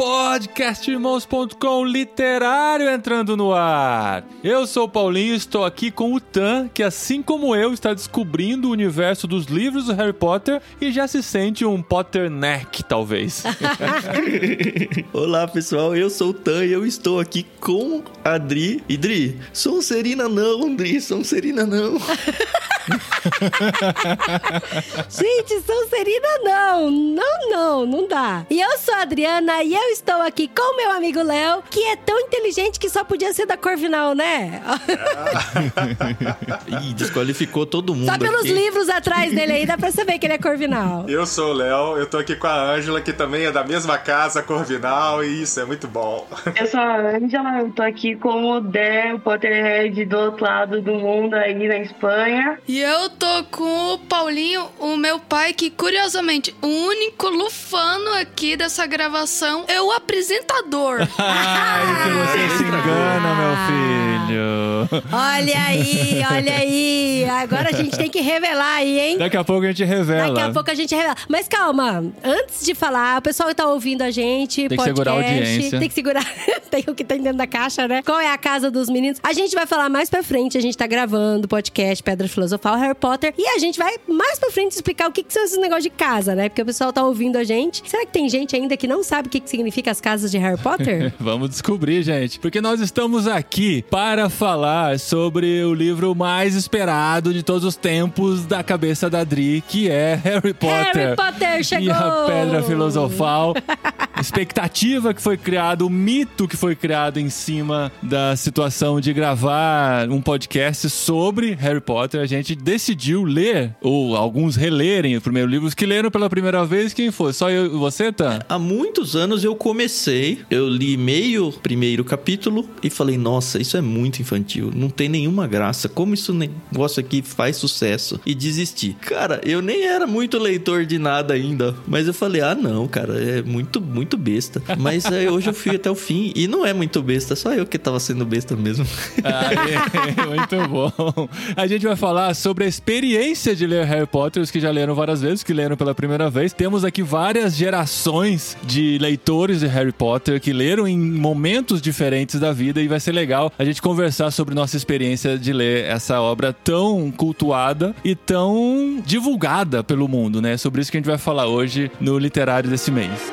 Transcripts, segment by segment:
Podcastirmãos.com literário entrando no ar. Eu sou o Paulinho e estou aqui com o Tan, que assim como eu está descobrindo o universo dos livros do Harry Potter e já se sente um Potterneck, talvez. Olá pessoal, eu sou o Tan e eu estou aqui com a Dri. E Dri, Sonserina não, Dri, Sonserina não. Gente, Sonserina não. Não, não, não dá. E eu sou a Adriana e eu estou aqui com o meu amigo Léo, que é tão inteligente que só podia ser da Corvinal, né? Ih, desqualificou todo mundo Só pelos aqui. livros atrás dele aí dá pra saber que ele é Corvinal. Eu sou o Léo, eu tô aqui com a Ângela, que também é da mesma casa, Corvinal, e isso é muito bom. Eu sou a Ângela, eu tô aqui com o Dé, o Potterhead do outro lado do mundo aí na Espanha. E eu tô com o Paulinho, o meu pai, que curiosamente, o único lufano aqui dessa gravação é o apresentador. Ai, que você se engana, meu filho. Olha aí, olha aí. Agora a gente tem que revelar aí, hein? Daqui a pouco a gente revela. Daqui a pouco a gente revela. Mas calma, antes de falar, o pessoal que tá ouvindo a gente, Tem que podcast, segurar a audiência. Tem que segurar. tem o que tem dentro da caixa, né? Qual é a casa dos meninos? A gente vai falar mais pra frente. A gente tá gravando o podcast Pedra Filosofal, Harry Potter. E a gente vai mais pra frente explicar o que, que são esses negócios de casa, né? Porque o pessoal tá ouvindo a gente. Será que tem gente ainda que não sabe o que, que significa as casas de Harry Potter? Vamos descobrir, gente. Porque nós estamos aqui para falar sobre o livro mais esperado de todos os tempos da cabeça da Dri, que é Harry Potter. Harry Potter chegou! E a Pedra Filosofal. Expectativa que foi criada, o mito que foi criado em cima da situação de gravar um podcast sobre Harry Potter. A gente decidiu ler, ou alguns relerem o primeiro livro. Os que leram pela primeira vez, quem foi? Só eu e você, Tan? Há muitos anos eu comecei, eu li meio primeiro capítulo e falei, nossa, isso é muito infantil, não tem nenhuma graça, como isso negócio aqui faz sucesso? E desisti. Cara, eu nem era muito leitor de nada ainda, mas eu falei, ah não, cara, é muito, muito besta. Mas é, hoje eu fui até o fim e não é muito besta, só eu que tava sendo besta mesmo. Aê, muito bom. A gente vai falar sobre a experiência de ler Harry Potter, os que já leram várias vezes, que leram pela primeira vez. Temos aqui várias gerações de leitores de Harry Potter que leram em momentos diferentes da vida e vai ser legal a gente conversar sobre nossa experiência de ler essa obra tão cultuada e tão divulgada pelo mundo, né? Sobre isso que a gente vai falar hoje no literário desse mês.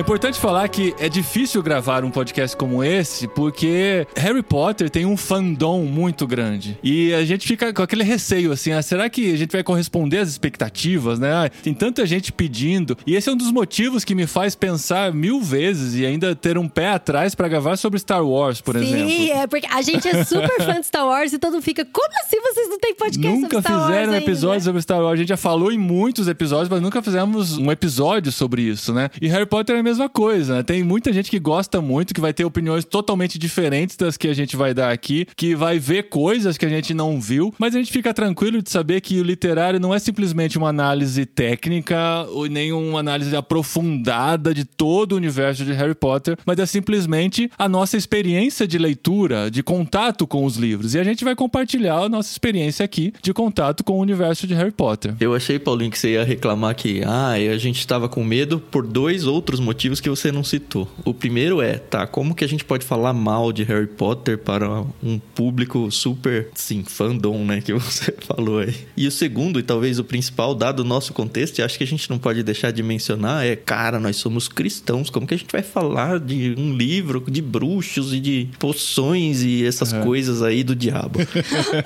É importante falar que é difícil gravar um podcast como esse porque Harry Potter tem um fandom muito grande. E a gente fica com aquele receio assim: ah, será que a gente vai corresponder às expectativas, né? Ah, Tem tanta gente pedindo. E esse é um dos motivos que me faz pensar mil vezes e ainda ter um pé atrás pra gravar sobre Star Wars, por exemplo. Sim, é porque a gente é super fã de Star Wars e todo mundo fica, como assim vocês não têm podcast Nunca sobre Star Wars fizeram um ainda?" episódio sobre Star Wars. A gente já falou em muitos episódios, mas nunca fizemos um episódio sobre isso, né? E Harry Potter é mesma coisa, né? Tem muita gente que gosta muito, que vai ter opiniões totalmente diferentes das que a gente vai dar aqui, que vai ver coisas que a gente não viu, mas a gente fica tranquilo de saber que o literário não é simplesmente uma análise técnica ou nem uma análise aprofundada de todo o universo de Harry Potter, mas é simplesmente a nossa experiência de leitura, de contato com os livros. E a gente vai compartilhar a nossa experiência aqui de contato com o universo de Harry Potter. Eu achei, Paulinho, que você ia reclamar que ah, a gente tava com medo por dois outros motivos que você não citou. O primeiro é, tá, como que a gente pode falar mal de Harry Potter para um público super, sim, fandom, né, que você falou aí. E o segundo, e talvez o principal, dado o nosso contexto, e acho que a gente não pode deixar de mencionar, é, cara, nós somos cristãos, como que a gente vai falar de um livro de bruxos e de poções e essas coisas aí do diabo?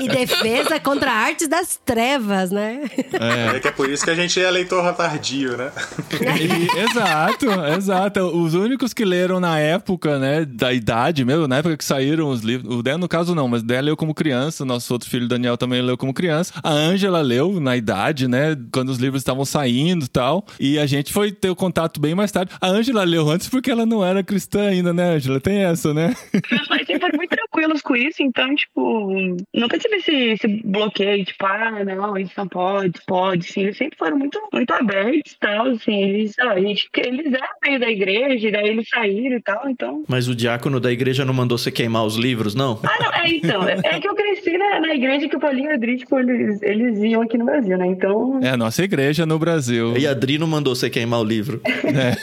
E defesa contra artes das trevas, né? É. que é por isso que a gente é leitor tardio, né? E- exato, Exato. Os únicos que leram na época, né, da idade mesmo, na época que saíram os livros. O Dan, no caso, não, mas o Dan leu como criança. Nosso outro filho, Daniel, também leu como criança. A Ângela leu na idade, né, quando os livros estavam saindo e tal. E a gente foi ter o contato bem mais tarde. A Ângela leu antes porque ela não era cristã ainda, né, Ângela? Tem essa, né? Meus pais sempre foram muito tranquilos com isso, então, tipo, nunca tive esse, esse bloqueio, tipo, ah, não, isso não pode, pode, sim. Eles sempre foram muito, muito abertos e tal, assim, eles, ah, a gente, eles eram meio da igreja, e daí eles saíram e tal, então. Mas o diácono da igreja não mandou você queimar os livros, não? Ah, não, é então, é que eu cresci na, na igreja que o Paulinho e o Adri, tipo, eles, eles iam aqui no Brasil, né? Então. É a nossa igreja no Brasil. E a Adri não mandou você queimar o livro. É.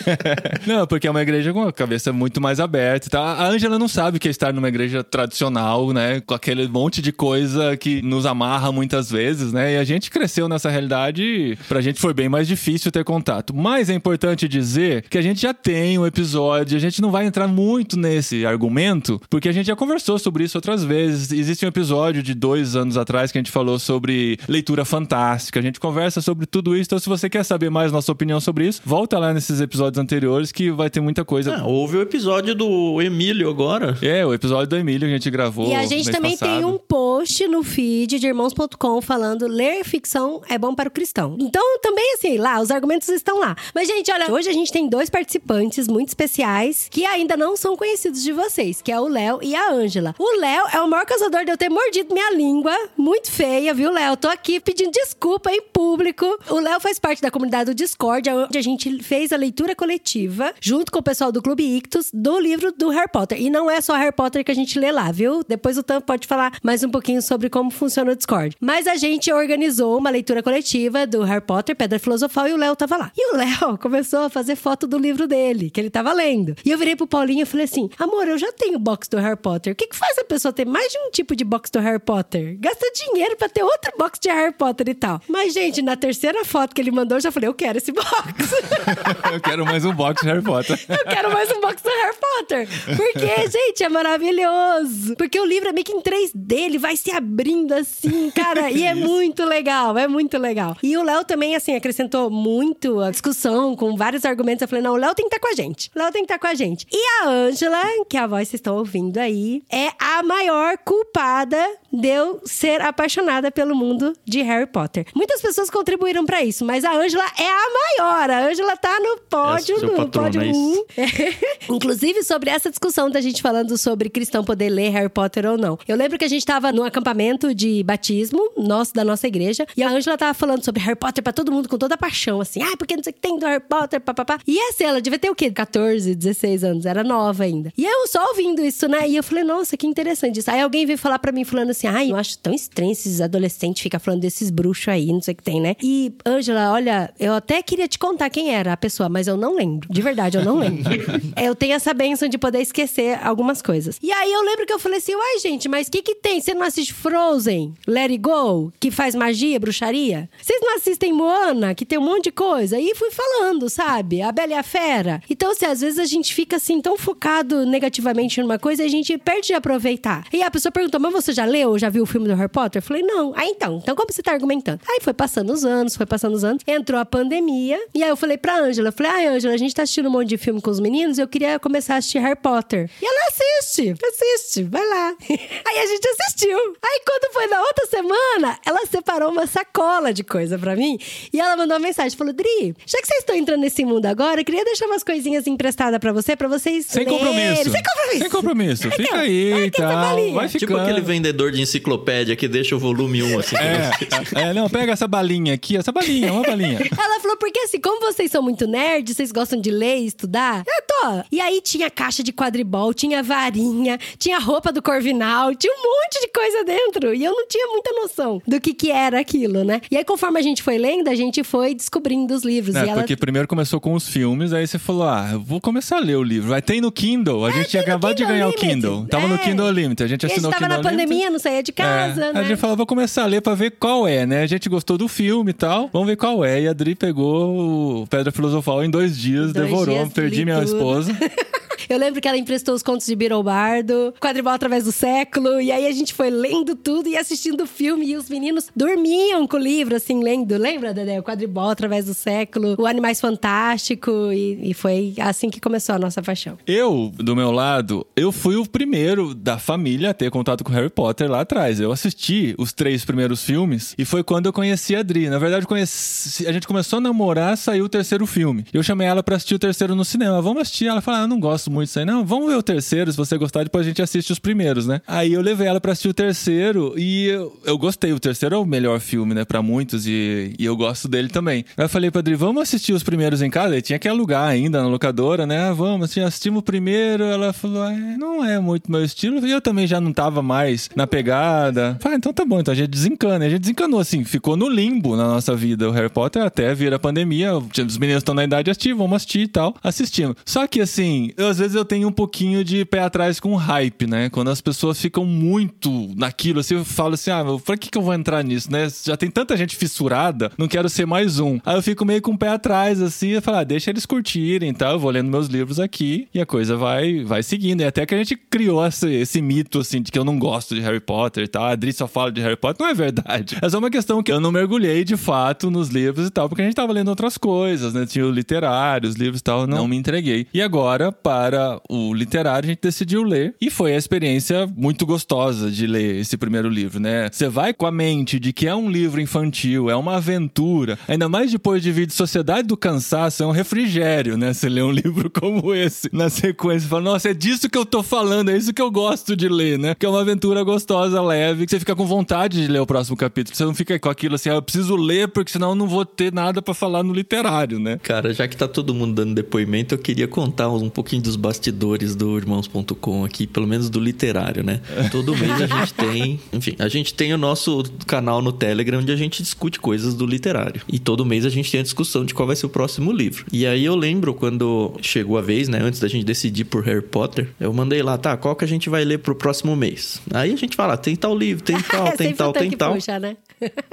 Não, porque é uma igreja com a cabeça muito mais aberta e tal. A Ângela não sabe o que é estar numa igreja tradicional, né? Com aquele monte de coisa que nos amarra muitas vezes, né? E a gente cresceu nessa realidade e pra gente foi bem mais difícil ter contato. Mas é importante dizer que a gente já tem um episódio, a gente não vai entrar muito nesse argumento, porque a gente já conversou sobre isso outras vezes. Existe um episódio de dois anos atrás que a gente falou sobre leitura fantástica. A gente conversa sobre tudo isso. Então, se você quer saber mais nossa opinião sobre isso, volta lá nesses episódios anteriores que vai ter muita coisa. Ah, houve o episódio do Emílio agora. É, o episódio do Emílio que a gente gravou. E a gente mês também passado. tem um post no feed de irmãos.com falando ler ficção é bom para o cristão. Então, também assim, lá, os argumentos estão lá. Mas, gente, olha, hoje a gente tem dois participantes muito especiais que ainda não são conhecidos de vocês, que é o Léo e a Ângela. O Léo é o maior causador de eu ter mordido minha língua, muito feia, viu, Léo? Tô aqui pedindo desculpa em público. O Léo faz parte da comunidade do Discord, onde a gente fez a leitura coletiva, junto com o pessoal do Clube Ictus, do livro do Harry Potter. E não é só Harry Potter que a gente lê lá, viu? Depois o Tam pode falar mais um pouquinho sobre como funciona o Discord. Mas a gente organizou uma leitura coletiva do Harry Potter, Pedra Filosofal, e o Léo tava lá. E o Léo começou a fazer foto do livro dele, que ele tava lendo. E eu virei pro Paulinho e falei assim: amor, eu já tenho box do Harry Potter. O que, que faz a pessoa ter mais de um tipo de box do Harry Potter? Gasta dinheiro pra ter outro box de Harry Potter e tal. Mas, gente, na terceira foto que ele mandou, eu já falei: eu quero esse box. Eu quero mais um box de Harry Potter. Eu quero mais um box do Harry Potter. Porque, gente, é maravilhoso. Porque o livro é meio que em 3D, ele vai se abrindo assim, cara. e é muito legal, é muito legal. E o Léo também, assim, acrescentou muito a discussão com vários argumentos. Eu falei, não, o Léo tem que estar com a gente. O Léo tem que estar com a gente. E a Ângela, que a voz vocês estão ouvindo aí, é a maior culpada de eu ser apaixonada pelo mundo de Harry Potter. Muitas pessoas contribuíram pra isso, mas a Ângela é a maior. A Ângela tá no pódio, É no pódio é isso? um. Inclusive, sobre essa discussão da gente falando sobre cristão poder ler Harry Potter ou não. Eu lembro que a gente tava num acampamento de batismo, nosso, da nossa igreja, e a Ângela tava falando sobre Harry Potter pra todo mundo com toda a paixão, assim, ah, porque não sei o que tem do Harry Potter, papapá. E assim, ela devia ter o quê? 14, 16 anos, era nova ainda. E eu só ouvindo isso, né? E eu falei, nossa, que interessante isso. Aí alguém veio falar pra mim, falando assim, ai, eu acho tão estranho esses adolescentes ficar falando desses bruxos aí, não sei o que tem, né? E, Ângela, olha, eu até queria te contar quem era a pessoa, mas eu não lembro. De verdade, eu não lembro. Eu tenho essa benção de poder esquecer algumas coisas. E aí eu lembro que eu falei assim, uai, gente, mas o que que tem? Você não assiste Frozen? Let It Go? Que faz magia, bruxaria? Vocês não assistem Moana? Que tem um monte de coisa? E fui falando, sabe? A Bela e a Fera. Então, assim, às vezes a gente fica assim, tão focado negativamente numa coisa a gente perde de aproveitar. E a pessoa perguntou, mas você já leu já viu o filme do Harry Potter? Eu falei, não. Ah, então. Então como você tá argumentando? Aí foi passando os anos, foi passando os anos. Entrou a pandemia. E aí eu falei pra Ângela, eu falei, ai, Ângela, a gente tá assistindo um monte de filme com os meninos eu queria começar a assistir Harry Potter. E ela assiste, assiste, vai lá. Aí a gente assistiu. Aí quando foi na outra semana, ela separou uma sacola de coisa pra mim e ela mandou uma mensagem, falou, Dri, já que vocês estão entrando nesse mundo agora, eu queria deixar umas coisinhas emprestadas pra você, pra vocês Sem lerem. compromisso. Sem compromisso. Sem compromisso. Ai, Fica aí e essa tal. balinha. Vai Tipo ficando. aquele vendedor de enciclopédia que deixa o volume 1 assim. É, é, não, pega essa balinha aqui, essa balinha, uma balinha. Ela falou, porque assim, como vocês são muito nerds, vocês gostam de ler e estudar, eu tô. E aí tinha caixa de quadribol, tinha varinha, tinha roupa do Corvinal, tinha um monte de coisa dentro. E eu não tinha muita noção do que que era aquilo, né? E aí, conforme a gente foi lendo, a gente foi descobrindo os livros. É, e ela... porque primeiro começou com os filmes, aí você falou, ah, eu vou começar a ler o livro. Aí tem no Kindle, a gente tinha É, tem no acabado de ganhar o. Kindle. Tava no É. Kindle Unlimited, a gente E a gente assinou o tava Kindle na pandemia, não saía de casa, É, né? A gente falou, vou começar a ler pra ver qual é, né? A gente gostou do filme e tal. Vamos ver qual é. E a Adri pegou o Pedra Filosofal em dois dias, Dois devorou. dias, Perdi minha tudo. esposa. Eu lembro que ela emprestou os contos de Birobardo, Quadribol através do século, e aí a gente foi lendo tudo e assistindo o filme, e os meninos dormiam com o livro, assim, lendo. Lembra, Dedé? O Quadribol através do século, o Animais Fantástico, e, e foi assim que começou a nossa paixão. Eu, do meu lado, eu fui o primeiro da família a ter contato com Harry Potter lá atrás. Eu assisti os três primeiros filmes e foi quando eu conheci a Adri. Na verdade, conheci... a gente começou a namorar, saiu o terceiro filme. Eu chamei ela pra assistir o terceiro no cinema. Vamos assistir. Ela falou: ah, eu não gosto muito disso aí. Não, vamos ver o terceiro. Se você gostar, depois a gente assiste os primeiros, né? Aí eu levei ela pra assistir o terceiro e eu, eu gostei. O terceiro é o melhor filme, né? Pra muitos e, e eu gosto dele também. Aí eu falei pra Adri: vamos assistir os primeiros em casa? Ele tinha que alugar ainda na locadora, né? Ah, vamos, assim, assistimos o primeiro. Ela falou: é, não é muito meu estilo. E eu também já não tava mais na pegada. Falei, ah, então tá bom, então a gente desencana. A gente desencanou, assim, ficou no limbo na nossa vida o Harry Potter até vir a pandemia. Os meninos estão na idade de assistir, vamos assistir e tal, assistindo. Só que, assim, eu, às vezes eu tenho um pouquinho de pé atrás com hype, né? Quando as pessoas ficam muito naquilo, assim, eu falo assim, ah, pra que, que eu vou entrar nisso, né? Já tem tanta gente fissurada, não quero ser mais um. Aí eu fico meio com o pé atrás, assim, e falo, ah, deixa eles curtirem e tal, eu vou lendo meus livros aqui e a coisa vai, vai seguindo. E até que a gente criou esse, esse mito, assim, de que eu não gosto de Harry Potter e tal. A Adri só fala de Harry Potter. Não é verdade. É só uma questão que eu não mergulhei de fato nos livros e tal, porque a gente tava lendo outras coisas, né? Tinha o literário, os livros e tal, não, não me entreguei. E agora, para o literário, a gente decidiu ler. E foi a experiência muito gostosa de ler esse primeiro livro, né? Você vai com a mente de que é um livro infantil, é uma aventura. Ainda mais depois de vir de Sociedade do Cansaço, é um refrigério, né? Você lê um livro como esse na sequência. Você fala, nossa, é disso que eu tô falando, é isso que eu gosto de ler, né? Que é uma aventura gostosa, leve, que você fica com vontade de ler o próximo capítulo. Você não fica com aquilo assim, ah, eu preciso ler porque senão eu não vou ter nada para falar no literário, né? Cara, já que tá todo mundo dando depoimento, eu queria contar um pouquinho dos bastidores do Irmãos.com aqui, pelo menos do literário, né? Todo mês a gente tem, enfim, a gente tem o nosso canal no Telegram onde a gente discute coisas do literário. E todo mês a gente tem a discussão de qual vai ser o próximo livro. E aí eu lembro quando chegou a vez, né, antes da gente decidir por Harry Potter, eu mandei lá, tá, qual que a gente vai ler pro próximo mês? Aí a gente fala, tem tal livro, tem tal, tem Sempre tal, tem tal. puxa, né?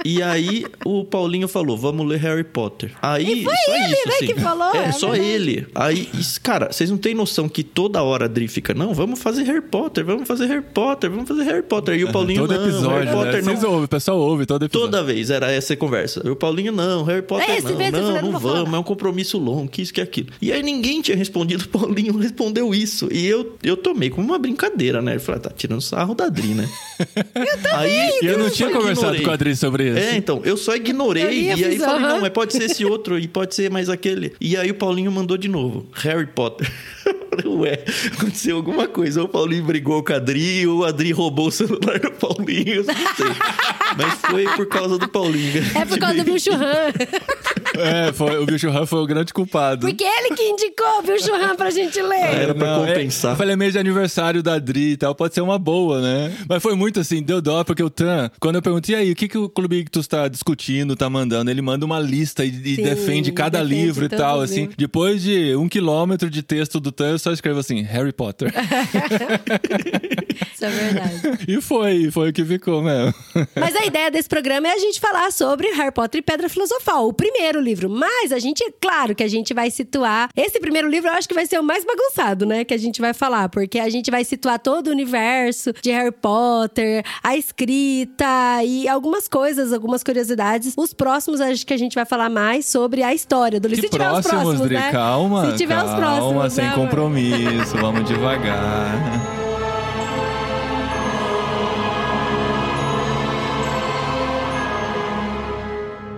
E aí o Paulinho falou, vamos ler Harry Potter. Aí E foi só ele, isso, né, assim. que falou, É, é só verdade. ele. Aí, cara, vocês não têm noção que toda hora a Dri fica, não, vamos fazer Harry Potter, vamos fazer Harry Potter, vamos fazer Harry Potter. E o Paulinho, todo não, episódio, Harry né? Potter não. Vocês ouvem, o pessoal ouve todo episódio. Toda vez era essa conversa. E o Paulinho, não, Harry Potter É não, eu não, não não vou vamos, é um compromisso longo, que isso, que aquilo. E aí ninguém tinha respondido, o Paulinho respondeu isso. E eu, eu tomei como uma brincadeira, né? Ele falou, tá tirando sarro da Dri, né? aí, E eu não tinha conversado ignorei. com a Adri sobre isso. É, então, eu só ignorei Eu e aí fiz, falei, não, mas pode ser esse outro e pode ser mais aquele. E aí o Paulinho mandou de novo, Harry Potter. Ué, aconteceu alguma coisa. Ou o Paulinho brigou com a Adri, ou a Adri roubou o celular do Paulinho, eu não sei. mas foi por causa do Paulinho. É por causa do Bill Churran. É, foi, o Bicho Han foi o grande culpado. Porque ele que indicou o Bill Churran pra gente ler. Era pra Não, é- compensar. eu falei, mês de aniversário da Adri e tal, pode ser uma boa, né? Mas foi muito assim, deu dó, porque o Tan, quando eu perguntei, e aí, o que, que o Clube Ictus tá discutindo, tá mandando? Ele manda uma lista e, e Sim, defende cada defende livro e tal, assim. livros. Depois de um quilômetro de texto do Tan, eu só escrevo assim, Harry Potter. Isso é verdade. e foi, foi o que ficou mesmo. Mas a ideia desse programa é a gente falar sobre Harry Potter e Pedra Filosofal, o primeiro livro. Mas a gente, claro que a gente vai situar. Esse primeiro livro eu acho que vai ser o mais bagunçado, né? Que a gente vai falar, porque a gente vai situar todo o universo de Harry Potter, a escrita e algumas coisas, algumas curiosidades. Os próximos, acho que a gente vai falar mais sobre a história do livro. Se tiver os próximos, próximos, Dri, né? calma. Se tiver os calma, próximos, sem né, compromisso, vamos devagar.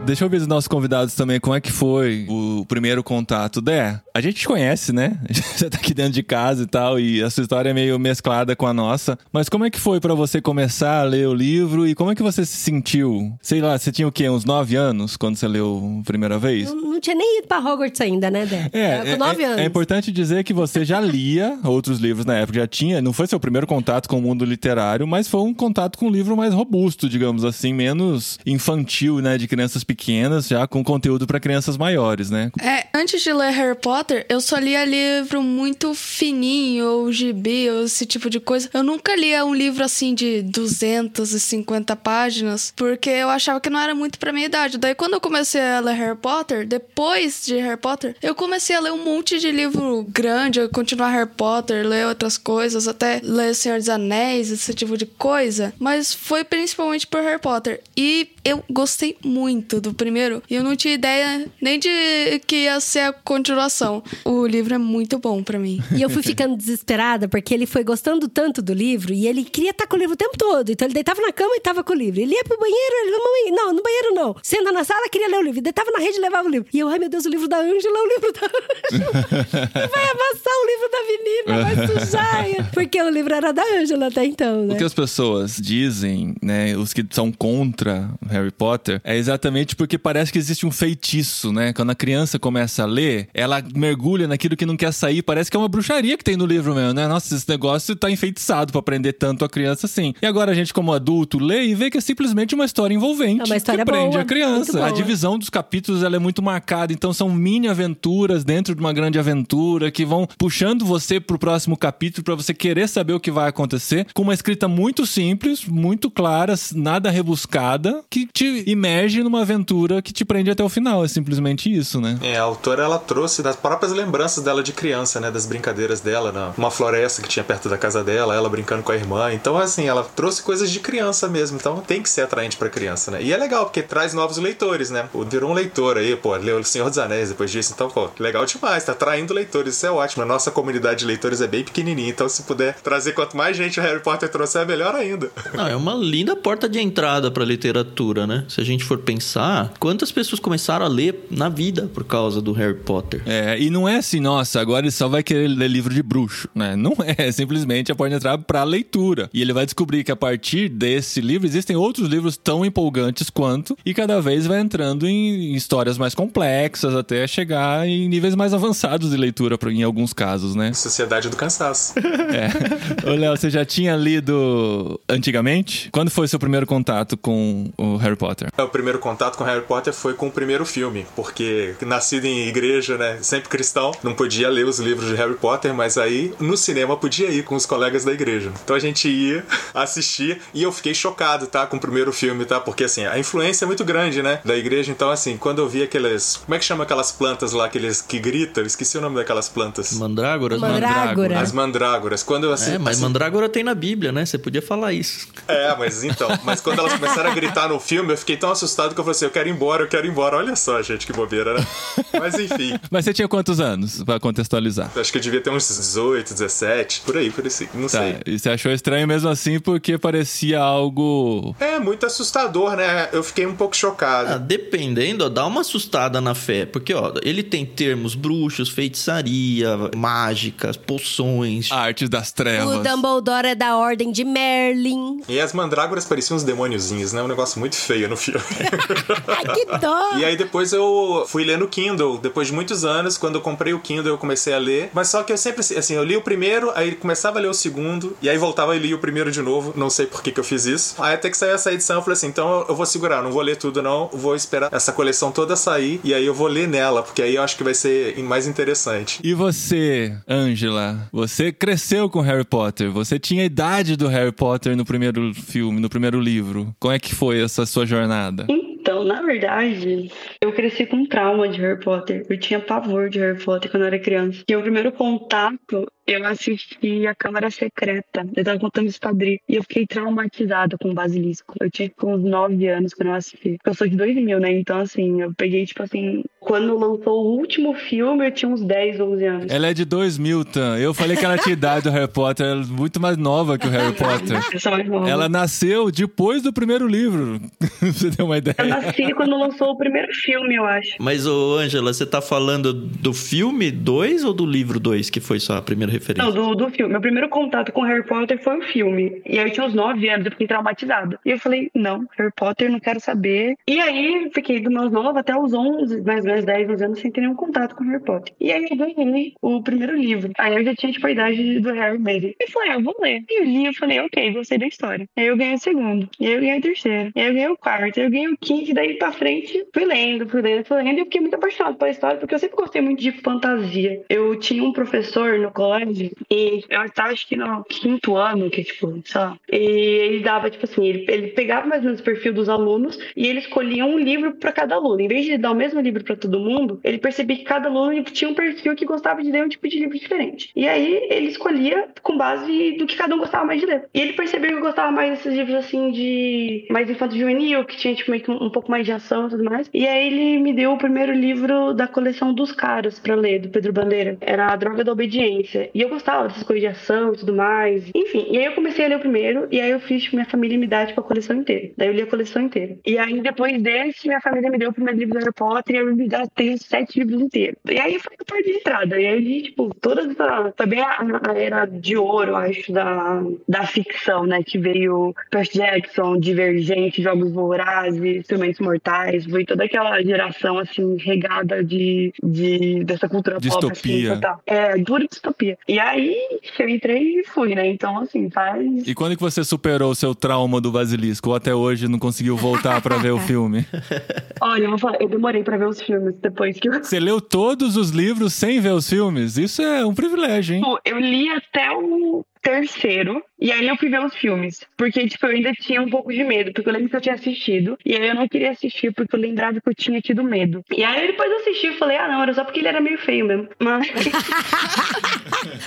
Deixa eu ver os nossos convidados também, como é que foi o primeiro contato. Dé, a gente te conhece, né? Você tá aqui dentro de casa e tal, e a sua história é meio mesclada com a nossa. Mas como é que foi pra você começar a ler o livro e como é que você se sentiu? Sei lá, você tinha o quê? Uns nove anos quando você leu a primeira vez? Não, não tinha nem ido pra Hogwarts ainda, né, Dé? É, é, com nove é- anos. é importante dizer que você já lia outros livros na época, já tinha, não foi seu primeiro contato com o mundo literário, mas foi um contato com um livro mais robusto, digamos assim, menos infantil, né, de crianças pequenas já com conteúdo para crianças maiores, né? É, antes de ler Harry Potter, eu só lia livro muito fininho, ou gibi, ou esse tipo de coisa. Eu nunca lia um livro assim de 250 páginas, porque eu achava que não era muito pra minha idade. Daí, quando eu comecei a ler Harry Potter, depois de Harry Potter, eu comecei a ler um monte de livro grande, a continuar Harry Potter, ler outras coisas, até ler Senhor dos Anéis, esse tipo de coisa. Mas foi principalmente por Harry Potter. E eu gostei muito do primeiro. E eu não tinha ideia nem de que ia ser a continuação. O livro é muito bom pra mim. E eu fui ficando desesperada porque ele foi gostando tanto do livro e ele queria estar com o livro o tempo todo. Então ele deitava na cama e tava com o livro. Ele ia pro banheiro, ele mamãe, não, no banheiro não. Senta na sala, queria ler o livro. Deitava na rede e levava o livro. E eu, ai meu Deus, o livro da Ângela, o livro da Ângela. vai amassar o livro da menina, vai sujar. Porque o livro era da Ângela até então, né? O que as pessoas dizem, né, os que são contra Harry Potter, é exatamente porque parece que existe um feitiço, né? Quando a criança começa a ler, ela mergulha naquilo que não quer sair, parece que é uma bruxaria que tem no livro mesmo, né? Nossa, esse negócio tá enfeitiçado pra prender tanto a criança assim. E agora a gente, como adulto, lê e vê que é simplesmente uma história envolvente É uma história que prende boa, a criança. A divisão dos capítulos ela é muito marcada, então são mini aventuras dentro de uma grande aventura que vão puxando você pro próximo capítulo pra você querer saber o que vai acontecer, com uma escrita muito simples, muito clara, nada rebuscada, que te imerge numa aventura que te prende até o final. É simplesmente isso, né? É, a autora ela trouxe das próprias lembranças dela de criança, né? Das brincadeiras dela, na- uma floresta que tinha perto da casa dela, ela brincando com a irmã. Então, assim, ela trouxe coisas de criança mesmo. Então tem que ser atraente pra criança, né? E é legal, porque traz novos leitores, né? Pô, Virou um leitor aí, pô, leu O Senhor dos Anéis depois disso. Então, pô, legal demais, tá atraindo leitores. Isso é ótimo. A nossa comunidade de leitores é bem pequenininha. Então, se puder trazer quanto mais gente o Harry Potter trouxer, é melhor ainda. Não, é uma linda porta de entrada pra literatura, né? Se a gente for pensar, quantas pessoas começaram a ler na vida por causa do Harry Potter? É, e não é assim, nossa, agora ele só vai querer ler livro de bruxo, né? Não é, é simplesmente a porta de entrada pra leitura. E ele vai descobrir que a partir desse livro existem outros livros tão empolgantes quanto, e cada vez vai entrando em histórias mais complexas até chegar em níveis mais avançados de leitura em alguns casos, né? Sociedade do Cansaço. É. Ô, Léo, você já tinha lido antigamente? Quando foi seu primeiro contato com o Harry Potter? O primeiro contato com Harry Potter foi com o primeiro filme, porque nascido em igreja, né, sempre cristão, não podia ler os livros de Harry Potter, mas aí no cinema podia ir com os colegas da igreja. Então a gente ia assistir e eu fiquei chocado, tá, com o primeiro filme, tá? Porque assim, a influência é muito grande, né, da igreja. Então assim, quando eu vi aqueles, como é que chama aquelas plantas lá, aqueles que gritam? Eu esqueci o nome daquelas plantas. Mandrágoras? Mandrágora. As mandrágoras. Quando eu assim, É, mas assim, mandrágora tem na Bíblia, né? Você podia falar isso. É, mas então, mas quando elas começaram a gritar no filme, eu fiquei tão assustado que eu falei assim, quero ir embora, eu quero ir embora. Olha só, gente, que bobeira, né? Mas enfim, Mas você tinha quantos anos, pra contextualizar? acho que eu devia ter uns 18, 17, por aí, por aí, não Tá, sei. e você achou estranho mesmo assim porque parecia algo. É muito assustador, né? Eu fiquei um pouco Ah, chocado. dependendo, ó, dá uma assustada na fé. Porque, ó, ele tem termos bruxos, feitiçaria, mágicas, poções. Artes das O trevas. Dumbledore é da ordem de Merlin. E as mandrágoras pareciam uns demôniozinhos, né? Um negócio muito feio no filme. Ai, que dó! E aí depois eu fui ler no Kindle. Depois de muitos anos, quando eu comprei o Kindle, eu comecei a ler. Mas só que eu sempre, assim, eu li o primeiro, aí começava a ler o segundo, e aí voltava e lia o primeiro de novo. Não sei por que, que eu fiz isso. Aí até que saiu essa edição, eu falei assim, então eu vou segurar, não vou ler tudo não, vou esperar essa coleção toda sair, e aí eu vou ler nela, porque aí eu acho que vai ser mais interessante. E você, Angela? Você cresceu com Harry Potter. Você tinha a idade do Harry Potter no primeiro filme, no primeiro livro. Como é que foi essa sua jornada? Então, na verdade, eu cresci com trauma de Harry Potter. Eu tinha pavor de Harry Potter quando eu era criança. E o primeiro contato, eu assisti a Câmara Secreta. Eu tava contando isso pra. E eu fiquei traumatizada com o Basilisco. Eu tinha tipo, uns 9 anos quando eu assisti. Eu sou de 2000, né? Então, assim, eu peguei, tipo assim... Quando lançou o último filme, eu tinha uns 10, 11 anos. Ela é de 2000, Tan. Eu falei que ela tinha idade do Harry Potter. Ela é muito mais nova que o Harry Potter. Eu sou mais nova. Ela nasceu depois do primeiro livro. Pra você ter uma Eu nasci quando lançou o primeiro filme, eu acho. Mas, ô, Ângela, você tá falando do filme 2 ou do livro 2, que foi só a primeira referência? Não, do, do filme. Meu primeiro contato com Harry Potter foi o filme. E aí eu tinha uns 9 anos, eu fiquei traumatizada. E eu falei, não, Harry Potter, não quero saber. E aí fiquei dos meus 9 até os 11, mais ou meus 10, 11 anos sem ter nenhum contato com Harry Potter. E aí eu ganhei o primeiro livro. Aí eu já tinha, tipo, a idade do Harry mesmo. E falei, ah, eu vou ler. E eu li, eu falei, ok, gostei da história. Aí eu ganhei o segundo. E aí eu ganhei o terceiro. E aí eu ganhei o quarto. E eu ganhei o quinto. E daí pra frente, fui lendo, fui lendo, fui lendo. E eu fiquei muito apaixonado pela história, porque eu sempre gostei muito de fantasia. Eu tinha um professor no colégio, e eu estava, acho que no quinto ano, que tipo, sei lá. E ele dava, tipo assim, ele, ele pegava mais ou menos o perfil dos alunos e ele escolhia um livro para cada aluno. Em vez de dar o mesmo livro para todo mundo, ele percebia que cada aluno tinha um perfil que gostava de ler um tipo de livro diferente. E aí ele escolhia com base do que cada um gostava mais de ler. E ele percebeu que eu gostava mais desses livros assim de mais infanto juvenil, que tinha tipo meio que um, um pouco mais de ação e tudo mais. E aí ele me deu o primeiro livro da coleção dos caras para ler, do Pedro Bandeira. Era A Droga da Obediência. E eu gostava dessas coisas de ação e tudo mais. Enfim, e aí eu comecei a ler o primeiro, e aí eu fiz minha família me dar tipo, a coleção inteira. Daí eu li a coleção inteira. E aí depois desse, minha família me deu o primeiro livro do Harry Potter e eu me dá tenho sete livros inteiros. E aí foi a parte de entrada. E aí tipo, todas essa. Bem a, a era de ouro, acho, da, da ficção, né? Que veio Percy Jackson, Divergente, Jogos Vorazes, Instrumentos Mortais. Foi toda aquela geração, assim, regada de, de dessa cultura pop. Assim, Distopia. É, dura distopia. E aí eu entrei e fui, né? Então, assim, faz. E quando que você superou o seu trauma do basilisco? Ou até hoje não conseguiu voltar pra ver o filme? Olha, eu, vou falar, eu demorei pra ver os filmes depois que eu. Você leu todos os livros sem ver os filmes? Isso é um privilégio, hein? Tipo, eu li até o terceiro, e aí eu fui ver os filmes. Porque, tipo, eu ainda tinha um pouco de medo, porque eu lembro que eu tinha assistido, e aí eu não queria assistir porque eu lembrava que eu tinha tido medo. E aí depois eu assisti e falei, ah, não, era só porque ele era meio feio mesmo. Mas.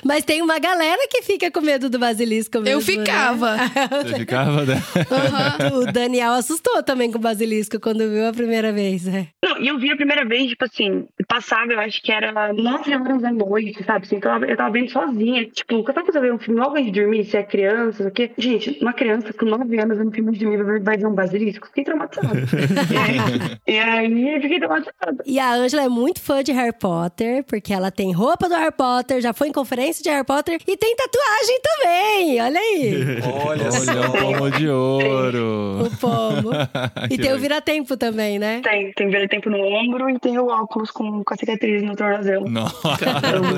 Mas tem uma galera que fica com medo do basilisco mesmo, Eu né? ficava. Você ficava, né? o Daniel assustou também com o basilisco quando viu a primeira vez. né? Não, e eu vi a primeira vez, tipo assim, passava, eu acho que era nove horas da noite, sabe? Assim, eu, tava, eu tava vendo sozinha. Tipo, quando eu tava ver um filme logo antes de dormir, se é criança, não sei o quê. Gente, uma criança com nove anos vendo filme de dormir vai ver um basilisco, fiquei traumatizada. e, aí, e aí eu fiquei traumatizada. E a Angela é muito fã de Harry Potter, porque ela tem roupa do Harry Potter, já foi em conferência de Harry Potter e tem tatuagem também. Olha aí. Olha. Olha, o pomo de ouro. O pomo. E tem o vira-tempo também, né? Tem, tem ver tempo no ombro e tem o óculos com, com a cicatriz no tornozelo. Nossa,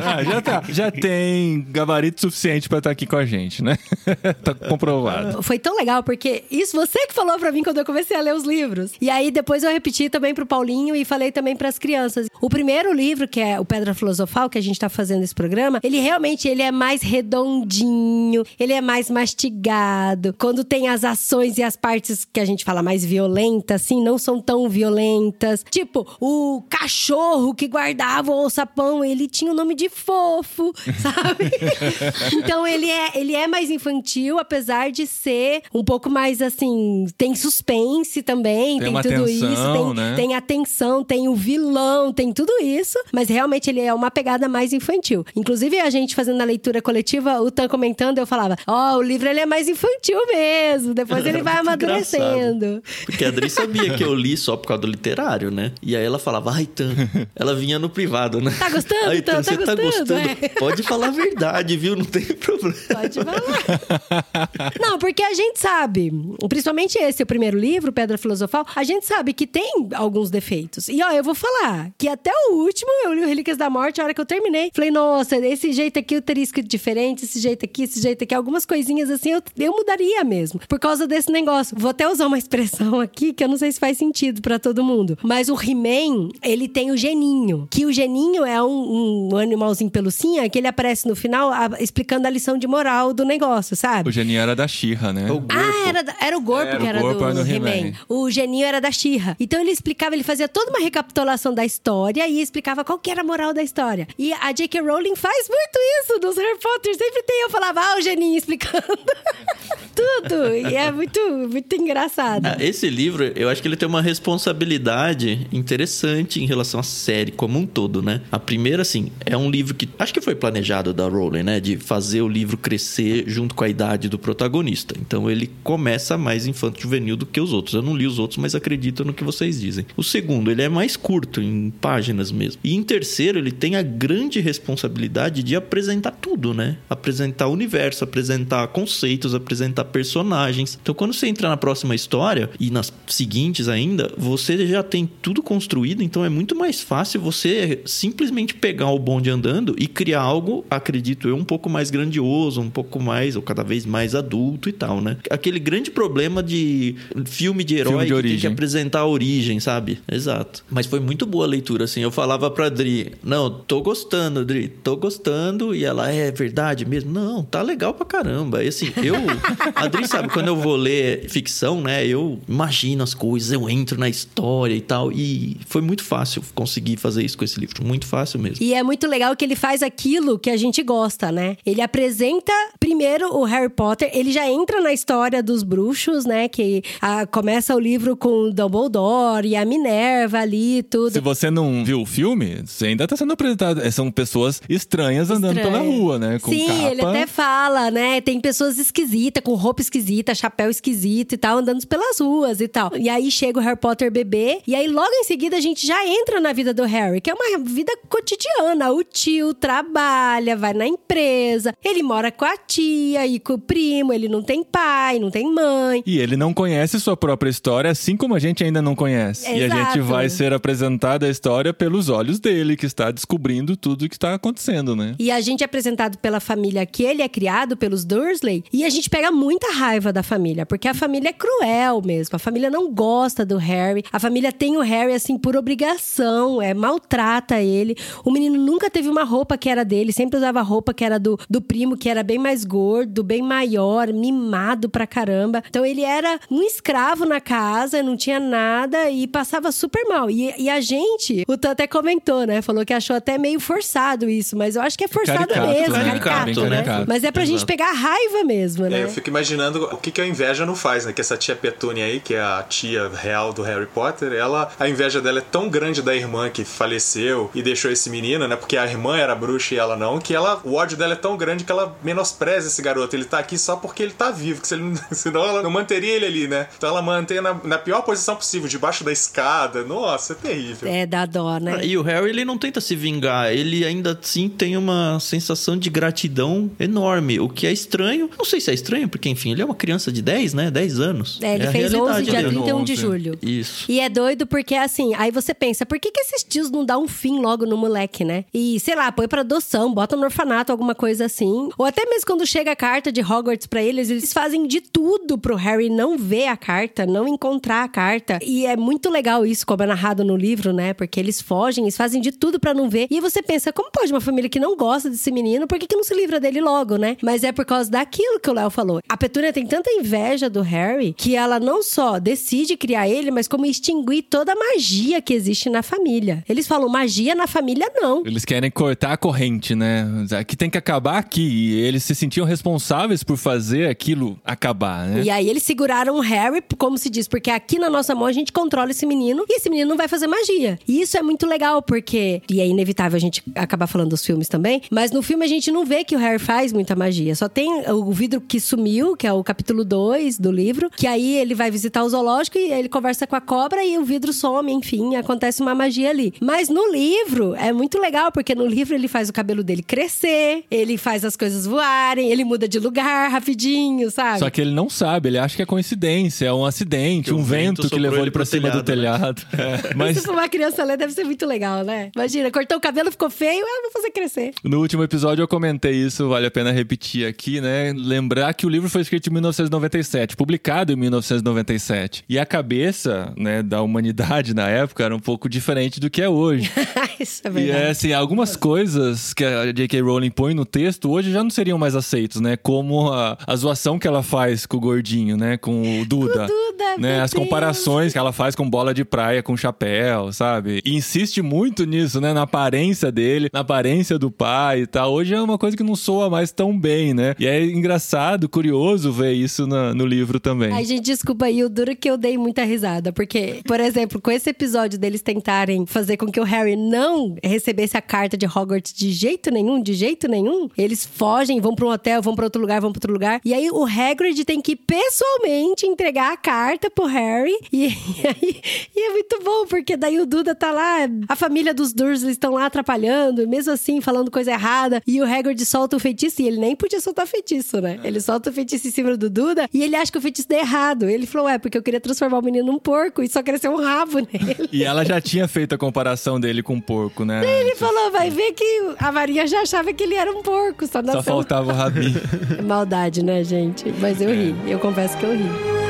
Ah, já, tá, já tem gabarito suficiente pra estar aqui com a gente, né? tá comprovado. Foi tão legal, porque isso você que falou pra mim quando eu comecei a ler os livros. E aí depois eu repeti também pro Paulinho e falei também pras crianças. O primeiro livro, que é o Pedra Filosofal, que a gente tá fazendo esse programa, ele realmente ele é mais redondinho, ele é mais mastigado. Quando tem as ações e as partes que a gente fala mais violentas, assim, não são tão violentas. Tipo, o cachorro que guardava o sapão, ele tinha o nome de fofo, sabe? então ele é, ele é mais infantil, apesar de ser um pouco mais assim. Tem suspense também, Tem tem, uma tudo tensão, isso. Tem, né? tem atenção, tem o vilão, tem tudo isso. Mas realmente ele é uma pegada mais infantil. Inclusive, a gente fazendo a leitura coletiva, o Tan comentando, eu falava: Ó, o livro ele é mais infantil mesmo. Depois ele vai amadurecendo. Porque a Adri sabia que eu li só por causa do literário, né? E aí ela falava, ai, Tan. Ela vinha no privado, né? Tá gostando, Ai, Tan? Tá você tá gostando? gostando? É. Pode falar a verdade, viu? Não tem problema. Pode falar. Não, porque a gente sabe, principalmente esse, o primeiro livro, Pedra Filosofal, a gente sabe que tem alguns defeitos. E ó, eu vou falar que até o último eu li o Relíquias da Morte, a hora que eu terminei, falei, nossa, esse jeito aqui eu teria escrito diferente, esse jeito aqui, esse jeito aqui, algumas coisinhas assim eu, eu mudaria mesmo, por causa desse negócio. Vou até usar uma expressão aqui que eu não sei se faz sentido pra todo mundo, mas o He-Man, ele tem o geninho, que o geninho é um, um animalzinho pelucinha que ele aparece no final a- explicando a lição de moral do negócio, sabe? O Geninho era da Xirra, né? O Ah, era, era o Gorpo Era que o era Gorpo, do, do. He-Man. O Geninho era da Xirra. Então ele explicava, ele fazia toda uma recapitulação da história e explicava qual que era a moral da história. E a J.K. Rowling faz muito isso nos Harry Potter. Sempre tem, eu falava, ah, o Geninho explicando tudo. E é muito, muito engraçado. Ah, Esse livro, eu acho que ele tem uma responsabilidade interessante em relação à série como um todo, né? A primeira, assim, é um livro que acho que foi planejado da Rowling, né? De fazer o livro crescer junto com a idade do protagonista. Então ele começa mais infanto-juvenil do que os outros. Eu não li os outros, mas acredito no que vocês dizem. O segundo, ele é mais curto, em páginas mesmo. E em terceiro, ele tem a grande responsabilidade de apresentar tudo, né? Apresentar o universo, apresentar conceitos, apresentar personagens. Então, quando você entra na próxima história e nas seguintes ainda, você já tem tudo construído, então é muito mais fácil você simplesmente pegar o bonde andando e criar algo, acredito eu, um pouco mais grandioso, um pouco mais, ou cada vez mais adulto e tal, né? Aquele grande problema de filme de herói Filme de que tem que origem. apresentar a origem, sabe? Exato. Mas foi muito boa a leitura, assim. Eu falava pra Adri, não, tô gostando, Adri, tô gostando. E ela, é verdade mesmo? Não, tá legal pra caramba. E assim, eu. A Adri sabe, quando eu vou ler ficção, né? Eu imagino as coisas, eu entro na história e tal. E foi muito fácil conseguir fazer isso com esse livro. Muito fácil mesmo. E é muito legal que ele faz aquilo que a gente gosta, né? Ele apresenta primeiro o Harry Potter, ele já entra na história dos bruxos, né? Que ah, começa o livro com o Dumbledore e a Minerva ali e tudo. Se você não viu o filme, você ainda tá sendo apresentado. É, São pessoas estranhas andando pela Estranho. rua, né? Com Sim, capa. ele até fala, né? Tem pessoas esquisitas, com roupa esquisita, chapéu esquisito e tal, andando pelas ruas e tal. E aí chega o Harry Potter bebê, e aí logo em seguida a gente já entra na vida do Harry, que é uma vida cotidiana. O tio trabalha, vai na empresa, ele mora com a tia e com o primo, ele não tem pai, não tem mãe. E ele não conhece sua própria história, assim como a gente ainda não conhece. E a Exato. gente vai ser apresentada a história pelos olhos dele, que está descobrindo tudo o que está acontecendo, né? E a gente é apresentado pela família que ele é criado, pelos Dursley, e a gente pega muita raiva da família, porque a família é cruel mesmo. A família não gosta do Harry. A família tem o Harry, assim, por obrigação, é, maltrata ele. O menino nunca teve uma roupa que era dele, sempre usava roupa que era do, do primo, que era bem mais gordo, bem maior, mimado pra caramba. Então ele era um escravo na casa, não tinha nada e passava super mal. E, e a gente, o Tan até comentou, né? Falou que achou até meio forçado isso, mas eu acho que é forçado Caricato, mesmo, né? caricato, Bem né? caricato. Mas é pra gente Exato. pegar a raiva mesmo, É, né? eu fico imaginando o que, que a inveja não faz, né? Que essa tia Petúnia aí, que é a tia real do Harry Potter, ela, a inveja dela é tão grande da irmã que faleceu e deixou esse menino, né? Porque a irmã era bruxa e ela não, que ela, o ódio dela é tão grande que ela menospreza esse garoto. Ele tá aqui só porque ele tá vivo, que se ele, não- senão ela não manteria ele ali, né? Então ela mantém na, na pior posição possível, debaixo da escada. Nossa, é terrível. É, dá dó, né? Ah, E o Harry, ele não tenta se vingar, ele ainda assim tem uma sensação de gratidão enorme, o que é estranho. Não sei se é estranho, porque enfim, ele é uma criança de 10, né? 10 anos. É, ele a fez 11 realidade dia dele. 31 de 11. julho. Isso. E é doido porque, assim, aí você pensa, por que, que esses tios não dão um fim logo no moleque, né? E, sei lá, põe pra adoção, bota no orfanato, alguma coisa assim. Ou até mesmo quando chega a carta de Hogwarts pra eles, eles fazem de tudo pro Harry não ver a carta, não encontrar a carta. E é muito legal isso, como é narrado no livro, né? Porque eles fogem, eles fazem de tudo pra não ver. E aí você pensa, como pode uma família que não gosta desse menino, por que, que não se livra dele logo, né? Mas é por causa daquilo que o Léo falou. A Petúnia tem tanta inveja do Harry que ela não só decide criar ele, mas como extinguir toda a magia que existe na família. Eles falam magia na família, não. Eles querem cortar a corrente, né? Que tem que acabar aqui. E eles se sentiam responsáveis por fazer aquilo acabar, né? E aí eles seguraram o Harry, como se diz, porque aqui na nossa mão a gente controla esse menino e esse menino não vai fazer magia. E isso é muito legal, porque. E é inevitável a gente acabar falando dos filmes também, mas no filme a gente não vê que o Harry faz muita magia. Só tem o vidro que sumiu, que é o capítulo 2 do livro, que aí ele vai visitar o zoológico e ele conversa com a cobra e o vidro some, enfim, acontece uma magia ali. Mas no livro é muito legal, porque no livro ele faz o cabelo dele crescer, ele faz as coisas voarem, ele muda de lugar rapidinho, sabe? Só que ele não sabe, ele acha que é coincidência, é um acidente, um vento, vento que levou ele pra cima do telhado, telhado. É, Mas Se for uma criança ler, deve ser muito legal, né? Imagina, cortou o cabelo, ficou feio, ah, vou fazer crescer. no último episódio eu comentei isso, vale a pena repetir aqui, né? Lembrar que o livro foi escrito em 1997, publicado em 1997. E a cabeça, né, da humanidade na época era um pouco diferente do que é hoje. Isso é E verdade. é assim, algumas coisas que a J.K. Rowling põe no texto hoje já não seriam mais aceitos, né? Como a, a zoação que ela faz com o gordinho, né? Com o Duda. Duda, né? As Deus. comparações que ela faz com bola de praia, com chapéu, sabe? E insiste muito nisso, né? Na aparência dele, na aparência do pai e tal. Hoje é uma coisa que não soa mais tão bem, né? E é engraçado, curioso ver isso na- no livro também. Ai, gente, desculpa aí, o duro que eu dei muita risada. Porque, por exemplo, com esse episódio deles tentarem fazer com que o Harry não recebesse a carta de Hogwarts de jeito nenhum, de jeito nenhum, eles fogem, vão pra um hotel, vão pra outro lugar, vão pra outro lugar. E aí o Hagrid tem que pessoalmente entregar a carta pro Harry. E, e aí e é muito bom, porque daí o Duda tá lá, a família dos Dursley estão lá atrapalhando, mesmo assim, falando coisa errada. E o Hagrid solta o feitiço, e ele nem podia soltar feitiço, né? Ele solta o feitiço em cima do Duda, e ele acha que o feitiço deu errado. Ele falou, é, porque eu queria transformar o menino num porco, e só cresceu um rabo nele. E ela já tinha feito a comparação dele com um porco, né? Ele falou, vai ver que a Maria já achava que ele era um porco, só Só faltava o rabinho. Maldade, né, gente? Mas eu ri, eu confesso que eu ri.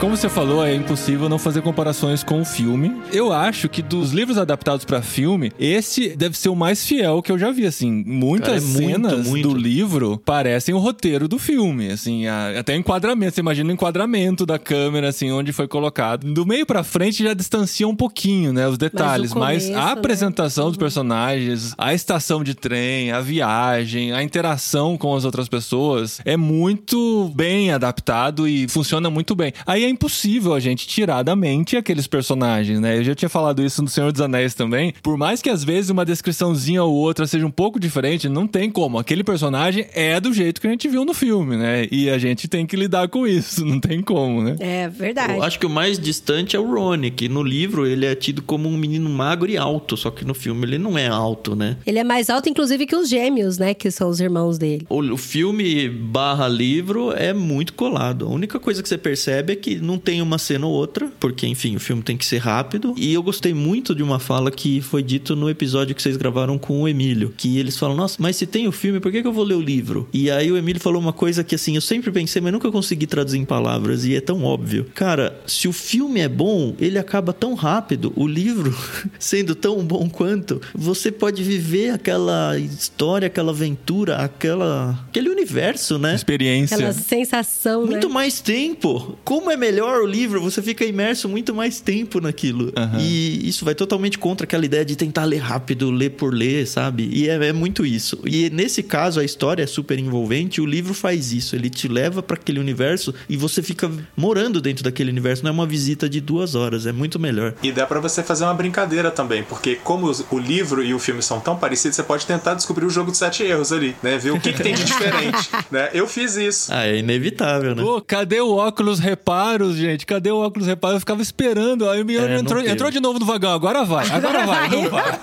Como você falou, é impossível não fazer comparações com o filme. Eu acho que dos livros adaptados pra filme, esse deve ser o mais fiel que eu já vi, assim. Muitas Cara, é muito, cenas muito. do livro parecem o roteiro do filme, assim, a- até o enquadramento, você imagina o enquadramento da câmera, assim, onde foi colocado. Do meio pra frente já distancia um pouquinho, né, os detalhes, mas, começo, a né? apresentação dos personagens, a estação de trem, a viagem, a interação com as outras pessoas é muito bem adaptado e funciona muito bem. Aí é impossível a gente tirar da mente aqueles personagens, né? Eu já tinha falado isso no Senhor dos Anéis também. Por mais que às vezes uma descriçãozinha ou outra seja um pouco diferente, não tem como. Aquele personagem é do jeito que a gente viu no filme, né? E a gente tem que lidar com isso, não tem como, né? É verdade. Eu acho que o mais distante é o Rony, que no livro ele é tido como um menino magro e alto, só que no filme ele não é alto, né? Ele é mais alto, inclusive, que os gêmeos, né? Que são os irmãos dele. O, o filme barra livro é muito colado. A única coisa que você percebe é que não tem uma cena ou outra, porque, enfim, o filme tem que ser rápido. E eu gostei muito de uma fala que foi dito no episódio que vocês gravaram com o Emílio, que eles falam, nossa, mas se tem o filme, por que, que eu vou ler o livro? E aí o Emílio falou uma coisa que, assim, eu sempre pensei, mas nunca consegui traduzir em palavras, e é tão óbvio. Cara, se o filme é bom, ele acaba tão rápido, o livro sendo tão bom quanto, você pode viver aquela história, aquela aventura, aquela aquele universo, né? Experiência. Aquela sensação, Muito né? mais tempo. Como é melhor o livro, você fica imerso muito mais tempo naquilo. Aham. E isso vai totalmente contra aquela ideia de tentar ler rápido, ler por ler, sabe? E é, é muito isso. E nesse caso, a história é super envolvente, o livro faz isso. Ele te leva para aquele universo e você fica morando dentro daquele universo. Não é uma visita de duas horas, é muito melhor. E dá pra você fazer uma brincadeira também, porque como o livro e o filme são tão parecidos, você pode tentar descobrir o jogo dos sete erros ali, né? Ver o que, que tem de diferente, né? Eu fiz isso. Ah, é inevitável, né? Pô, cadê o óculos reparos, gente? Cadê o óculos reparos? Eu ficava esperando. Aí o menino É, entrou, entrou de novo no vagão. Agora vai, agora vai. Não vai.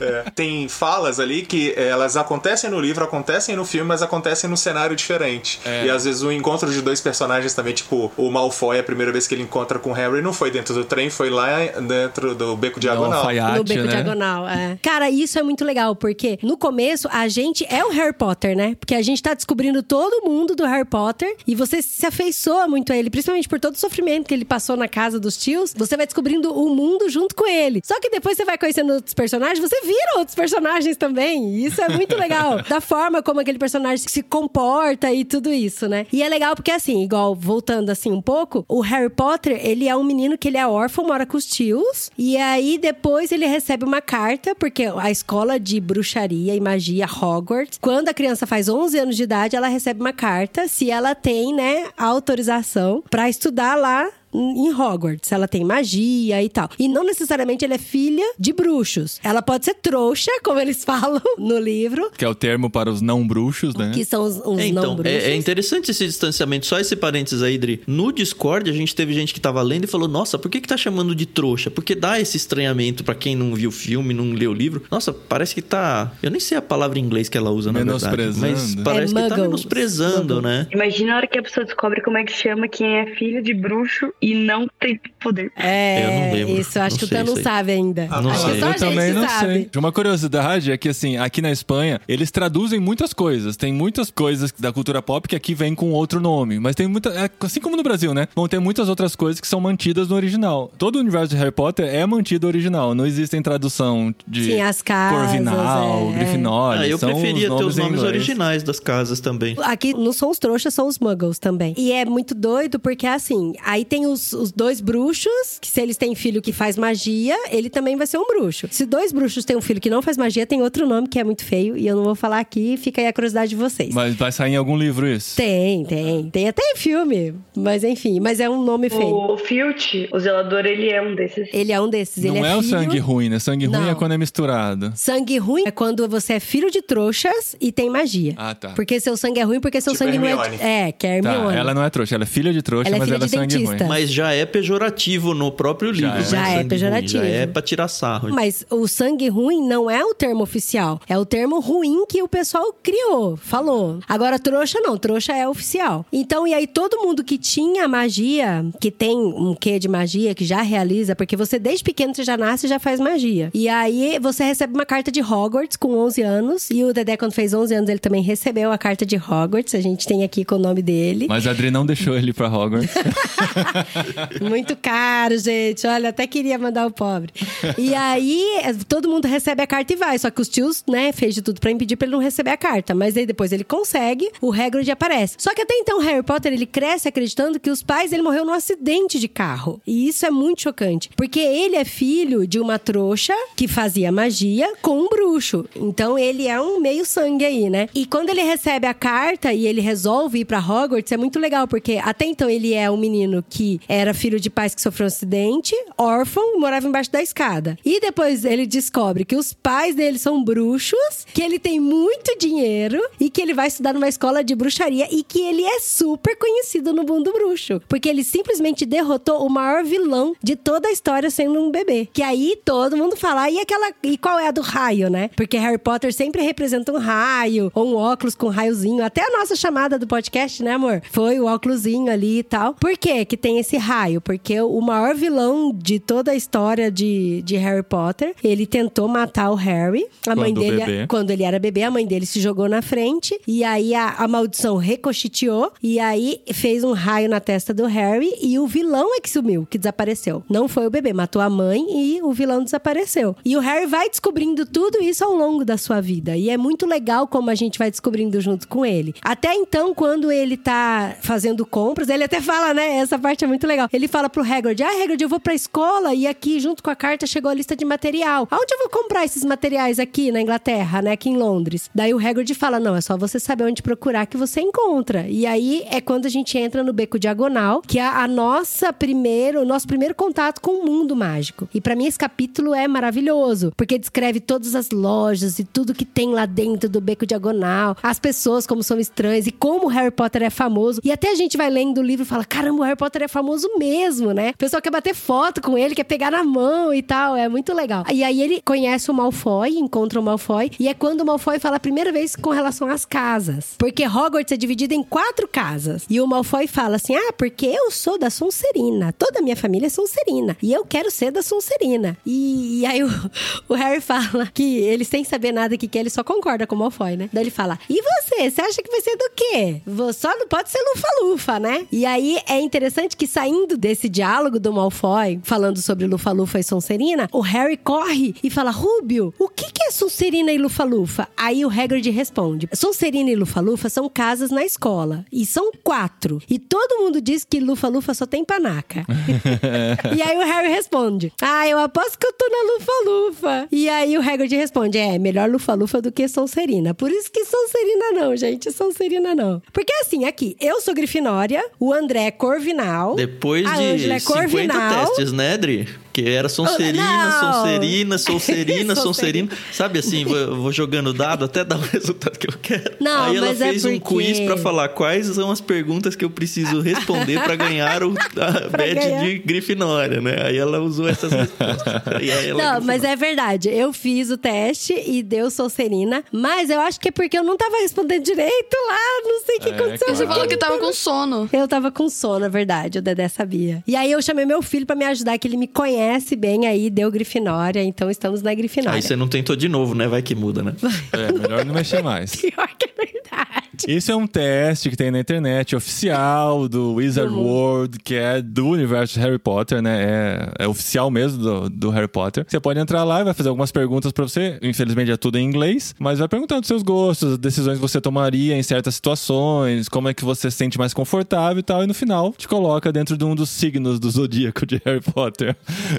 É, tem falas ali que é, elas acontecem no livro, acontecem no filme, mas acontecem num cenário diferente. É. E às vezes o encontro de dois personagens também, tipo, o Malfoy, a primeira vez que ele encontra com o Harry, não foi dentro do trem, foi lá dentro do beco diagonal. Não, alfaiate, no beco né? diagonal, é. Cara, isso é muito legal, porque no começo a gente é o Harry Potter, né? Porque a gente tá descobrindo todo mundo do Harry Potter e você se afeiçoa muito a ele, principalmente por todo o sofrimento que ele passou na casa dos tios. Você vai descobrindo o mundo junto com ele. Só que depois você vai conhecendo outros personagens, você vira outros personagens também. E isso é muito legal. da forma como aquele personagem se comporta e tudo isso, né? E é legal porque, assim, igual voltando assim um pouco, o Harry Potter, ele é um menino que ele é órfão, mora com os tios. E aí depois ele recebe uma carta, porque a escola de bruxaria e magia Hogwarts, quando a criança faz 11 anos de idade, ela recebe uma carta se ela tem, né, autorização pra estudar lá em Hogwarts. Ela tem magia e tal. E não necessariamente ela é filha de bruxos. Ela pode ser trouxa, como eles falam no livro, Que é o termo para os não bruxos, né? que são os, os É, não então, bruxos. é, é interessante esse distanciamento. Só esse parênteses aí, Dri. No Discord, a gente teve gente que tava lendo e falou: Nossa, por que, que tá chamando de trouxa? Porque dá esse estranhamento pra quem não viu o filme, não leu o livro. Nossa, parece que tá. Eu nem sei a palavra em inglês que ela usa, na verdade. Mas Menosprezando. parece É que tá muggles. menosprezando, né? Imagina a hora que a pessoa descobre como é que chama quem é filho de bruxo e não tem poder. É, Eu não lembro. isso eu acho Não que o sei Tan não isso aí. sabe ainda. não acho sei. que só a Eu gente também não sabe. sei. Uma curiosidade é que, assim, aqui na Espanha, eles traduzem muitas coisas. Tem muitas coisas da cultura pop que aqui vem com outro nome. Mas tem muita. é, assim como no Brasil, né? Vão ter muitas outras coisas que são mantidas no original. Todo o universo de Harry Potter é mantido original. Não existem tradução de Sim, as casas, Corvinal, é. Grifinória. Ah, eu são preferia os ter os nomes originais das casas também. Aqui não são os trouxas, são os muggles também. E é muito doido porque, assim, aí tem os, os dois bruxos, que se eles têm filho que faz magia, ele também vai ser um bruxo. Se dois bruxos têm um filho que não faz magia, tem outro nome que é muito feio e eu não vou falar aqui, fica aí a curiosidade de vocês. Mas vai sair em algum livro isso? Tem, tem. Tem até filme. Mas enfim, mas é um nome feio. O Filch, o zelador, ele é um desses. Ele é um desses. Não ele é, é, o filho... sangue ruim, né? Sangue ruim Não. é quando é misturado. Sangue ruim é quando você é filho de trouxas e tem magia. Ah, tá. Porque seu sangue é ruim, porque seu Tipo sangue não Hermione. é. É, que é Tá, Hermione. ela não é trouxa, ela é filha de trouxa, Ela é mas filha ela é sangue dentista. ruim. Mas já é pejorativo no próprio livro. é. né? Já é Sangue ruim, pejorativo. Já é pra tirar sarro. Mas o sangue ruim não é o termo oficial. É o termo ruim que o pessoal criou, falou. Agora, trouxa não, trouxa é oficial. Então, e aí todo mundo que tinha magia, que tem um quê de magia, que já realiza, porque você desde pequeno você já nasce e já faz magia. E aí você recebe uma carta de Hogwarts com 11 anos. E o Dedé, quando fez 11 anos, ele também recebeu a carta de Hogwarts. A gente tem aqui com o nome dele. Mas a Adri não deixou ele ir pra Hogwarts. Muito caro, gente. Olha, até queria mandar o pobre. E aí, é, todo mundo recebe a carta e vai. Só que os tios, né, fez de tudo pra impedir pra ele não receber a carta. Mas aí depois ele consegue, o Hagrid aparece. Só que até então, Harry Potter, ele cresce acreditando que os pais, ele morreu num acidente de carro. E isso é muito chocante. Porque ele é filho de uma trouxa que fazia magia com um bruxo. Então, ele é um meio sangue aí, né? E quando ele recebe a carta e ele resolve ir pra Hogwarts, é muito legal. Porque até então, ele é um menino que era filho de pais que sofreu um acidente, órfão, morava embaixo da escada. E depois ele descobre que os pais dele são bruxos, que ele tem muito dinheiro e que ele vai estudar numa escola de bruxaria e que ele é super conhecido no mundo bruxo. Porque ele simplesmente derrotou o maior vilão de toda a história sendo um bebê. Que aí todo mundo fala, "Ah, e aquela. E qual é a do raio, né? Porque Harry Potter sempre representa um raio, ou um óculos com raiozinho. Até a nossa chamada do podcast, né, amor? Foi o óculosinho ali e tal. Por que que tem esse raio? Porque o maior vilão de toda a história de, de Harry Potter, ele tentou matar o Harry. A mãe Quando dele, bebê. quando ele era bebê, a mãe dele se jogou na frente. E aí a, a maldição recochiteou. E aí fez um raio na testa do Harry. E o vilão é que sumiu, que desapareceu. Não foi o bebê, matou a mãe e o vilão desapareceu. E o Harry vai descobrindo tudo isso ao longo da sua vida. E é muito legal como a gente vai descobrindo junto com ele. Até então, quando ele tá fazendo compras, ele até fala, né? Essa parte é muito legal. Ele fala pro Hagrid: Ah, Hagrid, eu vou pra escola e aqui, junto com a carta, chegou a lista de material. Aonde eu vou comprar esses materiais aqui na Inglaterra, né? Aqui em Londres. Daí o Hagrid fala: Não, é só você saber onde procurar que você encontra. E aí é quando a gente entra no Beco Diagonal, que é a nossa primeiro, o nosso primeiro contato com o mundo mágico. E pra mim esse capítulo é maravilhoso, porque descreve todas as lojas e tudo que tem lá dentro do Beco Diagonal, as pessoas como são estranhas e como Harry Potter é famoso. E até a gente vai lendo o livro e fala: caramba, o Harry Potter é famoso mesmo, né? O pessoal quer bater foto com ele, quer pegar na mão e tal. É muito legal. E aí ele conhece o Malfoy, encontra o Malfoy, e é quando o Malfoy fala a primeira vez com relação às casas. Porque Hogwarts é dividida em quatro casas. E o Malfoy fala assim: ah, porque eu sou da Sonserina. Toda a minha família é Sonserina. E eu quero ser da Sonserina. E, e aí o, o Harry fala que ele sem saber nada que quer, ele só concorda com o Malfoy, né? Daí ele fala: E você? Você acha que vai ser do quê? Só não pode ser Lufa-Lufa, né? E aí é interessante que saindo desse diálogo do Malfoy, falando sobre Lufa-Lufa e Sonserina, o Harry corre e fala: Rubio, o que, que é Sonserina e Lufa-Lufa? Aí o Hagrid responde: Sonserina e Lufa-Lufa são casas na escola. E são quatro. E todo mundo diz que Lufa-Lufa só tem panaca. e aí o Harry responde: Ah, eu aposto que eu tô na Lufa-Lufa. E aí o Hagrid responde: É, melhor Lufa-Lufa do que Sonserina. Por isso que Sonserina não, gente. Sonserina não. Porque assim, aqui, eu sou Grifinória, o André é Corvinal. Depois a de é 50 Corvinal. testes, né, Adri? Que era Sonserina, Não. Sonserina, Sonserina, Sonserina. Sabe assim, vou, eu vou jogando dado até dar o resultado que eu quero. Não, Aí ela mas é fez um porque- quiz pra falar quais são as perguntas que eu preciso responder pra ganhar o, badge de Grifinória, né? Aí ela usou essas respostas. Aí ela Não, mas é verdade. Eu fiz o teste e deu Sonserina. Mas eu acho que é porque eu não tava respondendo direito lá. Não sei o que É, aconteceu. claro. Você falou que tava com sono. Eu tava com sono, é verdade. O Dedé sabia. E aí eu chamei meu filho pra me ajudar, que ele me conhece bem aí, deu Grifinória. Então estamos na Grifinória. Aí você não tentou de novo, né? Vai que muda, né? É, melhor não mexer mais. Pior que Esse é um teste que tem na internet, oficial do Wizard Uhum. World, que é do universo de Harry Potter, né? É, é oficial mesmo do, do Harry Potter. Você pode entrar lá e vai fazer algumas perguntas pra você. Infelizmente é tudo em inglês, mas vai perguntando seus gostos, as decisões que você tomaria em certas situações, como é que você se sente mais confortável e tal. E no final te coloca dentro de um dos signos do zodíaco de Harry Potter.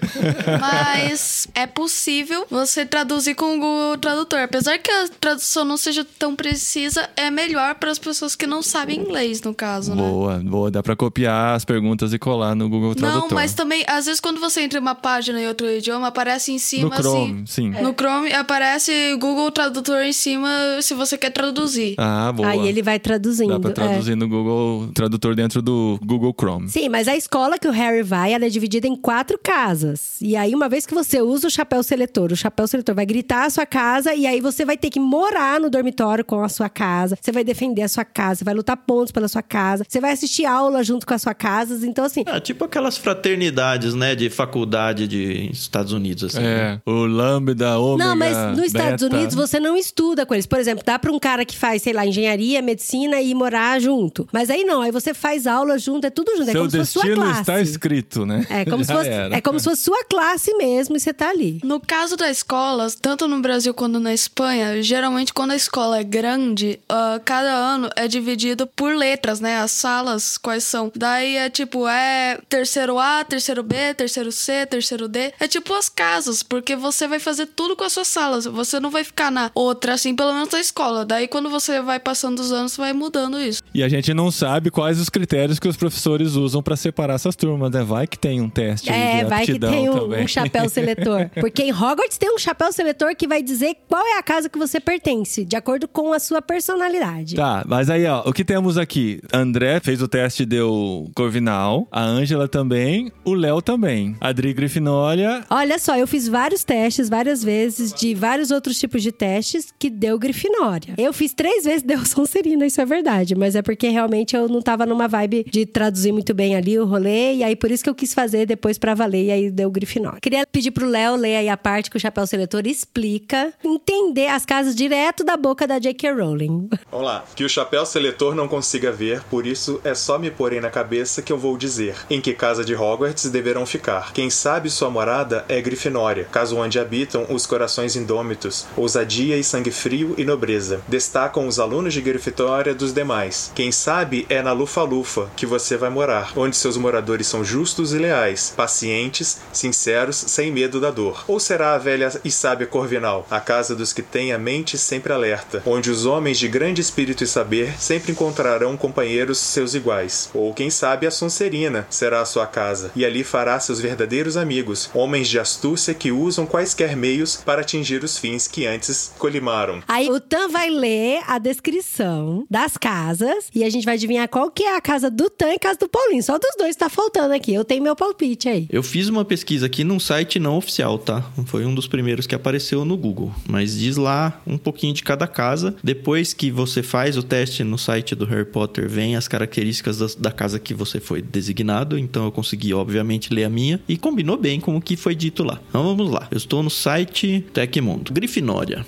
Mas é possível você traduzir com o Google Tradutor. Apesar que a tradução não seja tão precisa, é melhor para as pessoas que não sabem inglês, no caso, né? boa, boa. Dá pra copiar as perguntas e colar no Google Tradutor. Não, mas também, às vezes, quando você entra em uma página em outro idioma, aparece em no cima Chrome, assim. sim. No Chrome aparece Google Tradutor em cima se você quer traduzir. Ah, boa. Aí ele vai traduzindo. Dá pra é. traduzir no Google Tradutor dentro do Google Chrome. Sim, mas a escola que o Harry vai, ela é dividida em quatro casas. E aí, uma vez que você usa o chapéu seletor, o chapéu seletor vai gritar a sua casa e aí você vai ter que morar no dormitório com a sua casa. Você vai defender a sua casa, você vai lutar pontos pela sua casa. Você vai assistir aula junto com a sua casa. Então, assim, Ah, tipo aquelas fraternidades, né, de faculdade de Estados Unidos, assim. né? É, o Lambda, Ômega, Não, mas nos Estados Beta. Unidos você não estuda com eles. Por exemplo, dá pra um cara que faz, sei lá, engenharia, medicina e morar junto. Mas aí não, aí você faz aula junto, é tudo junto. é Seu como se fosse sua destino classe. está escrito, né? É como, se fosse, era. é como se fosse sua classe mesmo e você tá ali. No caso da escola, tanto no Brasil quanto na Espanha, geralmente quando a escola é grande, ah, cada ano é dividido por letras, né? As salas, quais são. Daí é tipo, é terceiro A, terceiro B, terceiro C, terceiro D. É tipo as casas, porque você vai fazer tudo com as suas salas. Você não vai ficar na outra, assim, pelo menos na escola. Daí quando você vai passando os anos, vai mudando isso. E a gente não sabe quais os critérios que os professores usam pra separar essas turmas, né? Vai que tem um teste aí É, de vai que tem um, um chapéu seletor. Porque em Hogwarts tem um chapéu seletor que vai dizer qual é a casa que você pertence, de acordo com a sua personalidade. Tá, mas aí, ó, o que temos aqui? André fez o teste e deu Corvinal, a Ângela também, o Léo também. A Adri Grifinória, Olha só, eu fiz vários testes, várias vezes, de vários outros tipos de testes, que deu Grifinória. Eu fiz três vezes, deu Sonserina, isso é verdade. Mas é porque realmente eu não tava numa vibe de traduzir muito bem ali o rolê, e aí por isso que eu quis fazer depois pra valer, e aí deu Grifinória. Queria pedir pro Léo ler aí a parte que o Chapéu Seletor explica, entender as casas direto da boca da J.K. Rowling. Vamos lá. Que o chapéu seletor não consiga ver, por isso é só me porem na cabeça que eu vou dizer em que casa de Hogwarts deverão ficar. Quem sabe sua morada é Grifinória, caso onde habitam os corações indômitos, ousadia e sangue frio e nobreza. Destacam os alunos de Grifinória dos demais. Quem sabe é na Lufa-Lufa que você vai morar, onde seus moradores são justos e leais, pacientes, sinceros, sem medo da dor. Ou será a velha e sábia Corvinal, a casa dos que têm a mente sempre alerta, onde os homens de grande espírito e saber sempre encontrarão companheiros seus iguais. Ou quem sabe a Sonserina será a sua casa, e ali fará seus verdadeiros amigos, homens de astúcia que usam quaisquer meios para atingir os fins que antes colimaram. Aí o Tan vai ler a descrição das casas e a gente vai adivinhar qual que é a casa do Tan e a casa do Paulinho. Só dos dois tá faltando aqui. Eu tenho meu palpite aí. Eu fiz uma pesquisa aqui num site não oficial, tá? Foi um dos primeiros que apareceu no Google. Mas diz lá um pouquinho de cada casa. Depois que você faz o teste no site do Harry Potter, vem as características da, casa que você foi designado. Então eu consegui, obviamente, ler a minha. E combinou bem com o que foi dito lá. Então vamos lá. Eu estou no site Tecmundo. Grifinória.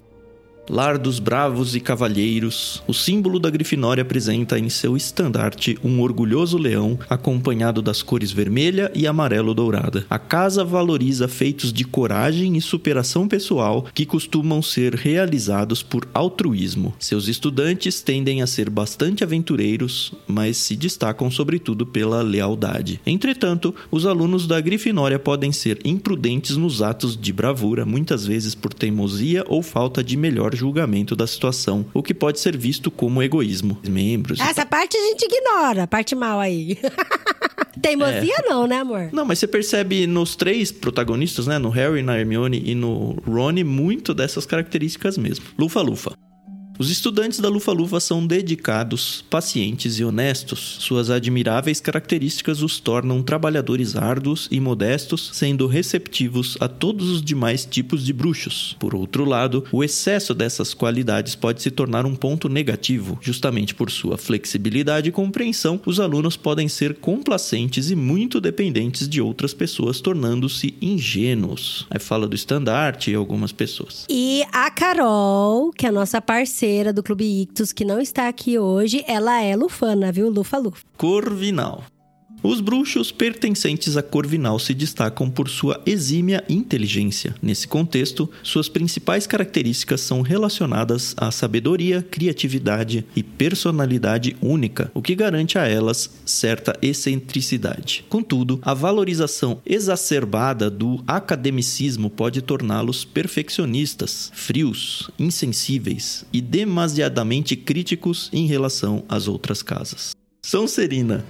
Lar dos bravos e cavalheiros, o símbolo da Grifinória apresenta em seu estandarte um orgulhoso leão acompanhado das cores vermelha e amarelo dourada. A casa valoriza feitos de coragem e superação pessoal que costumam ser realizados por altruísmo. Seus estudantes tendem a ser bastante aventureiros, mas se destacam sobretudo pela lealdade. Entretanto, os alunos da Grifinória podem ser imprudentes nos atos de bravura, muitas vezes por teimosia ou falta de melhor julgamento da situação, o que pode ser visto como egoísmo. Membros. Essa parte a gente ignora, a parte mal aí. Teimosia não, né, amor? Não, mas você percebe nos três protagonistas, né? No Harry, na Hermione e no Rony, muito dessas características mesmo. Lufa-lufa. Os estudantes da Lufa-Lufa são dedicados, pacientes e honestos. Suas admiráveis características os tornam trabalhadores árduos e modestos, sendo receptivos a todos os demais tipos de bruxos. Por outro lado, o excesso dessas qualidades pode se tornar um ponto negativo. Justamente por sua flexibilidade e compreensão, os alunos podem ser complacentes e muito dependentes de outras pessoas, tornando-se ingênuos. Aí fala do estandarte e algumas pessoas. E a Carol, que é a nossa parceira parceira do Clube Ictus, que não está aqui hoje. Ela é lufana, viu? Lufa Lufa. Corvinal. Os bruxos pertencentes a Corvinal se destacam por sua exímia inteligência. Nesse contexto, suas principais características são relacionadas à sabedoria, criatividade e personalidade única, o que garante a elas certa excentricidade. Contudo, a valorização exacerbada do academicismo pode torná-los perfeccionistas, frios, insensíveis e demasiadamente críticos em relação às outras casas. São Serina.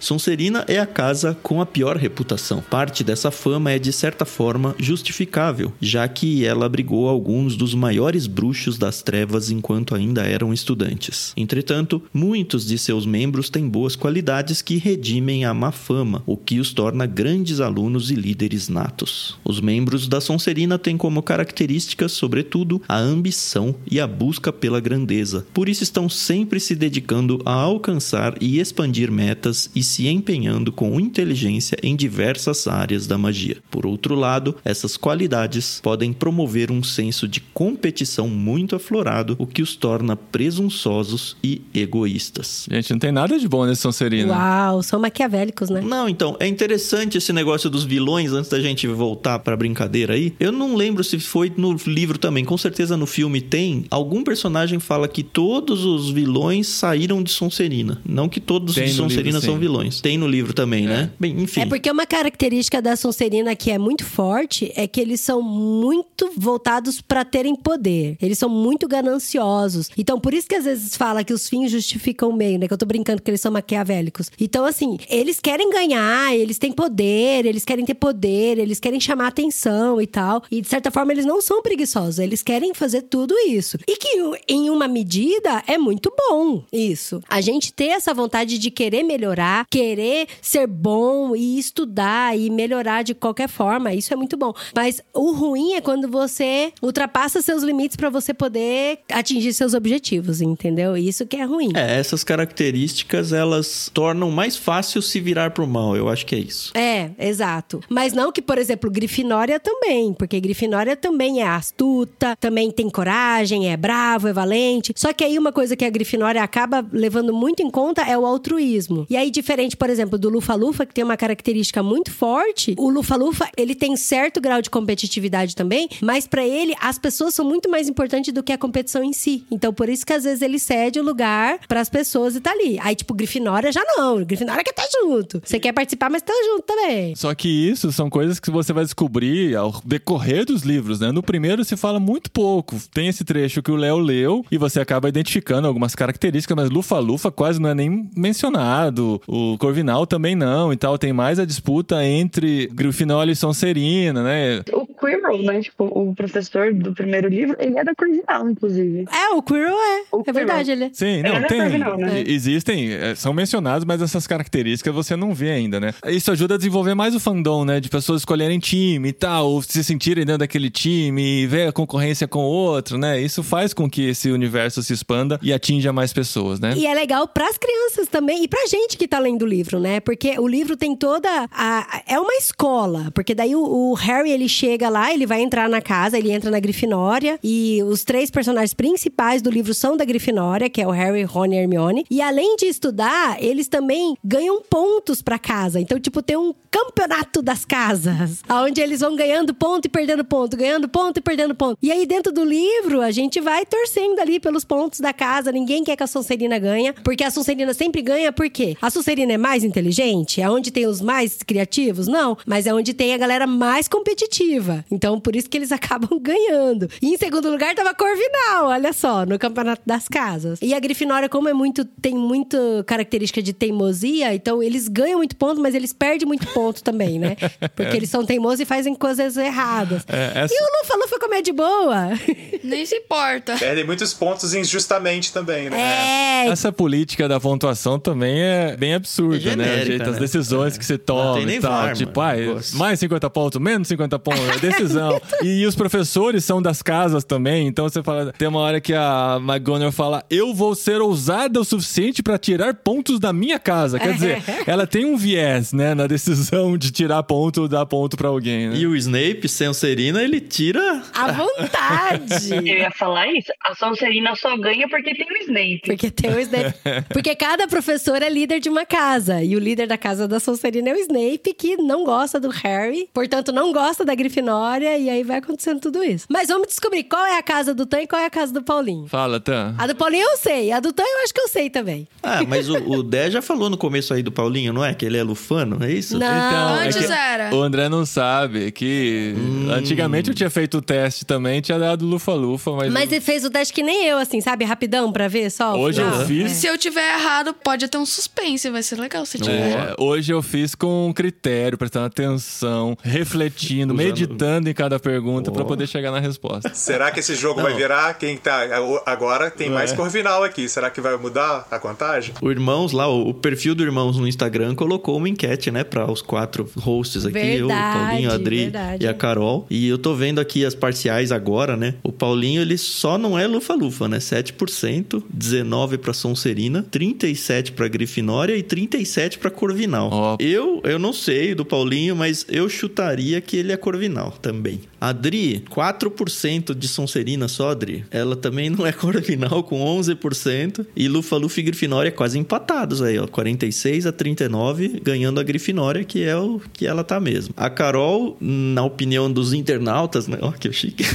Sonserina é a casa com a pior reputação. Parte dessa fama é de certa forma justificável, já que ela abrigou alguns dos maiores bruxos das trevas enquanto ainda eram estudantes. Entretanto, muitos de seus membros têm boas qualidades que redimem a má fama, o que os torna grandes alunos e líderes natos. Os membros da Sonserina têm como características, sobretudo, a ambição e a busca pela grandeza. Por isso estão sempre se dedicando a alcançar e expandir metas e se empenhando com inteligência em diversas áreas da magia. Por outro lado, essas qualidades podem promover um senso de competição muito aflorado, o que os torna presunçosos e egoístas. Gente, não tem nada de bom nesse Sonserina. Uau, são maquiavélicos, né? Não, então, é interessante esse negócio dos vilões, antes da gente voltar pra brincadeira aí. Eu não lembro se foi no livro também, com certeza no filme tem. Algum personagem fala que todos os vilões saíram de Sonserina. Não que todos Tem de Sonserina livro, são sim. Vilões. Tem no livro também, né? Bem, enfim. É porque uma característica da Sonserina que é muito forte é que eles são muito voltados pra terem poder. Eles são muito gananciosos. Então, por isso que às vezes fala que os fins justificam o meio, né? Que eu tô brincando que eles são maquiavélicos. Então, assim, eles querem ganhar, eles têm poder, eles querem ter poder, eles querem chamar atenção e tal. E de certa forma, eles não são preguiçosos, eles querem fazer tudo isso. E que em uma medida é muito bom isso. A gente ter essa vontade de querer melhorar, querer ser bom e estudar e melhorar de qualquer forma, isso é muito bom. Mas o ruim é quando você ultrapassa seus limites pra você poder atingir seus objetivos, entendeu? Isso que é ruim. É, essas características elas tornam mais fácil se virar pro mal. Eu acho que é isso. É, exato. Mas não que, por exemplo, Grifinória também, porque Grifinória também é astuta, também tem coragem, é bravo, é valente. Só que aí uma coisa que a Grifinória acaba levando muito em conta é o altruísmo. E aí, diferente, por exemplo, do Lufa-Lufa, que tem uma característica muito forte, o Lufa-Lufa, ele tem certo grau de competitividade também, mas pra ele, as pessoas são muito mais importantes do que a competição em si. Então, por isso que às vezes ele cede o lugar pras pessoas e tá ali. Aí, tipo, Grifinória já não. Grifinória quer estar junto. Você quer participar, mas tá junto também. Só que isso são coisas que você vai descobrir ao decorrer dos livros, né? No primeiro se fala muito pouco. Tem esse trecho que o Léo leu e você acaba identificando algumas características, mas Lufa-Lufa quase não é nem mencionado. O Corvinal também não e tal. Tem mais a disputa entre Grifinória e Sonserina, né? O Quirrell, né? Tipo, o professor do primeiro livro, ele é da Corvinal, inclusive. É, o Quirrell é. O é Quirrell. verdade, ele é. Sim, Ele não, não é tem. Corvinal, né? Existem, é, são mencionados, mas essas características você não vê ainda, né? Isso ajuda a desenvolver mais o fandom, né? De pessoas escolherem time e tal, ou se sentirem dentro daquele time e ver a concorrência com o outro, né? Isso faz com que esse universo se expanda e atinja mais pessoas, né? E é legal pras crianças também e pra gente que tá lendo o livro, né? Porque o livro tem toda a é uma escola, porque daí o, o Harry ele chega lá, ele vai entrar na casa, ele entra na Grifinória e os três personagens principais do livro são da Grifinória, que é o Harry, Ron e Hermione. E além de estudar, eles também ganham pontos pra casa. Então, tipo, tem um campeonato das casas, onde eles vão ganhando ponto e perdendo ponto, ganhando ponto e perdendo ponto. E aí dentro do livro, a gente vai torcendo ali pelos pontos da casa. Ninguém quer que a Sonserina ganhe, porque a Sonserina sempre ganha, por quê? A Sonserina é mais inteligente? É onde tem os mais criativos? Não, mas é onde tem a galera mais competitiva. Então, por isso que eles acabam ganhando. E em segundo lugar tava Corvinal, olha só, no campeonato das casas. E a Grifinória, como é muito tem muita característica de teimosia, então eles ganham muito ponto, mas eles perdem muito ponto também, né? Porque eles são teimosos e fazem coisas erradas. É, essa- E o Lufa Lufa como é de boa. Nem se importa. Perdem muitos pontos injustamente também, né? É, Essa política da pontuação também é bem absurda, É né? genérica, O jeito, as né? decisões É. que você toma e tal. VAR, tipo, ah, mais 50 pontos, menos 50 pontos. decisão. E, os professores são das casas também, então você fala. Tem uma hora que a McGonagall fala: Eu vou ser ousada o suficiente pra tirar pontos da minha casa. Quer dizer, ela tem um viés, né, na decisão de tirar ponto ou dar ponto pra alguém, né? E o Snape, Sonserina, ele tira. À vontade. Eu ia falar isso. A Sonserina só ganha porque tem o Snape. Porque tem o Snape. Porque cada professor é líder de uma casa. E o líder da casa da Sonserina é o Snape, que não gosta do Harry. Portanto, não gosta da Grifinória. E aí vai acontecendo tudo isso. Mas vamos descobrir qual é a casa do Tan e qual é a casa do Paulinho. Fala, Tan. A do Paulinho eu sei. A do Tan eu acho que eu sei também. Ah, mas o, o Dé já falou no começo aí do Paulinho, não é? Que ele é lufano, é isso? Não. Então, é Antes que era. O André não sabe que antigamente eu tinha feito o teste também, tinha dado lufa-lufa, mas, Mas ele fez o teste que nem eu, assim, sabe? Rapidão pra ver só. hoje eu fiz. Se eu tiver errado, pode ter um suspense. Vai ser legal se tiver. É, hoje eu fiz com critério, prestando atenção, refletindo, Usando- meditando em cada pergunta pra poder chegar na resposta. Será que esse jogo vai virar quem tá. Agora tem mais Corvinal aqui. Será que vai mudar a contagem? O Irmãos lá, o perfil do Irmãos no Instagram colocou uma enquete, né, para os quatro hosts aqui, eu, o Verdade, Paulinho, a Adri verdade. e a Carol. E eu tô vendo aqui as parciais agora, né? O Paulinho, ele só não é lufa-lufa, né? 7%, 19 para Sonserina, 37 para Grifinória e 37 para Corvinal. Ó. Eu, eu não sei do Paulinho, mas eu chutaria que ele é Corvinal também. A Adri, 4% de Sonserina só, Adri. Ela também não é Corvinal com 11% e Lufa-Lufa e Grifinória quase empatados aí, ó, 46 a 39, ganhando a Grifinória, que é o que ela tá mesmo. A Carol, na opinião dos internautas, né? Ó, que chique.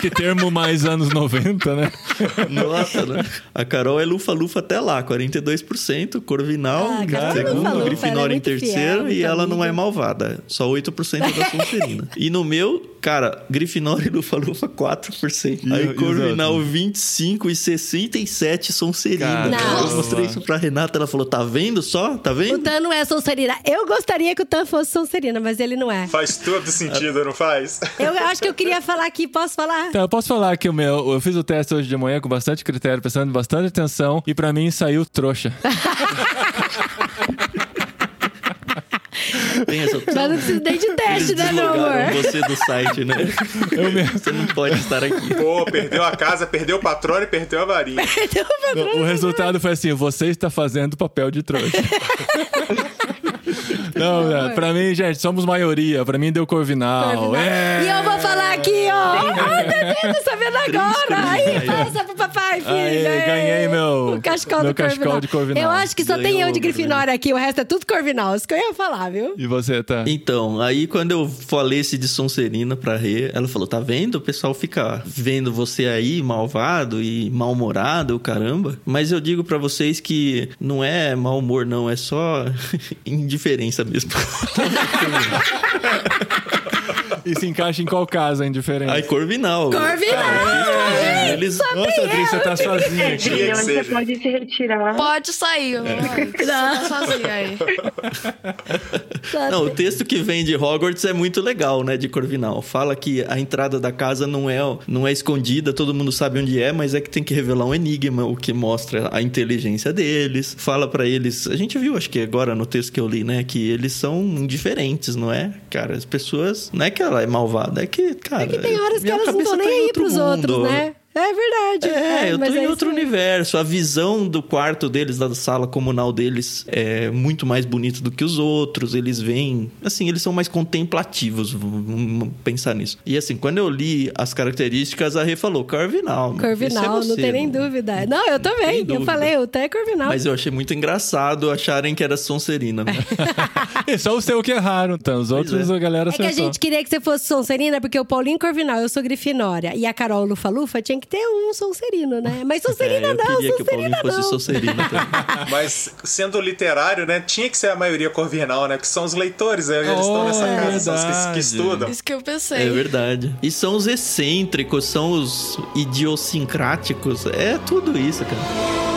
Que termo mais anos 90, né? Nossa, né? A Carol é Lufa-Lufa até lá, 42%, Corvinal Ah, a em Carol é segundo, Lufa-Lufa, ela é Grifinória em muito terceiro fiel, e ela não é amiga. malvada, só 8% é da Sonserina. e no meu, cara, Grifinória e Lufa-Lufa 4%. E- Aí e Corvinal outros? 25 e 67 Sonserina. Caramba. Eu mostrei isso pra Renata, ela falou, tá vendo só? Tá O vendo? Tan não é Sonserina. Eu gostaria que o Tan fosse Sonserina, mas ele não é. Faz todo sentido, não faz? Eu acho que eu queria falar aqui. Posso falar? Então, eu posso falar que o meu, eu fiz o teste hoje de manhã com bastante critério, prestando bastante atenção, e pra mim saiu trouxa. Tem essa opção. Mas não precisa nem de teste, né, meu amor? você do site, né? Eu mesmo. Você não pode estar aqui. Pô, perdeu a casa, perdeu o patrão e perdeu a varinha. O resultado foi assim: você está fazendo papel de trouxa. Não, né, pra mim, gente, somos maioria. Pra mim deu Corvinal. É. E eu vou falar aqui, ó. Ai, tá vendo agora? Aí, passa pro papai, filho. Aê, ganhei meu- O cachecol meu do Corvinal. de Corvinal. Eu acho que só tem Ganhou eu de Grifinória aqui, o resto é tudo Corvinal. Isso que eu ia falar, viu? E você, tá? Então, aí quando eu falei esse de Sonserina pra Rê, ela falou: tá vendo? O pessoal fica vendo você aí malvado e mal-humorado, caramba. Mas eu digo pra vocês que não é mau humor, não, é só indiferença mesmo. E se encaixa em qual casa, a indiferença? Aí, Corvinal. Corvinal! É, Eles. Nossa, Adri, você tá sozinha aqui. Queria que onde você seja. pode se retirar. Pode sair. Vai. Você tá sozinha aí. Não, o texto que vem de Hogwarts é muito legal, né? De Corvinal. Fala que a entrada da casa não é, não é escondida, todo mundo sabe onde é, mas é que tem que revelar um enigma, o que mostra a inteligência deles. Fala pra eles. A gente viu, acho que agora no texto que eu li, né? Que eles são indiferentes, não é? Cara, as pessoas. Não é que ela é malvada, é que, cara. É que tem horas que elas não estão tá nem em aí pros outros, mundo. né? É verdade. É, eu tô em é outro universo. A visão do quarto deles, da sala comunal deles, é muito mais bonita do que os outros. Eles veem. Assim, eles são mais contemplativos. Vamos pensar nisso. E assim, quando eu li as características, a Rê falou: Corvinal. é Corvinal, você, não tem nem mano." dúvida. Não, eu também. Eu falei, o é Corvinal. Mas eu achei muito engraçado acharem que era Sonserina. né? E só o seu que erraram, então. Os outros é. a galera É que a acertou. gente queria que você fosse Sonserina, porque o Paulinho Corvinal, eu sou Grifinória. E a Carol Lufa-Lufa tinha que ter um Sonserino, né? Mas É, Sonserina eu não, queria que o Paulinho Sonserina fosse não. Sonserina também. Mas sendo literário, né? Tinha que ser a maioria corvinal, né? Que são os leitores, né? Eles estão nessa Oh, é casa, são os que, que verdade. estudam. Isso que eu É pensei. verdade. E são os excêntricos, são os idiosincráticos. É tudo isso, cara.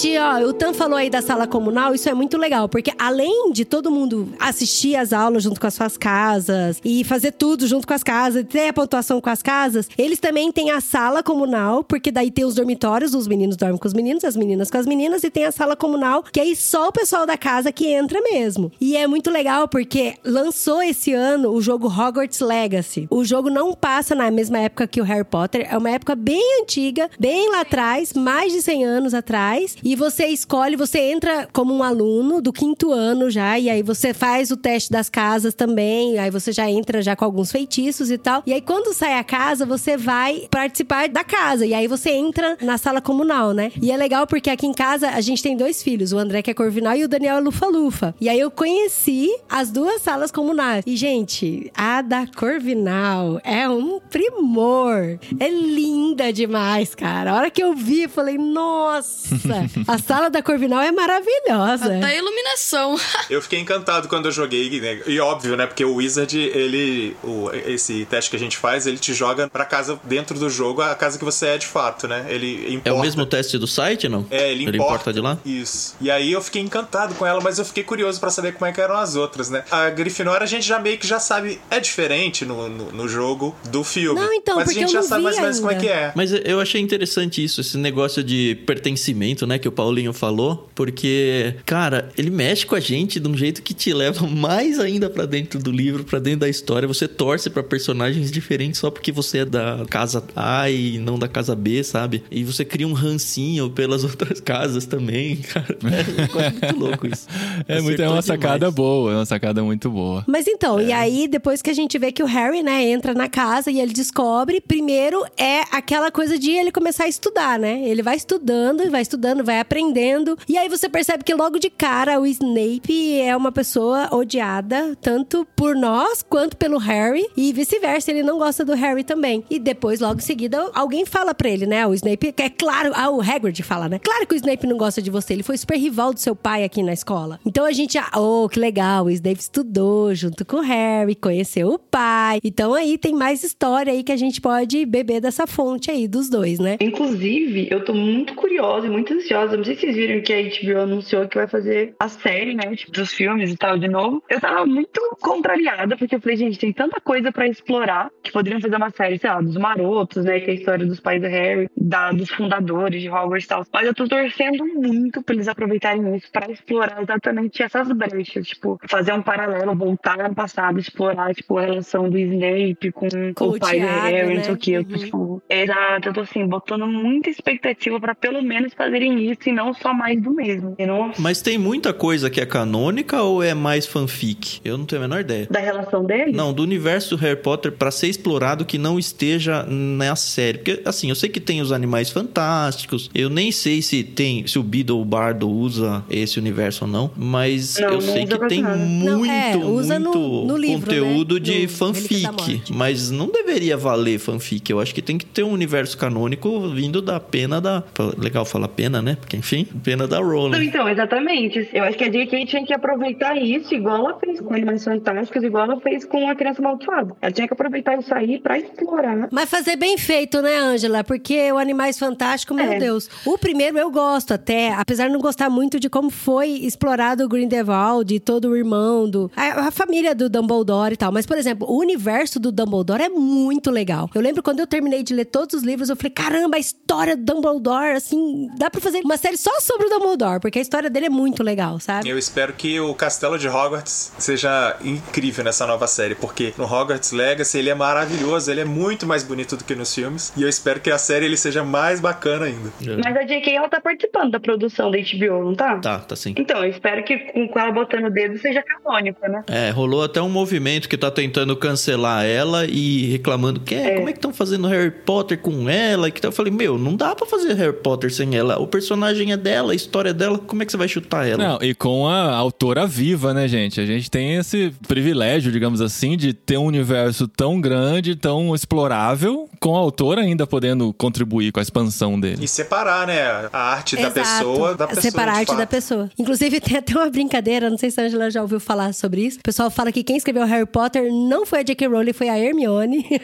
Gente, ó, o Tan falou aí da sala comunal, isso é muito legal, porque além de todo mundo assistir as aulas junto com as suas casas e fazer tudo junto com as casas, ter a pontuação com as casas, eles também têm a sala comunal, porque daí tem os dormitórios, os meninos dormem com os meninos, as meninas com as meninas, e tem a sala comunal, que aí só o pessoal da casa que entra mesmo. E é muito legal porque lançou esse ano o jogo Hogwarts Legacy. O jogo não passa na mesma época que o Harry Potter, é uma época bem antiga, bem lá atrás, mais de 100 anos atrás, e você escolhe, você entra como um aluno do quinto ano já, e aí você faz o teste das casas também, aí você já entra já com alguns feitiços e tal. E aí quando sai a casa, você vai participar da casa, e aí você entra na sala comunal, né? E é legal porque aqui em casa a gente tem dois filhos, o André que é Corvinal e o Daniel é Lufa-Lufa. E aí eu conheci as duas salas comunais. E gente, a da Corvinal é um primor. É linda demais, cara. A hora que eu vi, falei, nossa, a sala da Corvinal é maravilhosa. Até a iluminação. Eu fiquei encantado quando eu joguei, né? E óbvio, né? Porque o Wizard, ele. O, esse teste que a gente faz, ele te joga pra casa dentro do jogo, a casa que você é de fato, né? Ele importa. É o mesmo teste do site, não? É, ele importa. Ele importa de lá? Isso. E aí eu fiquei encantado com ela, mas eu fiquei curioso pra saber como é que eram as outras, né? A Grifinória a gente já meio que já sabe, é diferente no, no, no jogo do filme. Não, então, mas a porque gente eu já sabe mais ou menos como é ainda. que é. Mas eu achei interessante isso, esse negócio de pertencimento, né, que o Paulinho falou, porque, cara, ele mexe com a gente de um jeito que te leva mais ainda pra dentro do livro, pra dentro da história. Você torce pra personagens diferentes só porque você é da casa A e não da casa B, sabe? E você cria um rancinho pelas outras casas também, cara. É negócio muito louco isso. É, muito, é uma sacada demais. boa, é uma sacada muito boa. Mas então, e aí depois que a gente vê que o Harry, né, entra na casa e ele descobre, primeiro é aquela coisa de ele começar a estudar, né? Ele vai estudando, vai estudando, vai aprendendo. E aí você percebe que logo de cara o Snape é uma pessoa odiada, tanto por nós quanto pelo Harry. E vice-versa, ele não gosta do Harry também. E depois, logo em seguida, alguém fala pra ele, né? O Snape, é claro, ah, o Hagrid fala, né? Claro que o Snape não gosta de você, ele foi super rival do seu pai aqui na escola. Então a gente, ah, oh, que legal, o Snape estudou junto com o Harry, conheceu o pai. Então aí tem mais história aí que a gente pode beber dessa fonte aí dos dois, né? Inclusive, eu tô muito curiosa e muito ansiosa. Não sei se vocês viram que a HBO anunciou que vai fazer a série, né? Tipo, dos filmes e tal, de novo. Eu tava muito contrariada, porque eu falei, gente, tem tanta coisa pra explorar que poderiam fazer uma série, sei lá, dos marotos, né? Que é a história dos pais do Harry, da, dos fundadores de Hogwarts e tal. Mas eu tô torcendo muito pra eles aproveitarem isso pra explorar exatamente essas brechas. Tipo, fazer um paralelo, voltar no passado, explorar, tipo, a relação do Snape com, Com o o pai Tiago, do Harry, né? não sei o que. Eu tô, Uhum. tipo, exato, eu tô assim, botando muita expectativa pra pelo menos fazerem isso e não só mais do mesmo. Não Mas tem muita coisa que é canônica ou é mais fanfic? Eu não tenho a menor ideia. da relação deles. Não, do universo do Harry Potter pra ser explorado que não esteja na série. Porque, assim, eu sei que tem os animais fantásticos. Eu nem sei se tem, se o Beedle ou o Bardo usa esse universo ou não. Mas Não, eu não sei que tem nada. muito, Não, é, usa no- muito no livro, conteúdo né? de No fanfic. Mas não deveria valer fanfic. Eu acho que tem que ter um universo canônico vindo da pena da. Legal falar pena, né? Porque, enfim, pena da Não, Rowling. então, exatamente. Eu acho que a J.K. tinha que aproveitar isso, igual ela fez com Animais Fantásticos, igual ela fez com A Criança Amaldiçoada. Ela tinha que aproveitar isso aí pra explorar. Mas fazer bem feito, né, Ângela? Porque o Animais Fantásticos, meu É. Deus. O primeiro eu gosto até, apesar de não gostar muito de como foi explorado o Grindelwald e todo o irmão do... A, a família do Dumbledore e tal. Mas, por exemplo, o universo do Dumbledore é muito legal. Eu lembro quando eu terminei de ler todos os livros, eu falei, caramba, a história do Dumbledore, assim... Dá pra fazer uma série só sobre o Dumbledore, porque a história dele é muito legal, sabe? Eu espero que o Castelo de Hogwarts seja incrível nessa nova série, porque no Hogwarts Legacy ele é maravilhoso, ele é muito mais bonito do que nos filmes, e eu espero que a série ele seja mais bacana ainda. Mas a J.K. ela tá participando da produção da HBO, não tá? Tá, tá sim. Então, eu espero que com ela botando o dedo seja canônico, né? É, rolou até um movimento que tá tentando cancelar ela e reclamando que é, como é que estão fazendo Harry Potter com ela? E que tá- eu falei, meu, não dá pra fazer Harry Potter sem ela. O personagem é dela, a história é dela, como é que você vai chutar ela? Não, e com a autora viva, né, gente? A gente tem esse privilégio, digamos assim, de ter um universo tão grande, tão explorável, com o autor ainda podendo contribuir com a expansão dele. E separar, né? A arte da Exato. pessoa da pessoa. Separar a arte fato. da pessoa. Inclusive, tem até uma brincadeira, não sei se a Angela já ouviu falar sobre isso. O pessoal fala que quem escreveu Harry Potter não foi a J.K. Rowling, foi a Hermione.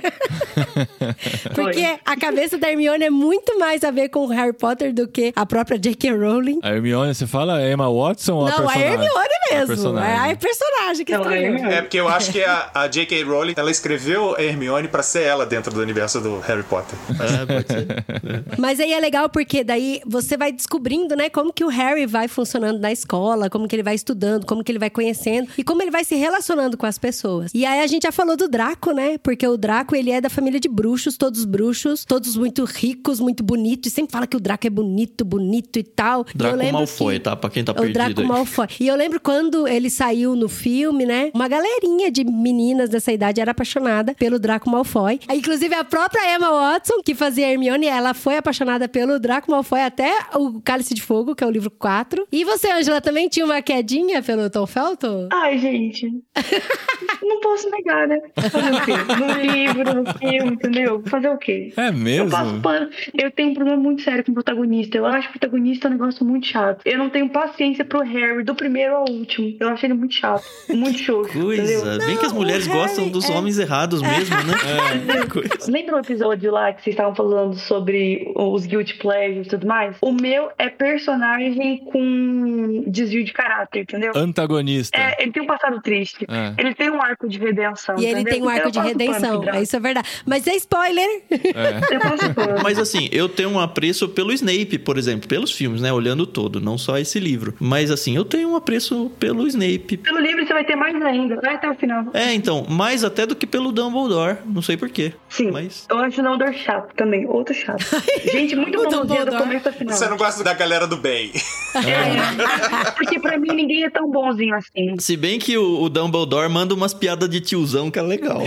Porque Foi. a cabeça da Hermione é muito mais a ver com o Harry Potter do que a própria J.K. Rowling. A Hermione, você fala Emma Watson ou a não, a personagem? Hermione A mesmo. personagem. É a personagem que Não, a escreveu. Hermione. É porque eu acho que a, a J.K. Rowling, ela escreveu a Hermione pra ser ela dentro do universo do Harry Potter. É, pode ser. Mas aí é legal porque daí você vai descobrindo, né, como que o Harry vai funcionando na escola, como que ele vai estudando, como que ele vai conhecendo e como ele vai se relacionando com as pessoas. E aí a gente já falou do Draco, né? Porque o Draco, ele é da família de bruxos, todos bruxos, todos muito ricos, muito bonitos. E sempre fala que o Draco é bonito, bonito e tal. E eu Draco lembro Malfoy, que- tá? Pra quem tá o perdido Draco aí. Malfoy. E eu lembro quando ele saiu no filme, né? Uma galerinha de meninas dessa idade era apaixonada pelo Draco Malfoy. Inclusive, a própria Emma Watson, que fazia a Hermione, ela foi apaixonada pelo Draco Malfoy até o Cálice de Fogo, que é o livro 4. E você, Angela, também tinha uma quedinha pelo Tom Felton? Ai, gente. não posso negar, né? Fazer o quê? No livro, no filme, entendeu? Fazer o quê? É Eu mesmo? passo pano. Eu tenho um problema muito sério com o protagonista. Eu acho o protagonista um negócio muito chato. Eu não tenho paciência pro Harry, do primeiro ao último. Eu achei ele muito chato. Muito entendeu? Coisa. Bem que as Não, mulheres Harry gostam dos é- homens errados mesmo, né? É. coisa. Lembra o episódio lá que vocês estavam falando sobre os guilty pleasures e tudo mais? O meu é personagem com desvio de caráter, entendeu? Antagonista. É, ele tem um passado triste. É. Ele tem um arco de redenção. E ele entendeu? tem um arco Eu de redenção. É isso é verdade. Mas é spoiler. Pano. Mas assim, eu tenho um apreço pelo Snape, por exemplo, pelos filmes, né? Olhando todo, não só esse livro. Mas assim, eu tenho um apreço pelo Snape. Pelo livro você vai ter mais ainda. Vai até o final. É, então, mais até do que pelo Dumbledore. Não sei porquê. Sim. Mas. Eu acho o Dumbledore chato também. Outro chato. Gente, muito O bonzinho do começo ao final. Você não gosta da galera do bem. É, porque pra mim ninguém é tão bonzinho assim. Se bem que o, o Dumbledore manda umas piadas de tiozão que é legal.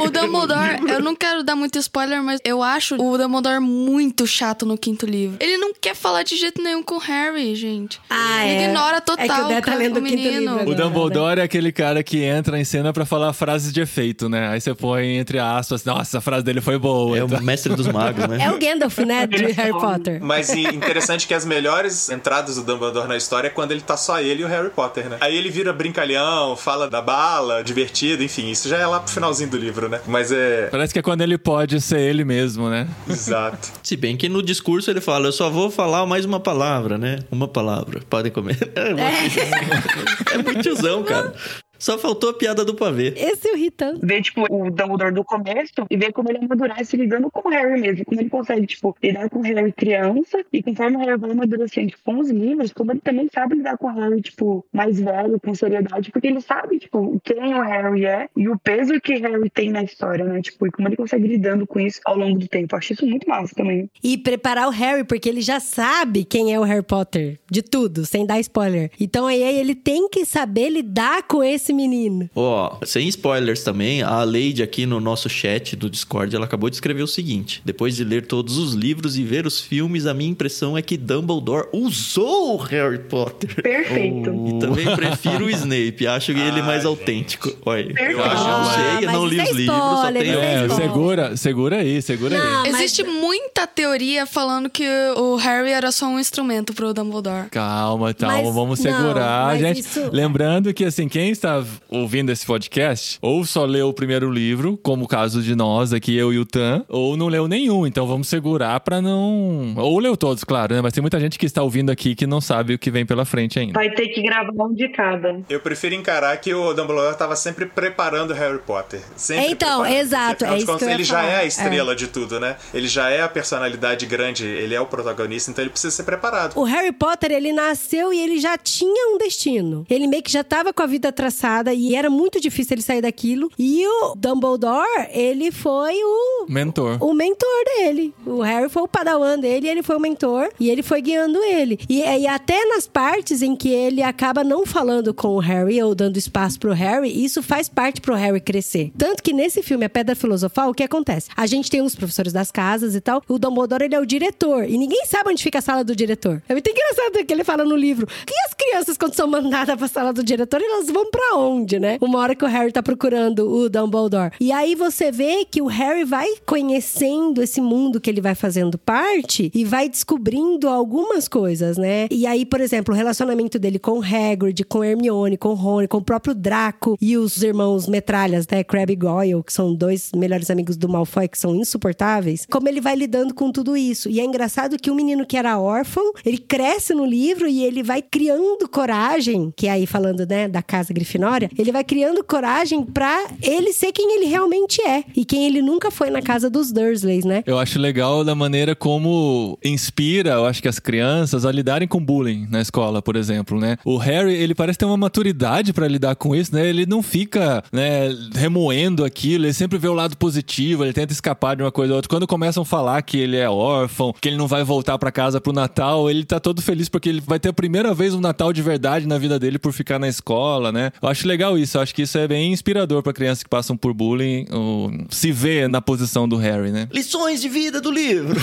O Dumbledore, eu não quero dar muito spoiler, mas eu acho o Dumbledore muito chato no quinto livro. Ele não quer falar de jeito nenhum com o Harry, gente. Ah, Ele é. ignora É que o total Dé tá lendo o o quinto menino. livro O agora. Dumbledore é aquele cara que entra em cena pra falar frases de efeito, né? Aí você põe entre aspas, nossa, a frase dele foi boa. É Então- o mestre dos magos, né? É o Gandalf, né? De Ele Harry. Potter. Mas e interessante que as melhores entradas do Dumbledore na história é quando ele tá só ele e o Harry Potter, né? Aí ele vira brincalhão, fala da bala, divertido, enfim, isso já é lá pro finalzinho do livro, né? Mas é. Parece que é quando ele pode ser ele mesmo, né? Exato. Se bem que no discurso ele fala, eu só vou falar mais uma palavra, né? Uma palavra. Podem comer. É, muito- é muito tiozão, cara. Só faltou a piada do pavê. Esse eu ri tanto. Ver, tipo, o Dumbledore do começo e ver como ele amadurece lidando com o Harry mesmo. Como ele consegue, tipo, lidar com o Harry criança e conforme o Harry vai amadurecendo tipo, com os livros, como ele também sabe lidar com o Harry, tipo, mais velho, com seriedade, porque ele sabe, tipo, quem o Harry é e o peso que Harry tem na história, né? Tipo, e como ele consegue lidando com isso ao longo do tempo. Eu acho isso muito massa também. E preparar o Harry, porque ele já sabe quem é o Harry Potter. De tudo, sem dar spoiler. Então aí ele tem que saber lidar com esse menino. Ó, sem spoilers também, a Lady aqui no nosso chat do Discord, ela acabou de escrever o seguinte: depois de ler todos os livros e ver os filmes, a minha impressão é que Dumbledore usou o Harry Potter. Perfeito. E também prefiro o Snape, acho ele mais autêntico. Olha, eu acho, não Ah, sei, eu não li isso os é livros, só tenho. é É, segura, segura aí, segura Não, aí. mas- Existe muita teoria falando que o Harry era só um instrumento pro Dumbledore. Calma, calma, Mas- vamos não, segurar, gente. isso- Lembrando que, assim, quem está ouvindo esse podcast, ou só leu o primeiro livro, como o caso de nós aqui, eu e o Tan, ou não leu nenhum. Então vamos segurar pra não. Ou leu todos, claro, né? Mas tem muita gente que está ouvindo aqui que não sabe o que vem pela frente ainda. Vai ter que gravar um de cada. Eu prefiro encarar que o Dumbledore tava sempre preparando o Harry Potter. Sempre Então, preparando. exato, Afinal é contas, ele já falar. é a estrela de tudo, né? Ele já é a personalidade grande, ele é o protagonista, então ele precisa ser preparado. O Harry Potter, ele nasceu e ele já tinha um destino. Ele meio que já tava com a vida traçada e era muito difícil ele sair daquilo. E o Dumbledore, ele foi o Mentor. o mentor dele. O Harry foi o padawan dele, ele foi o mentor e ele foi guiando ele. E, e até nas partes em que ele acaba não falando com o Harry ou dando espaço pro Harry, isso faz parte pro Harry crescer. Tanto que nesse filme, A Pedra Filosofal, o que acontece? A gente tem uns professores das casas e tal, o Dumbledore, ele é o diretor. E ninguém sabe onde fica a sala do diretor. É muito engraçado que ele fala no livro. E as crianças, quando são mandadas pra sala do diretor, elas vão pra onde, né? Uma hora que o Harry tá procurando o Dumbledore. E aí você vê que o Harry vai conhecendo esse mundo que ele vai fazendo parte e vai descobrindo algumas coisas, né? E aí, por exemplo, o relacionamento dele com Hagrid, com Hermione, com Rony, com o próprio Draco e os irmãos metralhas, né? Crabbe e Goyle, que são dois melhores amigos do Malfoy, que são insuportáveis. Como ele vai lidando com tudo isso. E é engraçado que o menino que era órfão, ele cresce no livro e ele vai criando coragem, que é aí falando, né, da casa Grifinória, ele vai criando coragem pra ele ser quem ele realmente é. E quem ele nunca foi na casa dos Dursleys, né? Eu acho legal da maneira como inspira, eu acho que as crianças a lidarem com bullying na escola, por exemplo, né? O Harry, ele parece ter uma maturidade pra lidar com isso, né? Ele não fica, né, remoendo aquilo, ele sempre vê o lado positivo, ele tenta escapar de uma coisa ou outra. Quando começam a falar que ele é órfão, que ele não vai voltar pra casa pro Natal, ele tá todo feliz porque ele vai ter a primeira vez um Natal de verdade na vida dele por ficar na escola, né? Eu acho legal isso, eu acho que isso é bem inspirador pra crianças que passam por bullying, ou se vê na posição do Harry, né? Lições de vida do livro.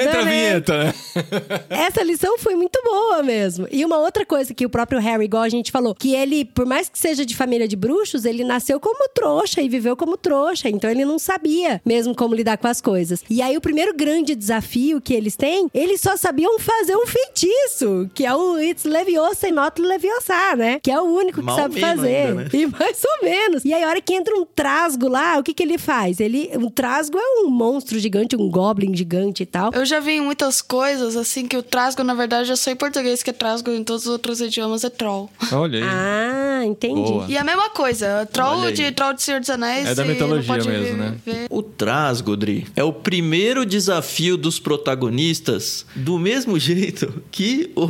Entra a vinheta, né? Essa lição foi muito boa mesmo. E uma outra coisa que o próprio Harry, igual a gente falou, que ele, por mais que seja de família de bruxos, ele nasceu como trouxa e viveu como trouxa. Então ele não sabia mesmo como lidar com as coisas. E aí o primeiro grande desafio que eles têm, eles só sabiam fazer um feitiço, que é o It's Leviosa e Not Leviosa, né? Que é o único que Mal sabe fazer. ainda, né? E mais ou menos. E aí a hora que entra um trasgo lá, o que que ele faz? Ele, um trasgo é um monstro gigante, um goblin gigante e tal. Eu já vi muitas coisas, assim, que o trasgo, na verdade, eu sei em português, que é trasgo em todos os outros idiomas é troll. Olha aí. Ah, entendi. Boa. E a mesma coisa, troll de troll de Senhor dos Anéis. É da mitologia mesmo, né? ver- O Trasgodri é o primeiro desafio dos protagonistas do mesmo jeito que o.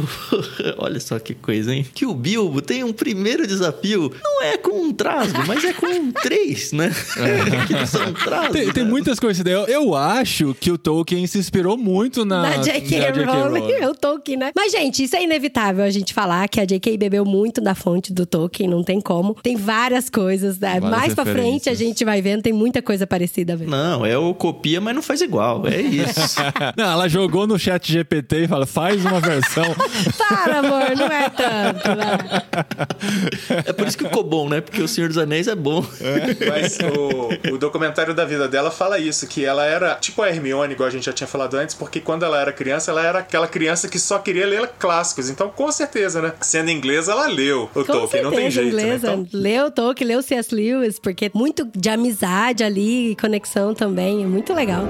Olha só que coisa, hein? Que o Bilbo tem um primeiro desafio. Não é com um Trasgo, mas é com três, né? que não são Trasgos. Tem, tem né? muitas coincidências. Eu, eu acho que o Tolkien se inspirou muito na, Na J.K. Rowling, eu Tolkien, né? Mas, gente, isso é inevitável a gente falar que a J.K. bebeu muito da fonte do Tolkien, não tem como. Tem várias coisas, né? Várias Mais pra frente a gente vai vendo, tem muita coisa parecida mesmo. Não, é o copia, mas não faz igual. É isso. Não, ela jogou no chat GPT e fala, faz uma versão. Para, amor, não é tanto. vai. É por isso que ficou bom, né? Porque o Senhor dos Anéis é bom. Mas o, o documentário da vida dela fala isso, que ela era tipo a Hermione, igual a gente já tinha falado antes, porque quando ela era criança, ela era aquela criança que só queria ler clássicos. Então, com certeza, né? Sendo inglesa, ela leu o Com Tolkien, não tem certeza, jeito, né? inglesa. Então, Leu Tolkien, leu C.S. Lewis, porque muito de amizade ali, e conexão também, é muito legal.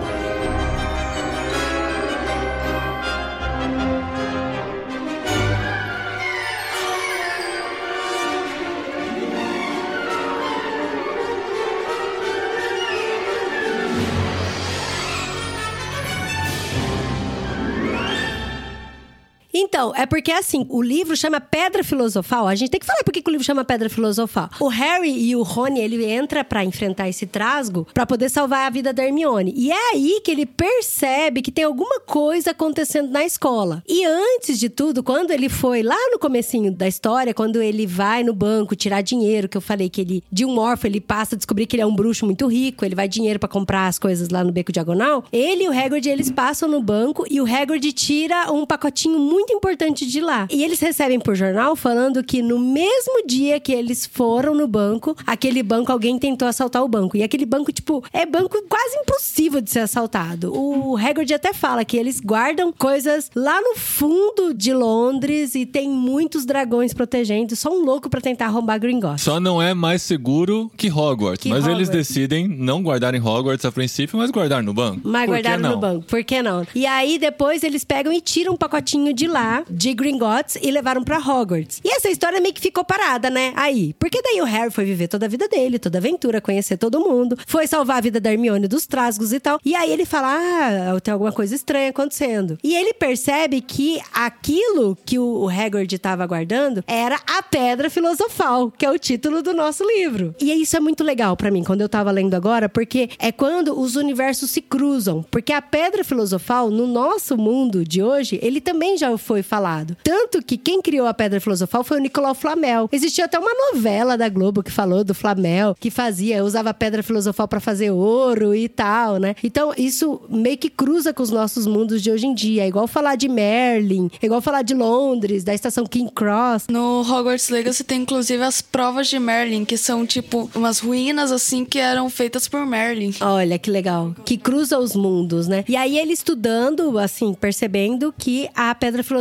Então, é porque assim, o livro chama Pedra Filosofal. A gente tem que falar por que que o livro chama Pedra Filosofal. O Harry e o Rony, ele entra pra enfrentar esse trasgo pra poder salvar a vida da Hermione. E é aí que ele percebe que tem alguma coisa acontecendo na escola. E antes de tudo, quando ele foi lá no comecinho da história, quando ele vai no banco tirar dinheiro, que eu falei que ele de um órfão, ele passa a descobrir que ele é um bruxo muito rico, ele vai dinheiro pra comprar as coisas lá no Beco Diagonal. Ele e o Hagrid, eles passam no banco e o Hagrid tira um pacotinho muito importante de lá. E eles recebem por jornal falando que no mesmo dia que eles foram no banco, aquele banco, alguém tentou assaltar o banco. E aquele banco, tipo, é banco quase impossível de ser assaltado. O Hagrid até fala que eles guardam coisas lá no fundo de Londres e tem muitos dragões protegendo. Só um louco pra tentar roubar Gringotts. Só não é mais seguro que Hogwarts. Que mas eles Hogwarts. decidem não guardar em Hogwarts a princípio, mas guardar no banco. Mas guardaram não? no banco. Por que não? E aí, depois, eles pegam e tiram um pacotinho de lá, de Gringotts, e levaram pra Hogwarts. E essa história meio que ficou parada, né? Aí. Porque daí o Harry foi viver toda a vida dele, toda a aventura, conhecer todo mundo. Foi salvar a vida da Hermione dos trasgos e tal. E aí ele fala, ah, tem alguma coisa estranha acontecendo. E ele percebe que aquilo que o Hagrid tava guardando era a Pedra Filosofal, que é o título do nosso livro. E isso é muito legal pra mim, quando eu tava lendo agora, porque é quando os universos se cruzam. Porque a Pedra Filosofal, no nosso mundo de hoje, ele também já foi falado. Tanto que quem criou a Pedra Filosofal foi o Nicolau Flamel. Existia até uma novela da Globo que falou do Flamel, que fazia, usava a Pedra Filosofal para fazer ouro e tal, né? Então, isso meio que cruza com os nossos mundos de hoje em dia. É igual falar de Merlin, é igual falar de Londres, da estação King Cross. No Hogwarts Legacy tem inclusive as provas de Merlin, que são tipo umas ruínas assim que eram feitas por Merlin. Olha que legal. Que cruza os mundos, né? E aí ele estudando, assim, percebendo que a pedra filosofal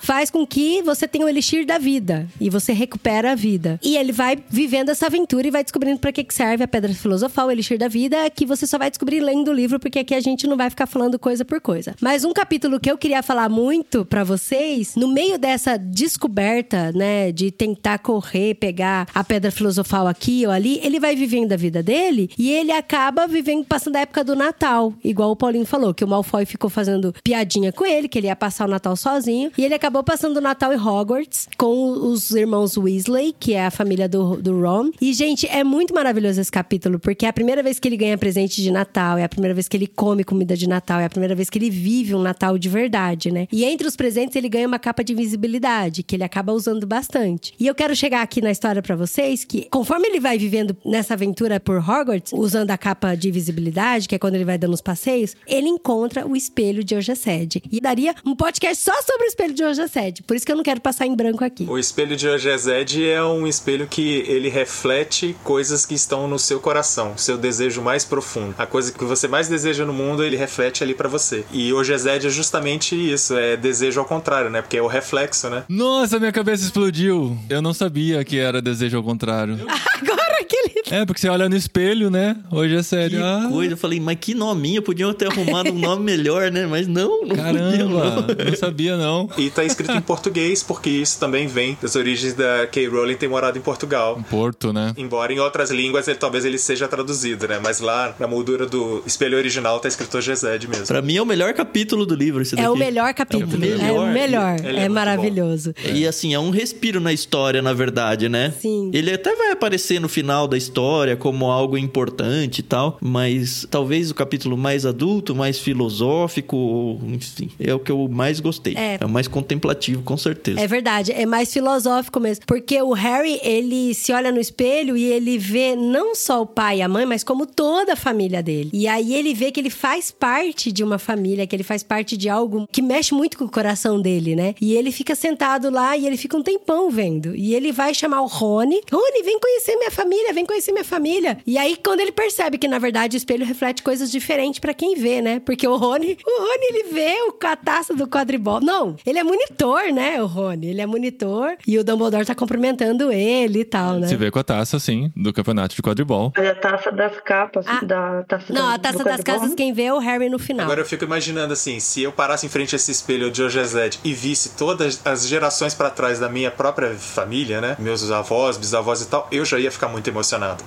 faz com que você tenha o elixir da vida e você recupera a vida. E ele vai vivendo essa aventura e vai descobrindo para que que serve a pedra filosofal, o elixir da vida, que você só vai descobrir lendo o livro, porque aqui a gente não vai ficar falando coisa por coisa. Mas um capítulo que eu queria falar muito para vocês, no meio dessa descoberta, né, de tentar correr, pegar a pedra filosofal aqui ou ali, ele vai vivendo a vida dele e ele acaba vivendo, passando a época do Natal, igual o Paulinho falou, que o Malfoy ficou fazendo piadinha com ele, que ele ia passar o Natal sozinho, e ele acabou passando o Natal em Hogwarts com os irmãos Weasley, que é a família do, do Ron. E, gente, é muito maravilhoso esse capítulo, porque é a primeira vez que ele ganha presente de Natal, é a primeira vez que ele come comida de Natal, é a primeira vez que ele vive um Natal de verdade, né? E entre os presentes ele ganha uma capa de invisibilidade, que ele acaba usando bastante. E eu quero chegar aqui na história para vocês que, conforme ele vai vivendo nessa aventura por Hogwarts, usando a capa de invisibilidade, que é quando ele vai dando os passeios, ele encontra o espelho de Ogessed. E daria um podcast só sobre espelho de Ogessed. Por isso que eu não quero passar em branco aqui. O espelho de Ogezed é um espelho que ele reflete coisas que estão no seu coração, seu desejo mais profundo. A coisa que você mais deseja no mundo, ele reflete ali pra você. E Ogezed é justamente isso, é desejo ao contrário, né? Porque é o reflexo, né? Nossa, minha cabeça explodiu. Eu não sabia que era desejo ao contrário. Agora que ele. É, porque você olha no espelho, né? Hoje é Que sério. Ah, coisa. Eu falei, mas que nominho. Podiam ter arrumado um nome melhor, né? Mas não, não caramba, não. não sabia não. E tá escrito em português, porque isso também vem das origens da K. Rowling ter morado em Portugal. Porto, né? Embora em outras línguas ele, talvez ele seja traduzido, né? Mas lá na moldura do espelho original tá escrito Ogezed mesmo. Pra mim é o melhor capítulo do livro esse daqui. É o melhor capítulo. É o melhor. É o melhor. Ele é É, maravilhoso. E assim, é um respiro na história, na verdade, né? Sim. Ele até vai aparecer no final da história como algo importante e tal, mas talvez o capítulo mais adulto, mais filosófico, enfim, é o que eu mais gostei. É. É, o mais contemplativo, com certeza. É verdade, é mais filosófico mesmo. Porque o Harry, ele se olha no espelho e ele vê não só o pai e a mãe, mas como toda a família dele. E aí ele vê que ele faz parte de uma família, que ele faz parte de algo que mexe muito com o coração dele, né? E ele fica sentado lá e ele fica um tempão vendo. E ele vai chamar o Rony. Rony, vem conhecer minha família, vem conhecer minha família. E aí, quando ele percebe que, na verdade, o espelho reflete coisas diferentes pra quem vê, né? Porque o Rony, o Rony, ele vê o, a taça do quadribol. Não, ele é monitor, né, o Rony? Ele é monitor e o Dumbledore tá cumprimentando ele e tal, né? Se vê com a taça, sim, do campeonato de quadribol. Mas a taça das capas, Ah. da taça Não, do- a taça das casas, quem vê é o Harry no final. Agora eu fico imaginando assim, se eu parasse em frente a esse espelho de Ogezed e visse todas as gerações pra trás da minha própria família, né? Meus avós, bisavós e tal, eu já ia ficar muito emocionado.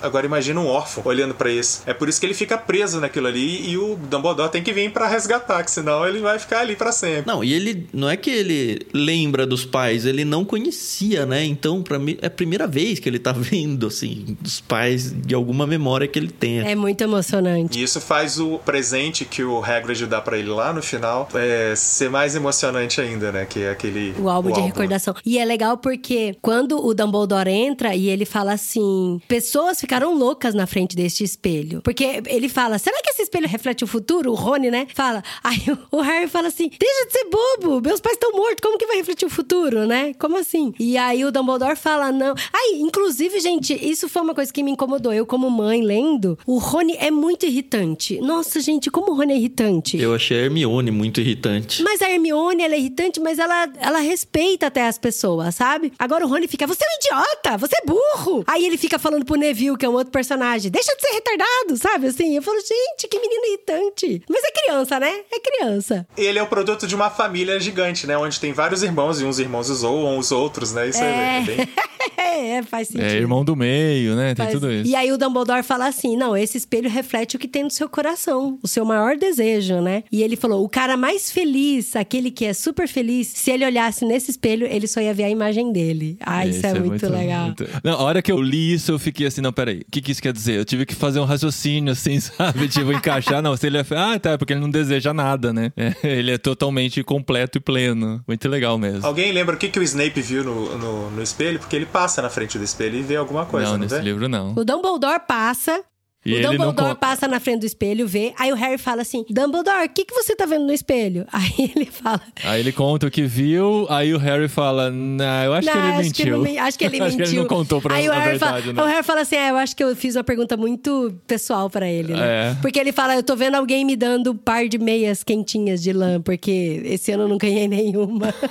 Agora imagina um órfão olhando pra isso. É por isso que ele fica preso naquilo ali e o Dumbledore tem que vir pra resgatar, que senão ele vai ficar ali pra sempre. Não, e ele não é que ele lembra dos pais, ele não conhecia, né? Então, pra mim, é a primeira vez que ele tá vendo, assim, dos pais de alguma memória que ele tenha. É muito emocionante. E isso faz o presente que o Hagrid dá pra ele lá no final é, ser mais emocionante ainda, né? Que é aquele... O álbum de recordação. E é legal porque quando o Dumbledore entra e ele fala assim: pessoas ficaram loucas na frente deste espelho. Porque ele fala: será que esse espelho reflete o futuro? O Rony, né? Fala. Aí o Harry fala assim: deixa de ser bobo, meus pais estão mortos, como que vai refletir o futuro, né? Como assim? E aí o Dumbledore fala: não. Aí, inclusive, gente, isso foi uma coisa que me incomodou. Eu, como mãe, lendo, o Rony é muito irritante. Nossa, gente, como o Rony é irritante. Eu achei a Hermione muito irritante. Mas a Hermione, ela é irritante, mas ela, ela respeita até as pessoas, sabe? Agora o Rony fica, você é um idiota, você é burro. Aí ele fica falando pro Neville, que é um outro personagem, deixa de ser retardado, sabe? Assim, eu falo, gente, que menino irritante. Mas é criança, né? É criança. Ele é o produto de uma família gigante, né? Onde tem vários irmãos e uns irmãos zoam os outros, né? Isso é, é bem... é, faz sentido. É irmão do meio, né? Tem Faz- tudo isso. E aí o Dumbledore fala assim: não, esse espelho reflete o que tem no seu coração, o seu maior desejo, né? E ele falou: o cara mais feliz, aquele que é super feliz, se ele olhasse nesse espelho, ele só ia ver a imagem dele. Ah, isso Esse é, muito, legal. muito- Não, a hora que eu li isso, eu fiquei assim, não, peraí, o que, que isso quer dizer? Eu tive que fazer um raciocínio, assim, sabe? Tipo, encaixar. Não, se ele é. Ah, tá, porque ele não deseja nada, né? É, ele é totalmente completo e pleno. Muito legal mesmo. Alguém lembra o que, que o Snape viu no, no, no espelho? Porque ele passa na frente do espelho e vê alguma coisa, não, não, nesse vê? livro não. O Dumbledore passa. E o Dumbledore passa na frente do espelho, vê. Aí o Harry fala assim: Dumbledore, o que, que você tá vendo no espelho? Aí ele fala. Aí ele conta o que viu, aí o Harry fala, não, eu acho que "Não, ele acho mentiu. que ele, acho que ele mentiu. ele não contou pra Aí o a Harry, verdade, fala, né? o Harry fala assim: ah, eu acho que eu fiz uma pergunta muito pessoal pra ele, né? É. Porque ele fala: eu tô vendo alguém me dando um par de meias quentinhas de lã, porque esse ano eu não ganhei nenhuma.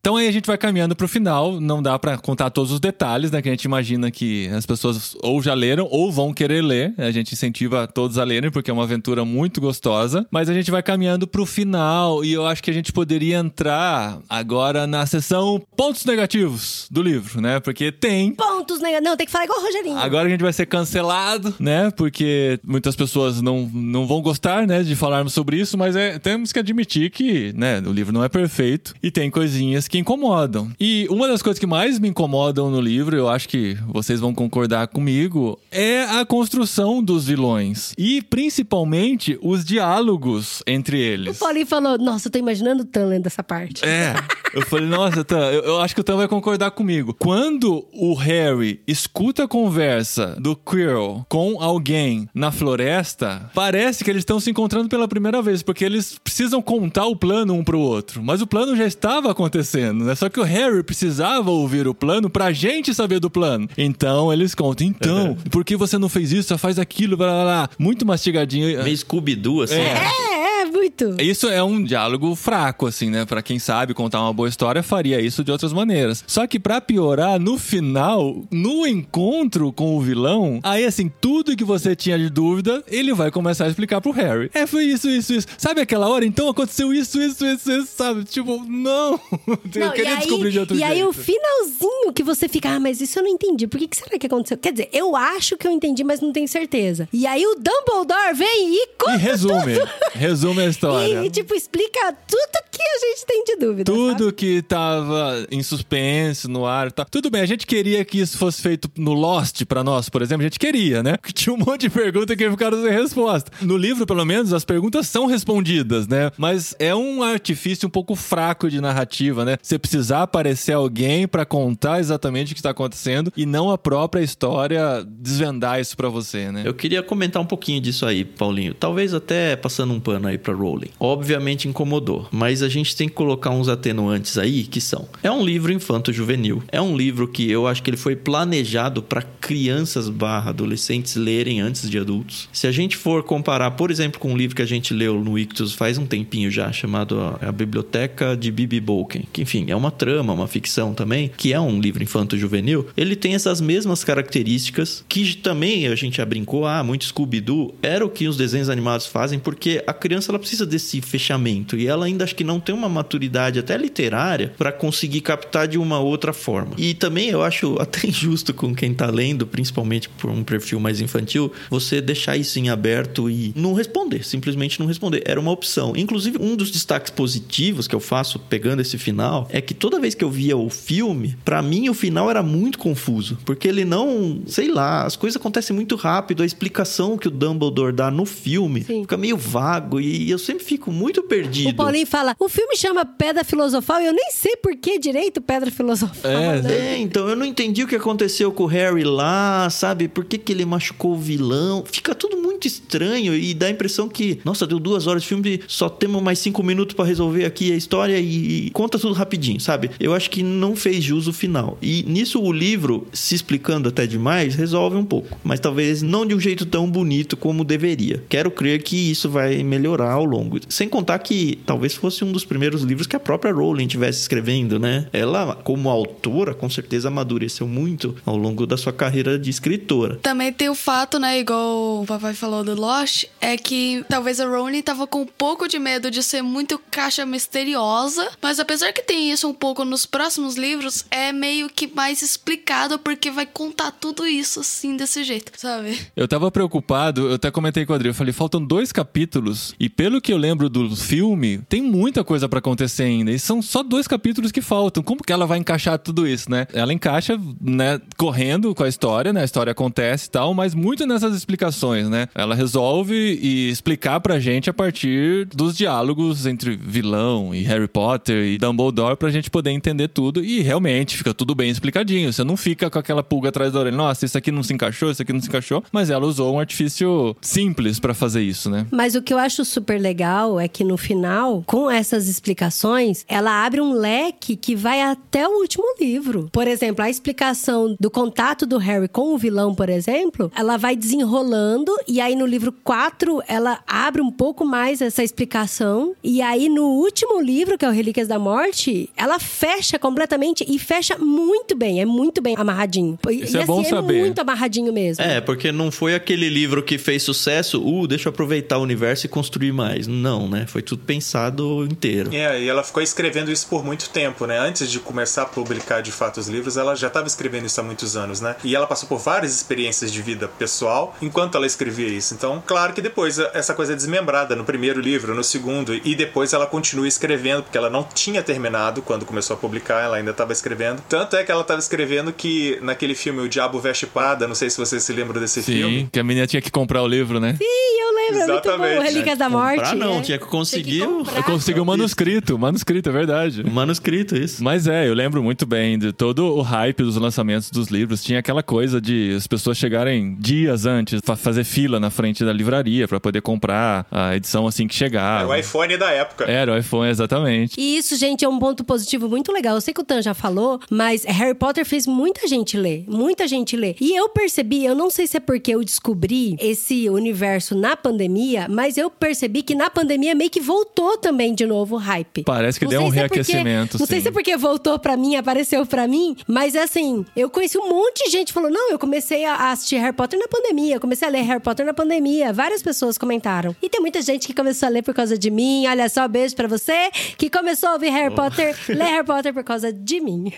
Então aí a gente vai caminhando pro final, não dá pra contar todos os detalhes, né? Que a gente imagina que as pessoas ou já leram ou vão querer ler. A gente incentiva todos a lerem, porque é uma aventura muito gostosa. Mas a gente vai caminhando pro final e eu acho que a gente poderia entrar agora na sessão pontos negativos do livro, né? Porque tem Pontos negativos. Não, tem que falar igual o Rogerinho. Agora a gente vai ser cancelado, né? Porque muitas pessoas não, não vão gostar, né, de falarmos sobre isso, mas é, temos que admitir que, né, o livro não é perfeito e tem coisinhas que incomodam. E uma das coisas que mais me incomodam no livro, eu acho que vocês vão concordar comigo, é a construção dos vilões e principalmente os diálogos entre O eles. Paulinho falou: Nossa, eu tô imaginando o Tan lendo essa parte. É. Eu falei, nossa, Tan, eu, eu acho que o Tan vai concordar comigo. Quando o Harry escuta a conversa do Quirrell com alguém na floresta, parece que eles estão se encontrando pela primeira vez, porque eles precisam contar o plano um pro outro. Mas o plano já estava acontecendo, né? Só que o Harry precisava ouvir o plano pra gente saber do plano. Então eles contam, então, por que você não fez isso? Só faz aquilo, blá blá blá. Muito mastigadinho. Meio Scooby-Doo, assim. É, é, muito. Isso é um diálogo fraco, assim, né? Pra quem sabe contar uma boa história, faria isso de outras maneiras. Só que pra piorar, no final, no encontro com o vilão, aí assim, tudo que você tinha de dúvida, ele vai começar a explicar pro Harry. É, foi isso, isso, isso. Sabe aquela hora? Então aconteceu isso, isso, isso, isso, sabe? Tipo, não. eu Não, queria e aí, descobrir de outro E jeito. aí o finalzinho que você fica, ah, mas isso eu não entendi. Por que, que será que aconteceu? Quer dizer, eu acho que eu entendi, mas não tenho certeza. E aí o Dumbledore vem e conta E resume. resume a história. E, e, tipo, explica tudo que a gente tem de dúvida. Tudo sabe? que tava em suspense no ar, tá. Tudo bem, a gente queria que isso fosse feito no Lost pra nós, por exemplo, a gente queria, né? Porque tinha um monte de perguntas que ficaram sem resposta. No livro, pelo menos, as perguntas são respondidas, né? Mas é um artifício um pouco fraco de narrativa, né? Você precisar aparecer alguém pra contar exatamente o que está acontecendo e não a própria história desvendar isso pra você, né? Eu queria comentar um pouquinho disso aí, Paulinho. Talvez até passando um pano aí pra Rowling. Obviamente incomodou, mas a gente tem que colocar uns atenuantes aí que são. É um livro infanto-juvenil. É um livro que eu acho que ele foi planejado para crianças barra adolescentes lerem antes de adultos. Se a gente for comparar, por exemplo, com um livro que a gente leu no Ictus faz um tempinho já, chamado A Biblioteca de Bibi Bolken, que enfim, é uma trama, uma ficção também, que é um livro infanto-juvenil, ele tem essas mesmas características que também a gente já brincou, ah, muito Scooby-Doo, era o que os desenhos animados fazem, porque a criança ela precisa desse fechamento e ela ainda acho que não tem uma maturidade até literária para conseguir captar de uma outra forma. E também eu acho até injusto com quem tá lendo, principalmente por um perfil mais infantil, você deixar isso em aberto e não responder, simplesmente não responder. Era uma opção. Inclusive, um dos destaques positivos que eu faço pegando esse final é que toda vez que eu via o filme, para mim o final era muito confuso, porque ele não, sei lá, as coisas acontecem muito rápido, a explicação que o Dumbledore dá no filme Sim. fica meio vago e eu sempre fico muito perdido. O Paulinho fala: o filme chama Pedra Filosofal e eu nem sei por que direito Pedra Filosofal. É, né? É, então eu não entendi o que aconteceu com o Harry lá, sabe? Por que, que ele machucou o vilão? Fica tudo muito estranho e dá a impressão que, nossa, deu duas horas de filme, só temos mais cinco minutos pra resolver aqui a história e, e conta tudo rapidinho, sabe? Eu acho que não fez jus o final. E nisso o livro, se explicando até demais, resolve um pouco. Mas talvez não de um jeito tão bonito como deveria. Quero crer que isso vai melhorar ao longo. Sem contar que talvez fosse um dos primeiros livros que a própria Rowling estivesse escrevendo, né? Ela, como autora, com certeza amadureceu muito ao longo da sua carreira de escritora. Também tem o fato, né, igual o papai falou do Lost, é que talvez a Rowling tava com um pouco de medo de ser muito caixa misteriosa, mas apesar que tem isso um pouco nos próximos livros, é meio que mais explicado porque vai contar tudo isso assim desse jeito, sabe? Eu tava preocupado, eu até comentei com o Adri, eu falei, faltam dois capítulos, e pelo que eu lembro do filme, tem muita coisa pra acontecer ainda, e são só dois capítulos que faltam. Como que ela vai encaixar tudo isso, né? Ela encaixa, né, correndo com a história, né? A história acontece e tal, mas muito nessas explicações, né? Ela resolve e explicar pra gente a partir dos diálogos entre vilão e Harry Potter e Dumbledore pra gente poder entender tudo, e realmente fica tudo bem explicadinho. Você não fica com aquela pulga atrás da orelha, nossa, isso aqui não se encaixou, isso aqui não se encaixou, mas ela usou um artifício simples pra fazer isso, né? Mas o que eu acho super legal é que no final, com essas explicações, ela abre um leque que vai até o último livro. Por exemplo, a explicação do contato do Harry com o vilão, por exemplo, ela vai desenrolando e aí no livro 4 ela abre um pouco mais essa explicação e aí no último livro, que é o Relíquias da Morte, ela fecha completamente e fecha muito bem, é muito bem amarradinho. E, Isso é e, bom assim, saber. É muito amarradinho mesmo. É, porque não foi aquele livro que fez sucesso, uh, deixa eu aproveitar o universo e construir mais. Não, né? Foi tudo pensado inteiro. É, e ela ficou escrevendo isso por muito tempo, né? Antes de começar a publicar de fato os livros, ela já estava escrevendo isso há muitos anos, né? E ela passou por várias experiências de vida pessoal enquanto ela escrevia isso. Então, claro que depois essa coisa é desmembrada no primeiro livro, no segundo, e depois ela continua escrevendo, porque ela não tinha terminado quando começou a publicar, ela ainda estava escrevendo. Tanto é que ela estava escrevendo que naquele filme O Diabo Veste Prada, não sei se vocês se lembram desse Sim, filme. que a menina tinha que comprar o livro, né? Sim, eu lembro, é muito bom. Exatamente. Relíquias da Morte. Comprar não, é. tinha que conseguir o- comprar. Eu consegui o manuscrito, o manuscrito, é verdade. o manuscrito, isso. Mas é, eu lembro muito bem de todo o hype dos lançamentos dos livros. Tinha aquela coisa de as pessoas chegarem dias antes, fa- fazer fila na frente da livraria pra poder comprar a edição assim que chegava. o iPhone da época. Era o iPhone, exatamente. E isso, gente, é um ponto positivo muito legal. Eu sei que o Tan já falou, mas Harry Potter fez muita gente ler. Muita gente ler. E eu percebi, eu não sei se é porque eu descobri esse universo na pandemia, mas eu percebi que na pandemia meio que voltou também de novo o hype. Parece que Não deu um se é porque- reaquecimento, não sei se é porque voltou pra mim, apareceu pra mim, mas assim, eu conheci um monte de gente que falou: não, eu comecei a assistir Harry Potter na pandemia, eu comecei a ler Harry Potter na pandemia. Várias pessoas comentaram. E tem muita gente que começou a ler por causa de mim. Olha só, beijo pra você que começou a ouvir Harry Potter, ler Harry Potter por causa de mim.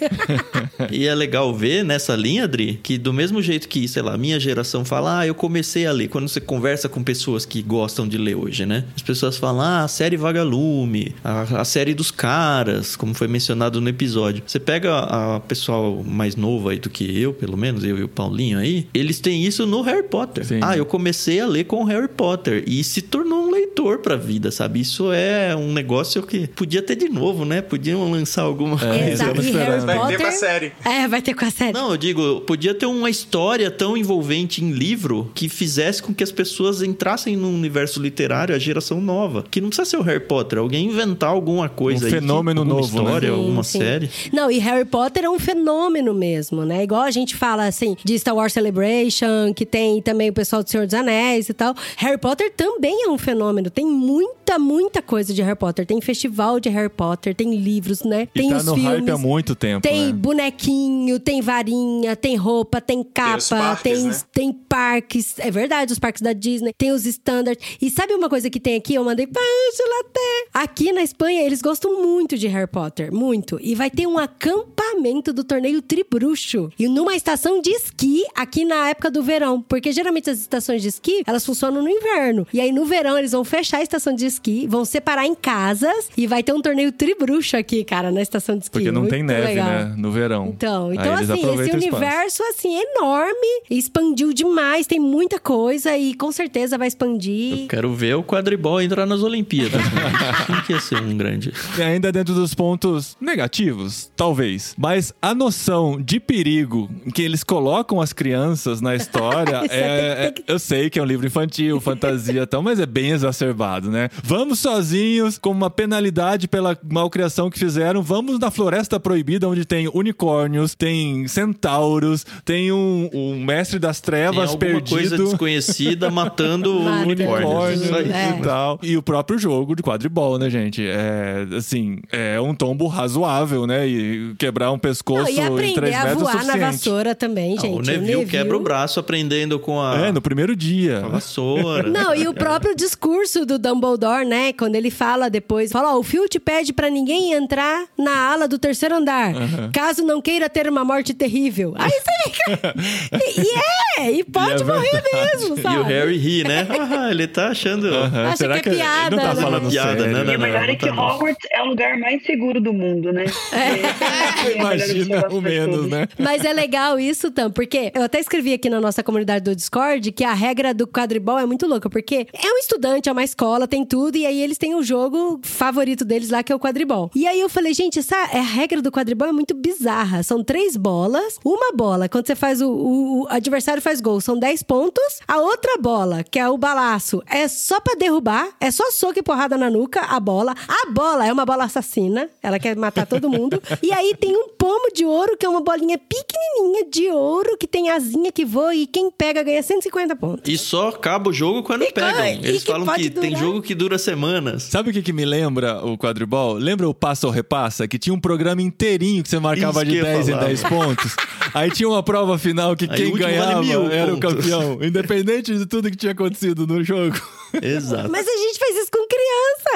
E é legal ver nessa linha, Adri, que do mesmo jeito que, sei lá, minha geração fala, ah, eu comecei a ler. Quando você conversa com pessoas que gostam de ler hoje, né? As pessoas falam, ah, a série Vagalume, a, a série dos caras, como foi mencionado no episódio. Você pega a pessoal mais novo aí do que eu, pelo menos, eu e o Paulinho aí, eles têm isso no Harry Potter. Sim. Ah, eu comecei a ler com o Harry Potter e se tornou um leitor pra vida, sabe? Isso é um negócio que podia ter de novo, né? Podiam lançar alguma É, coisa. Exato. E Harry. Vai Potter. ter com a série. É, vai ter com a série. Não, eu digo, podia ter uma história tão envolvente em livro que fizesse com que as pessoas entrassem no universo literário, a geração nova. Que não precisa ser o Harry Potter, alguém inventar alguma coisa Um aí. que- fenômeno alguma novo, né? história, Sim, alguma sim. série. Não, e Harry Potter é um fenômeno mesmo, né? Igual a gente fala assim de Star Wars Celebration, que tem também o pessoal do Senhor dos Anéis e tal. Harry Potter também é um fenômeno. Tem muita, muita coisa de Harry Potter. Tem festival de Harry Potter, tem livros, né? E tem tá os no filmes. hype há muito tempo, Tem né? bonequinho, tem varinha, tem roupa, tem capa, os parques, tem, né? tem parques. É verdade, os parques da Disney. Tem os standards. E sabe uma coisa que tem aqui? Eu mandei pra Angela até. Aqui na Espanha, eles gostam muito de Harry Potter. Muito. E vai ter um acampamento do torneio Tribruxo. E numa estação de esqui aqui na época do verão. Porque geralmente as estações de esqui, elas funcionam no inverno. E aí no verão, eles vão fechar a estação de esqui, vão separar em casas. E vai ter um torneio Tribruxo aqui, cara, na estação de esqui. Porque não tem Muito neve, legal. né? No verão. Então, então assim, esse universo, assim, é enorme, expandiu demais, tem muita coisa e com certeza vai expandir. Quero ver o quadribol entrar nas Olimpíadas. né? Que ia ser um grande? E ainda dentro dos pontos negativos, talvez. Mas a noção de perigo que eles colocam as crianças na história é, tem é- Eu sei que é um livro infantil, fantasia e tal, mas é bem exacerbado, né? Vamos sozinhos, como uma penalidade pela malcriação que fizeram, vamos na Floresta Proibida, onde tem unicórnios, tem centauros, tem um, um mestre das Tem trevas alguma perdido. coisa desconhecida matando unicórnios. Unicórnios Isso aí. É. e tal. E o próprio jogo de quadribol, né, gente? É, assim, é um tombo razoável, né? E quebrar um pescoço Não, e em aprender três a é voar na suficiente. vassoura também, Ah, gente. o Neville quebra o braço aprendendo com a, É, no primeiro dia. a vassoura. Não, e o próprio discurso do Dumbledore, né? Quando ele fala depois, fala, ó, o Filch pede pra ninguém entrar na ala do terceiro andar, caso não queira ter uma morte terrível. Aí você fica... e, e é, e pode E é morrer verdade. mesmo, sabe? E o Harry ri, né? Ah, ele tá achando. Aham, Acha Será que é piada, não tá né? falando Piada, sério? né? E o melhor é que não, não. Hogwarts é o lugar mais seguro do mundo, né? É. Imagina o menos, né? Mas é legal isso, Tam, porque eu até escrevi aqui na nossa comunidade do Discord que a regra do quadribol é muito louca, porque é um estudante, é uma escola, tem tudo, e aí eles têm o jogo favorito deles lá, que é o quadribol. E aí eu falei, gente, essa a regra do quadribol é muito bizarra. São três bolas, uma bola, quando você faz o, o- o adversário faz gol, são 10 pontos. A outra bola, que é o balaço, é só pra derrubar, é só soco e porrada na nuca, a bola. A bola é uma bola assassina, ela quer matar todo mundo. e aí tem um pomo de ouro, que é uma bolinha pequenininha de ouro, que tem asinha que voa e quem pega ganha 150 pontos. E só acaba o jogo quando E pegam. Eles que falam que tem durar. jogo que dura semanas. Sabe o que, que me lembra o quadribol? Lembra o Passa ou Repassa? Que tinha um programa inteirinho que você marcava Isso de que eu ia 10 em falar. 10 pontos. Aí tinha uma prova final que Aí o quem vale ganhava mil era o pontos. campeão. Independente de tudo que tinha acontecido no jogo. Exato. Mas a gente faz isso com criança,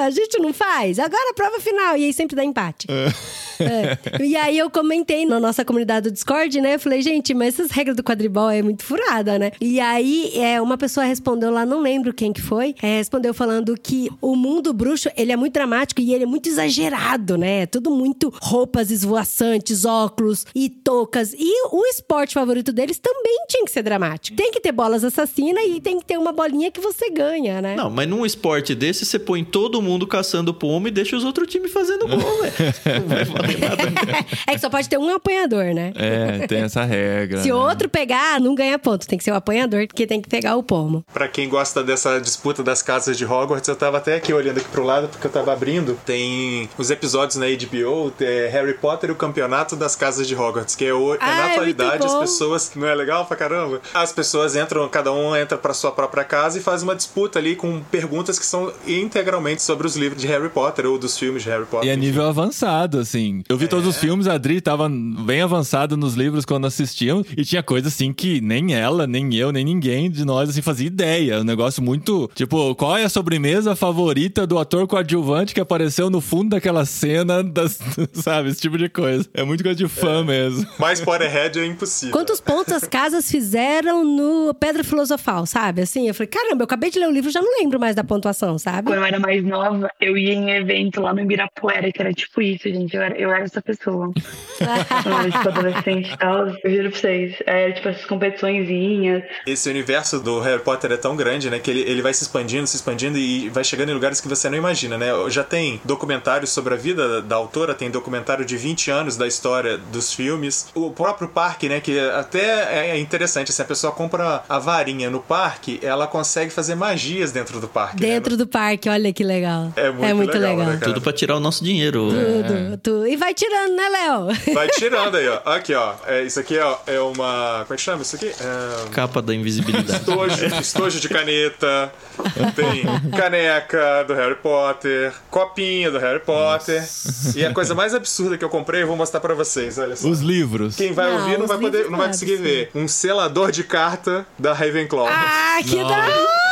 a gente não faz. Agora a prova final, e aí sempre dá empate. É. E aí eu comentei na nossa comunidade do Discord, né? Eu falei, gente, mas essas regras do quadribol é muito furada, né? E aí é, uma pessoa respondeu lá, não lembro quem que foi, é, respondeu falando que o mundo bruxo, ele é muito dramático e ele é muito exagerado, né? É tudo muito roupas esvoaçantes, óculos e toucas. E o esporte favorito deles também tinha que ser dramático. Tem que ter bolas assassinas e tem que ter uma bolinha que você ganha, né? Não, mas num esporte desse, você põe todo mundo caçando pomo e deixa os outros times fazendo gol, velho. Não vai valer nada. É que só pode ter um apanhador, né? É, tem essa regra. Se né? outro pegar, não ganha ponto. Tem que ser o apanhador, porque tem que pegar o pomo. Pra quem gosta dessa disputa das casas de Hogwarts, eu tava até aqui olhando aqui pro lado, porque eu tava abrindo. Tem os episódios na HBO, é Harry Potter e o Campeonato das Casas de Hogwarts, que é, o- é Ah, é na muito atualidade as bom. pessoas. Não é legal pra caramba? As pessoas entram, cada um entra pra sua própria casa e faz uma disputa ali com perguntas que são integralmente sobre os livros de Harry Potter ou dos filmes de Harry Potter. E é enfim. nível avançado, assim. Eu vi todos os filmes, a Adri tava bem avançada nos livros quando assistíamos. E tinha coisa assim que nem ela, nem eu, nem ninguém de nós, assim, fazia ideia. Um negócio muito. Tipo, qual é a sobremesa favorita do ator coadjuvante que apareceu no fundo daquela cena, das, sabe? Esse tipo de coisa. É muito coisa de fã mesmo. Mais Potterhead é impossível. Quantos pontos as casas fizeram no Pedra Filosofal, sabe? Assim, eu falei, caramba, eu acabei de ler o livro, já não lembro mais da pontuação, sabe? Quando eu era mais nova, eu ia em evento lá no Ibirapuera, que era tipo isso, gente. Eu era, eu era essa pessoa. Eu era, tipo, adolescente e tal. Eu juro pra vocês. Era, tipo, essas competiçõezinhas. Esse universo do Harry Potter é tão grande, né? Que ele, ele vai se expandindo, se expandindo e vai chegando em lugares que você não imagina, né? Já tem documentários sobre a vida da autora, tem documentário de 20 anos da história dos filmes. O próprio parque, né? Que até é interessante, assim, a pessoa compra a varinha no parque, ela consegue fazer magias dentro do parque. né? Dentro do parque, olha que legal. É muito legal, né, cara? Tudo pra tirar o nosso dinheiro. Tudo, tudo. E vai tirando, né, Léo? Vai tirando aí, ó. Aqui, ó. É, isso aqui ó, é uma. Como é que chama isso aqui? É... Capa da invisibilidade. Estojo, estojo de caneta, tem caneca do Harry Potter, copinha do Harry Potter. E a coisa mais absurda que eu comprei, eu vou mostrar pra vocês, olha só. Os livros. Quem vai Não, ouvir não vai, poder, não vai é conseguir ver. Um selador de carta da Ravenclaw. Ah, que da hora!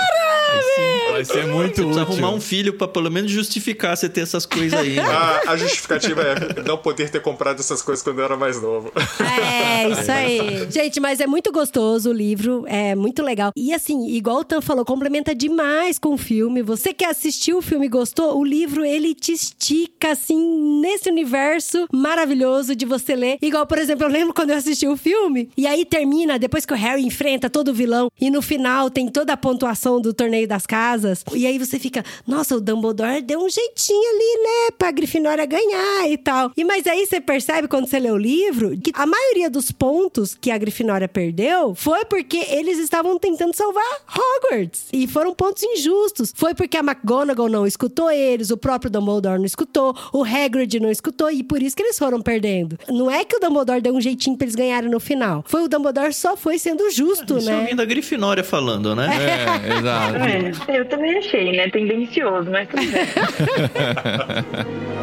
Vai ser muito Precisa útil. arrumar um filho pra pelo menos justificar você ter essas coisas aí. né? A, a justificativa é não poder ter comprado essas coisas quando eu era mais novo. É, isso aí. Gente, mas é muito gostoso o livro, é muito legal. E assim, igual o Tan falou, complementa demais com o filme. Você que assistiu o filme e gostou, o livro ele te estica assim nesse universo maravilhoso de você ler. Igual, por exemplo, eu lembro quando eu assisti o filme e aí termina depois que o Harry enfrenta todo o vilão e no final tem toda a pontuação do torneio das casas. E aí você fica, nossa, o Dumbledore deu um jeitinho ali, né, pra Grifinória ganhar e tal. E mas aí você percebe quando você lê o livro que a maioria dos pontos que a Grifinória perdeu foi porque eles estavam tentando salvar Hogwarts. E foram pontos injustos. Foi porque a McGonagall não escutou eles, o próprio Dumbledore não escutou, o Hagrid não escutou e por isso que eles foram perdendo. Não é que o Dumbledore deu um jeitinho pra eles ganharem no final. Foi o Dumbledore só foi sendo justo, Isso é né? alguém da Grifinória falando, né? É, exato. É, eu também achei, né? Tendencioso, mas tudo bem.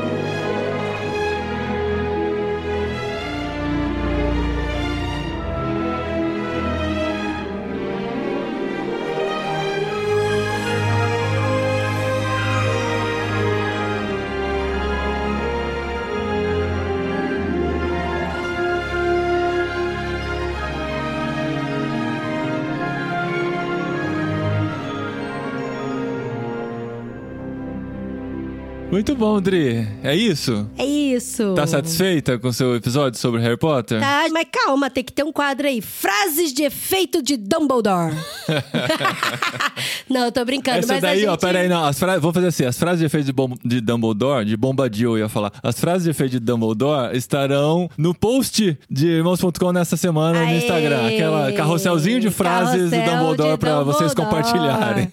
Muito bom, Dri. É isso? É isso. Tá satisfeita com o seu episódio sobre Harry Potter? Tá, mas calma, tem que ter um quadro aí. Frases de efeito de Dumbledore. não, eu tô brincando, Essa mas daí, a gente... ó, peraí, não. As fra... Vamos fazer assim: as frases de efeito de, bom... de Dumbledore, de Bombadil, eu ia falar. As frases de efeito de Dumbledore estarão no post de irmãos.com nessa semana no Aê! Instagram. Aquela carrosselzinho de frases Carrossel do Dumbledore de pra vocês compartilharem.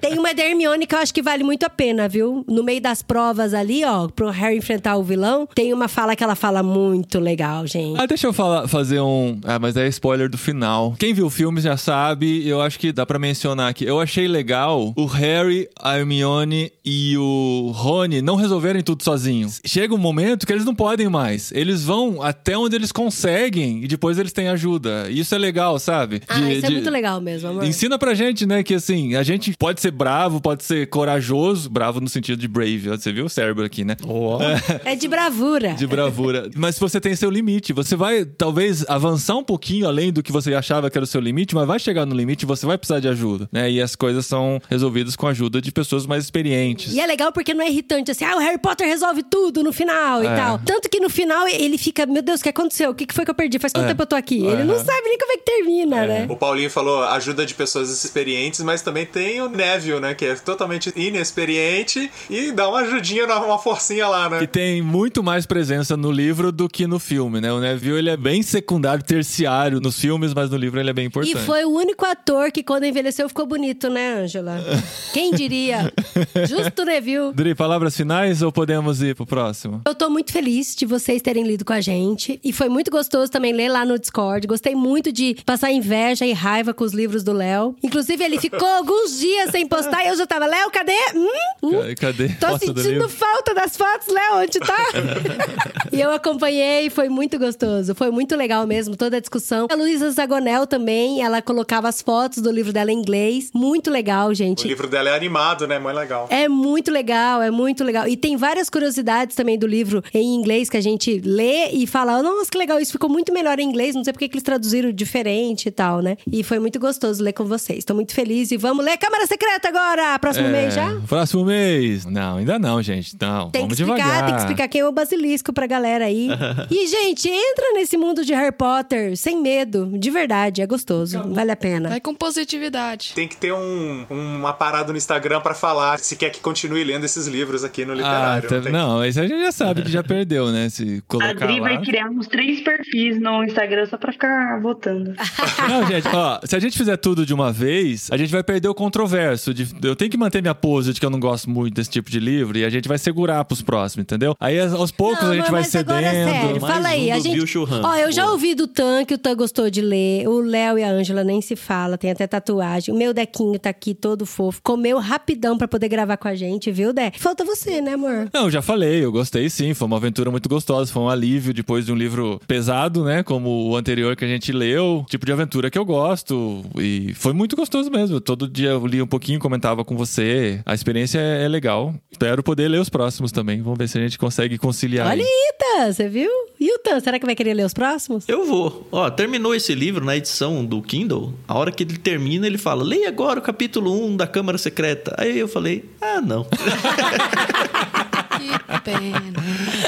Tem uma da Hermione que eu acho que vale muito a pena, viu? No meio das provas ali, ó, pro Harry enfrentar o vilão, tem uma fala que ela fala muito legal, gente. Ah, deixa eu falar, fazer um. Ah, mas é spoiler do final. Quem viu o filme já sabe, eu acho que dá pra mencionar aqui. Eu achei legal o Harry, a Hermione e o Rony não resolverem tudo sozinhos. Chega um momento que eles não podem mais. Eles vão até onde eles conseguem e depois eles têm ajuda. Isso é legal, sabe? ah, De- isso é de- muito legal mesmo, amor. Ensina pra gente, né, que assim, a gente pode ser bravo, pode ser corajoso, bravo no sentido de brave, você viu o cérebro aqui, né? É de bravura. De bravura. Mas você tem seu limite. Você vai, talvez, avançar um pouquinho além do que você achava que era o seu limite, mas vai chegar no limite e você vai precisar de ajuda, né? E as coisas são resolvidas com a ajuda de pessoas mais experientes. E é legal porque não é irritante assim, ah, o Harry Potter resolve tudo no final e É. tal. Tanto que no final ele fica, meu Deus, o que aconteceu? O que que foi que eu perdi? Faz quanto É. tempo eu tô aqui? Ele não sabe nem como é que termina, né? O Paulinho falou ajuda de pessoas experientes, mas também tem o Neville, né? Que é totalmente inexperiente e dá uma ajudinha, uma forcinha lá, né? Que tem muito mais presença no livro do que no filme, né? O Neville, ele é bem secundário, terciário nos filmes, mas no livro ele é bem importante. E foi o único ator que, quando envelheceu, ficou bonito, né, Ângela? Quem diria? Justo Neville. Dri, palavras finais ou podemos ir pro próximo? Eu tô muito feliz de vocês terem lido com a gente. E foi muito gostoso também ler lá no Discord. Gostei muito de passar inveja e raiva com os livros do Léo. Inclusive, ele ficou alguns dias sem postar e eu já tava, Léo, cadê? Hum? Hum? Ca- Cadê? Tô Foto do livro? falta das fotos, Léo, onde tá? e eu acompanhei, foi muito gostoso. Foi muito legal mesmo, toda a discussão. A Luísa Zagonel também, ela colocava as fotos do livro dela em inglês. Muito legal, O gente. livro dela é animado, né? Muito legal. É muito legal, é muito legal. E tem várias curiosidades também do livro em inglês que a gente lê e fala: nossa, que legal, isso ficou muito melhor em inglês, não sei porque que eles traduziram diferente e tal, né? E foi muito gostoso ler com vocês. Tô muito feliz e vamos ler Câmara Secreta agora! Próximo É, mês já? Próximo mês. Não, ainda não, gente. Não, Tem que vamos explicar, devagar. tem que explicar quem é o basilisco pra galera aí. e, gente, entra nesse mundo de Harry Potter sem medo. De verdade, é gostoso. Vale a pena. Vai com positividade. Tem que ter um, uma parada no Instagram pra falar se quer que continue lendo esses livros aqui no Ah, literário. tá- tem- não, isso a gente já sabe que já perdeu, né? Se A colocar Adri lá. vai criar uns três perfis no Instagram só pra ficar votando. Não, gente, ó, se a gente fizer tudo de uma vez, a gente vai perder o controverso. de- eu tenho que manter minha pose de que eu não gosto muito desse tipo de livro e a gente vai segurar pros próximos, entendeu? Aí aos poucos Não, a gente vai mas agora é cedendo. sério, fala aí. um a gente... Churran. Ó, eu já Boa. ouvi do Tan que o Tan gostou de ler. O Léo e a Ângela nem se fala, tem até tatuagem. O meu Dequinho tá aqui todo fofo. Comeu rapidão pra poder gravar com a gente, viu, Dé? Falta você, né, amor? Não, eu já falei, eu gostei sim, foi uma aventura muito gostosa, foi um alívio depois de um livro pesado, né, como o anterior que a gente leu, tipo de aventura que eu gosto, e foi muito gostoso mesmo. Todo dia eu lia um pouquinho, comentava com você, a experiência é, é legal. Espero poder ler os próximos também, vamos ver se a gente consegue conciliar. Olha aí. aí, Tan, você viu? E o Tan, será que vai querer ler os próximos? Eu vou. Ó, terminou esse livro na edição do Kindle. A hora que ele termina, ele fala: leia agora o capítulo 1 da Câmara Secreta. Aí eu falei: ah, não. Que pena.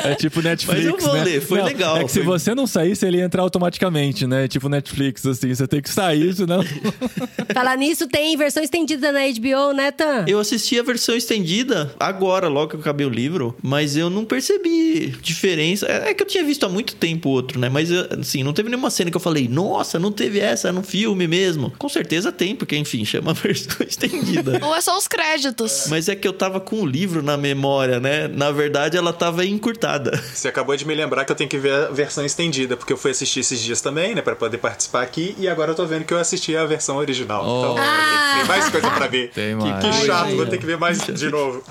É tipo Netflix, Mas eu vou né? ler, foi Não, legal, É que se foi- você não saísse, ele ia entrar automaticamente, né? Tipo Netflix, assim. Você tem que sair, senão... Falar nisso, tem versão estendida na HBO, né, Tan? Eu assisti a versão estendida agora, logo que eu acabei o livro, mas eu não percebi diferença. É é que eu tinha visto há muito tempo o outro, né? Mas, assim, não teve nenhuma cena que eu falei, nossa, não teve essa no filme mesmo. Com certeza tem, porque, enfim, chama versão estendida. Ou é só os créditos. Mas é que eu tava com o livro na memória, né? Na verdade, ela tava encurtada. Você acabou de me lembrar que eu tenho que ver a versão estendida, porque eu fui assistir esses dias também, né, pra poder participar aqui, e agora eu tô vendo que eu assisti a versão original. Oh. Então, tem mais coisa pra ver. Tem Que- mais. Que, chato, Aí, vou ter que ver mais de novo.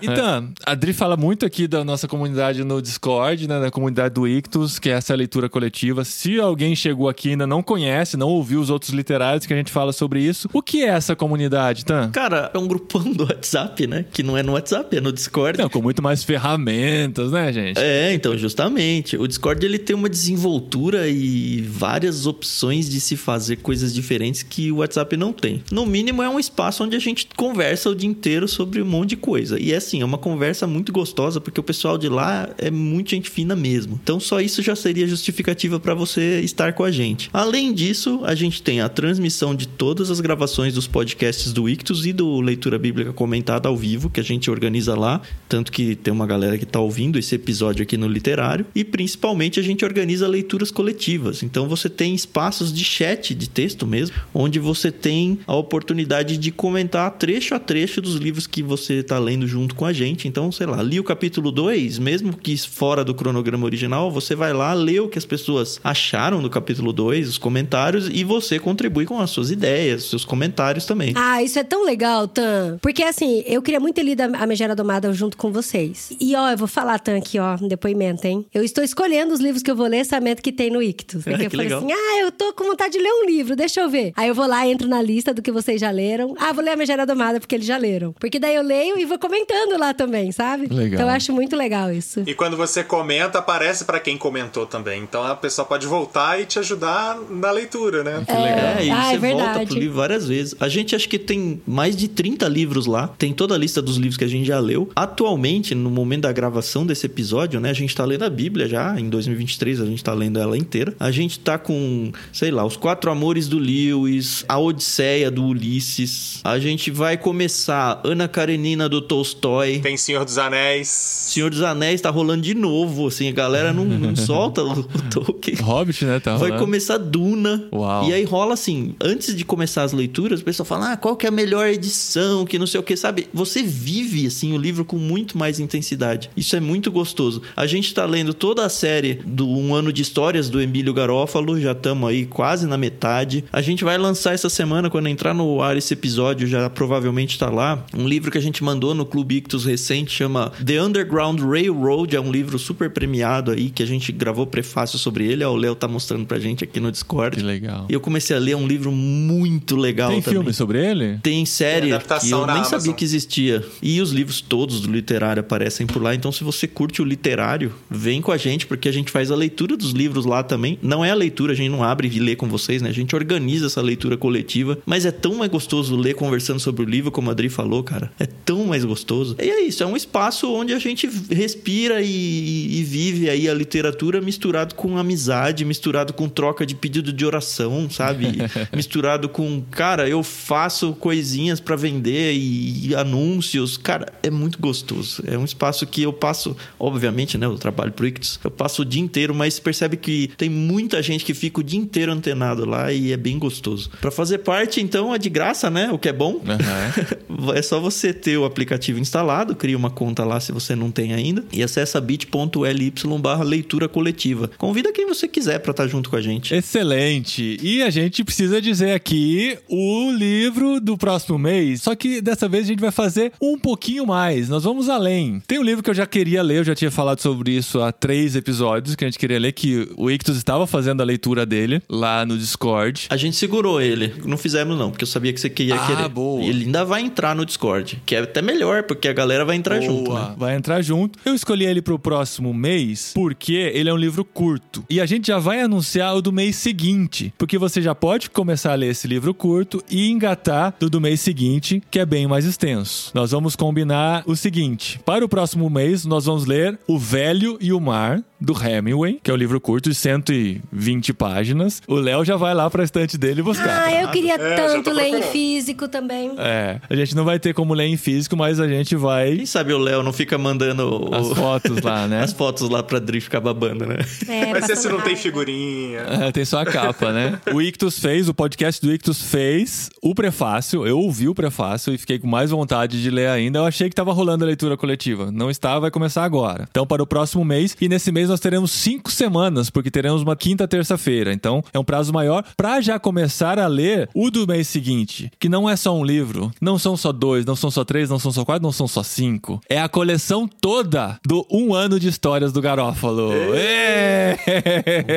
Então, a Adri fala muito aqui da nossa comunidade no Discord, né? Da comunidade do Ictus, que é essa leitura coletiva. Se alguém chegou aqui e ainda não conhece, não ouviu os outros literários que a gente fala sobre isso, o que é essa comunidade, Tan? Cara, é um grupão do WhatsApp, né? Que não é no WhatsApp, é no Discord. Não, com muito mais ferramentas, né, gente? É, então, justamente. O Discord ele tem uma desenvoltura e várias opções de se fazer coisas diferentes que o WhatsApp não tem. No mínimo, é um espaço onde a gente conversa o dia inteiro sobre um monte de coisa. E é assim, é uma conversa muito gostosa, porque o pessoal de lá é muito gente fina mesmo. Então, só isso já seria justificativa para você estar com a gente. Além disso, a gente tem a transmissão de todas as gravações dos podcasts do Ictus e do Leitura Bíblica Comentada ao vivo, que a gente organiza lá. Tanto que tem uma galera que tá ouvindo esse episódio aqui no Literário. E principalmente a gente organiza leituras coletivas. Então você tem espaços de chat, de texto mesmo, onde você tem a oportunidade de comentar trecho a trecho dos livros que você tá lendo junto com a gente. Então, sei lá, li o capítulo 2, mesmo que fora do cronograma original, você vai lá, lê o que as pessoas acharam do capítulo 2, os comentários, e você contribui com as suas ideias, seus comentários também. Ah, isso é tão legal, Tan. Porque assim, eu queria muito ter lido a Megera Domada junto com vocês. E ó, eu vou falar, Tan, aqui, ó, um depoimento, hein? Eu estou escolhendo os livros que eu vou ler, sabendo que tem no Ictus. Porque Ah, eu falei legal. assim, ah, eu tô com vontade de ler um livro, deixa eu ver. Aí eu vou lá, entro na lista do que vocês já leram. Ah, vou ler a Megera Domada porque eles já leram. Porque daí eu leio e vou comentando lá também, sabe? Legal. Então eu acho muito legal isso. E quando você comenta, aparece pra quem comentou também. Então a pessoa pode voltar e te ajudar na leitura, né? Que legal. É, e Ah, você é volta verdade. pro livro várias vezes. A gente acho que tem mais de 30 livros lá. Tem toda a lista dos livros que a gente já leu. Atualmente, no momento da gravação desse episódio, né? A gente tá lendo a Bíblia já. Em 2023, a gente tá lendo ela inteira. A gente tá com, sei lá, Os Quatro Amores do Lewis, A Odisseia do Ulisses. A gente vai começar Ana Karenina do Tolstói. Tem Senhor dos Anéis. Senhor dos Anéis tá rolando de novo, assim. A galera não, não solta o, o Tolkien. Hobbit, né? Tá Vai começar Duna. Uau. E aí rola assim, antes de começar as leituras, o pessoal fala: "Ah, qual que é a melhor edição, que não sei o que, sabe? Você vive assim o livro com muito mais intensidade. Isso é muito gostoso. A gente tá lendo toda a série do Um Ano de Histórias do Emílio Garófalo, já estamos aí quase na metade. A gente vai lançar essa semana quando entrar no ar esse episódio, já provavelmente tá lá, um livro que a gente mandou no Clube Ictus recente, chama The Underground Railroad, é um livro super premiado aí que a gente gravou prefácio sobre ele, ó, o Léo tá mostrando pra gente aqui no Discord. Que legal. E eu comecei a ler um livro muito legal Tem também. filme sobre ele? Tem série Tem que eu na nem Amazon. sabia que existia. E os livros todos do literário aparecem por lá. Então, se você curte o literário, vem com a gente, porque a gente faz a leitura dos livros lá também. Não é a leitura, a gente não abre e lê com vocês, né? A gente organiza essa leitura coletiva. Mas é tão mais gostoso ler conversando sobre o livro, como a Adri falou, cara. É tão mais gostoso. E é isso, é um espaço onde a gente respira e, e vive aí a literatura misturado com amizade, misturado com troca de pedido de oração, sabe? misturado com, cara, eu faço coisinhas pra vender e anúncios. Cara, é muito gostoso. É um espaço que eu passo, obviamente, né? Eu trabalho pro Ictus, eu passo o dia inteiro, mas percebe que tem muita gente que fica o dia inteiro antenado lá e é bem gostoso. Pra fazer parte, então, é de graça, né? O que é bom. Aham. É só você ter o aplicativo instalado, cria uma conta lá se você não tem ainda e acessa bit.ly barra leitura coletiva. Convida quem você quiser pra estar junto com a gente. Excelente. E a gente precisa dizer aqui o livro do próximo mês. Só que dessa vez a gente vai fazer um pouquinho mais. Nós vamos além. Tem um livro que eu já queria ler, eu já tinha falado sobre isso há três episódios, que a gente queria ler, que o Ictus estava fazendo a leitura dele lá no Discord. A gente segurou ele. Não fizemos não, porque eu sabia que você ia Ah, querer. boa. E ele ainda vai entrar no Discord, que é até melhor, porque a galera vai entrar junto, Boa. né? Vai entrar junto. Eu escolhi ele pro próximo mês porque ele é um livro curto. E a gente já vai anunciar o do mês seguinte. Porque você já pode começar a ler esse livro curto e engatar do do mês seguinte, que é bem mais extenso. Nós vamos combinar o seguinte: para o próximo mês, nós vamos ler O Velho e o Mar, do Hemingway, que é um livro curto de 120 páginas. O Léo já vai lá pra estante dele buscar. Ah, eu queria É, tanto ler em físico também. É, a gente não vai ter como ler em físico, mas a gente vai Quem sabe o Léo não fica mandando o- as fotos lá, né? as fotos lá pra Dri ficar babando, né? É, Mas esse não tem figurinha. É, tem só a capa, né? O Ictus fez, o podcast do Ictus fez o prefácio. Eu ouvi o prefácio e fiquei com mais vontade de ler ainda. Eu achei que tava rolando a leitura coletiva. Não está, vai começar agora. Então, para o próximo mês. E nesse mês nós teremos cinco semanas, porque teremos uma quinta terça-feira. Então, é um prazo maior pra já começar a ler o do mês seguinte. Que não é só um livro, não são só dois, não são só três, não são só quatro, não são só cinco. É a coleção toda do Um Ano de Histórias do Garófalo. Ê!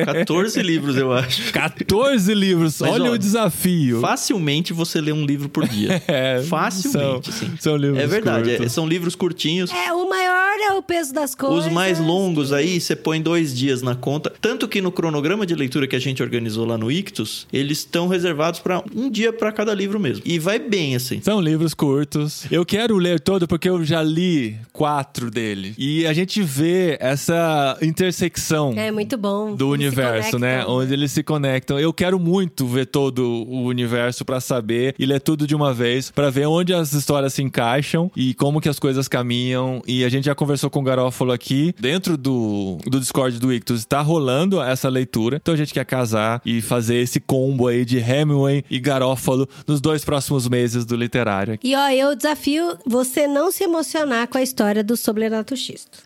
14 livros, eu acho. 14 livros, Mas, olha ó, o desafio. Facilmente você lê um livro por dia. É, Facilmente, são- sim. são livros É verdade, é- curtos. são livros curtinhos. É, o maior é o peso das coisas. Os mais longos aí, você põe dois dias na conta. Tanto que no cronograma de leitura que a gente organizou lá no Ictus, eles estão reservados para um dia para cada livro mesmo. E vai bem assim. São livros curtos. Eu quero ler todo porque eu já li quatro dele. E a gente vê essa intersecção É muito bom. do Eles universo, né? Onde eles se conectam. Eu quero muito ver todo o universo pra saber e ler tudo de uma vez, pra ver onde as histórias se encaixam e como que as coisas caminham. E a gente já conversou com o Garófalo aqui, dentro do, do Discord do Ictus, tá rolando essa leitura. Então a gente quer casar e fazer esse combo aí de Hemingway e Garófalo nos dois próximos meses do literário. E ó, eu desafio você não se emocionar com a história do Sobrenato Xisto.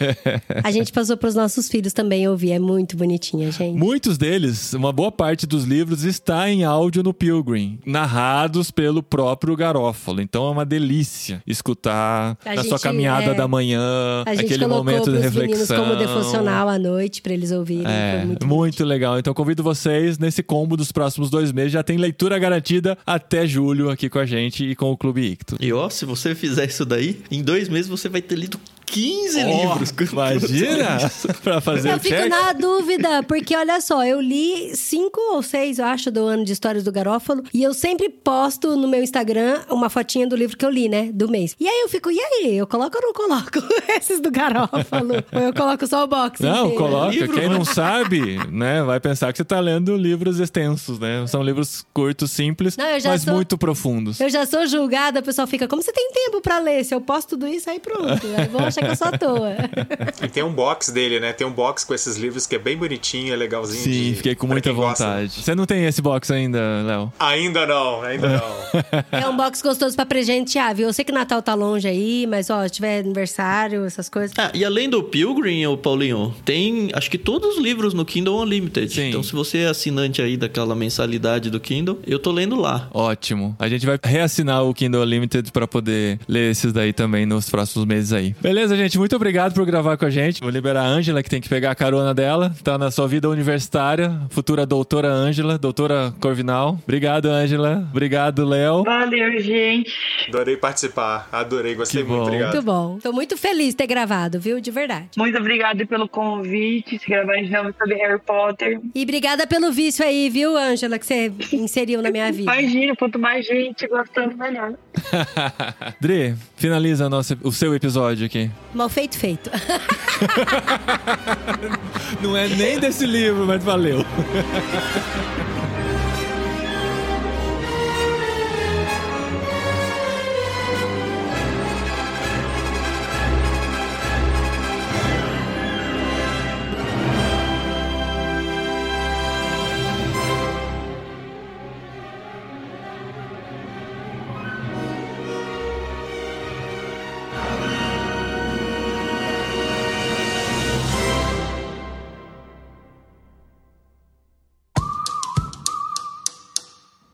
a gente passou pros nossos filhos também ouvir. É muito bonitinha, gente. Muitos deles, uma boa parte dos livros está em áudio no Pilgrim, narrados pelo próprio Garófalo. Então é uma delícia escutar A na sua caminhada é, da manhã, aquele momento de reflexão. como defuncional à noite pra eles ouvirem. É, muito, muito, legal. Então convido vocês nesse combo dos próximos dois meses. Já tem leitura garantida até julho aqui com a gente e com o Clube Ictus. E ó, se você fizer isso daí, em dois meses você vai ter lido 15 livros. Imagina! pra fazer Eu o fico check. na dúvida, porque olha só, eu li cinco ou seis, eu acho, do ano de histórias do Garófalo, e eu sempre posto no meu Instagram uma fotinha do livro que eu li, né? Do mês. E aí eu fico, e aí? Eu coloco ou não coloco esses do Garófalo? ou eu coloco só o box? Não, inteiro? coloca. Livro, Quem não mano. sabe, né, vai pensar que você tá lendo livros extensos, né? São livros curtos, simples, Não, eu mas sou- muito profundos. Eu já sou julgada, o pessoal fica, como você tem tempo pra ler? Se eu posto tudo isso, aí pronto. Aí vão achar que eu sou à toa. E tem um box dele, né? Tem um box com esses livros que é bem bonitinho, é legalzinho. Sim, de- fiquei com pra muita quem gosta. vontade. Você não tem esse box ainda, Léo? Ainda não, ainda não. É um box gostoso pra presentear, viu? Eu sei que Natal tá longe aí, mas ó, se tiver aniversário, essas coisas. Ah, e além do Pilgrim, ô Paulinho, tem acho que todos os livros no Kindle Unlimited. Sim. Então, se você é assinante aí daquela mensalidade do Kindle, eu tô lendo lá. Ótimo. A gente vai reassinar o Kindle Unlimited pra poder ler esses daí também nos próximos meses aí. Beleza, gente? Muito obrigado por gravar com a gente. Vou liberar a Ângela, que tem que pegar a carona dela. Tá na sua vida universitária. Futura doutora Ângela, doutora Corvinal. Obrigado, Ângela. Obrigado, Léo. Valeu, gente. Adorei participar, adorei, gostei Que muito, bom. obrigado. Muito bom. Tô muito feliz de ter gravado, viu? De verdade. Muito obrigada pelo convite. Se gravar de novo sobre Harry Potter. E obrigada pelo vício aí, viu, Ângela, que você inseriu na minha vida. Imagina, quanto mais gente gostando, melhor. Dre, finaliza o nosso- o seu episódio aqui. Mal feito, feito. Não é nem desse livro, mas valeu.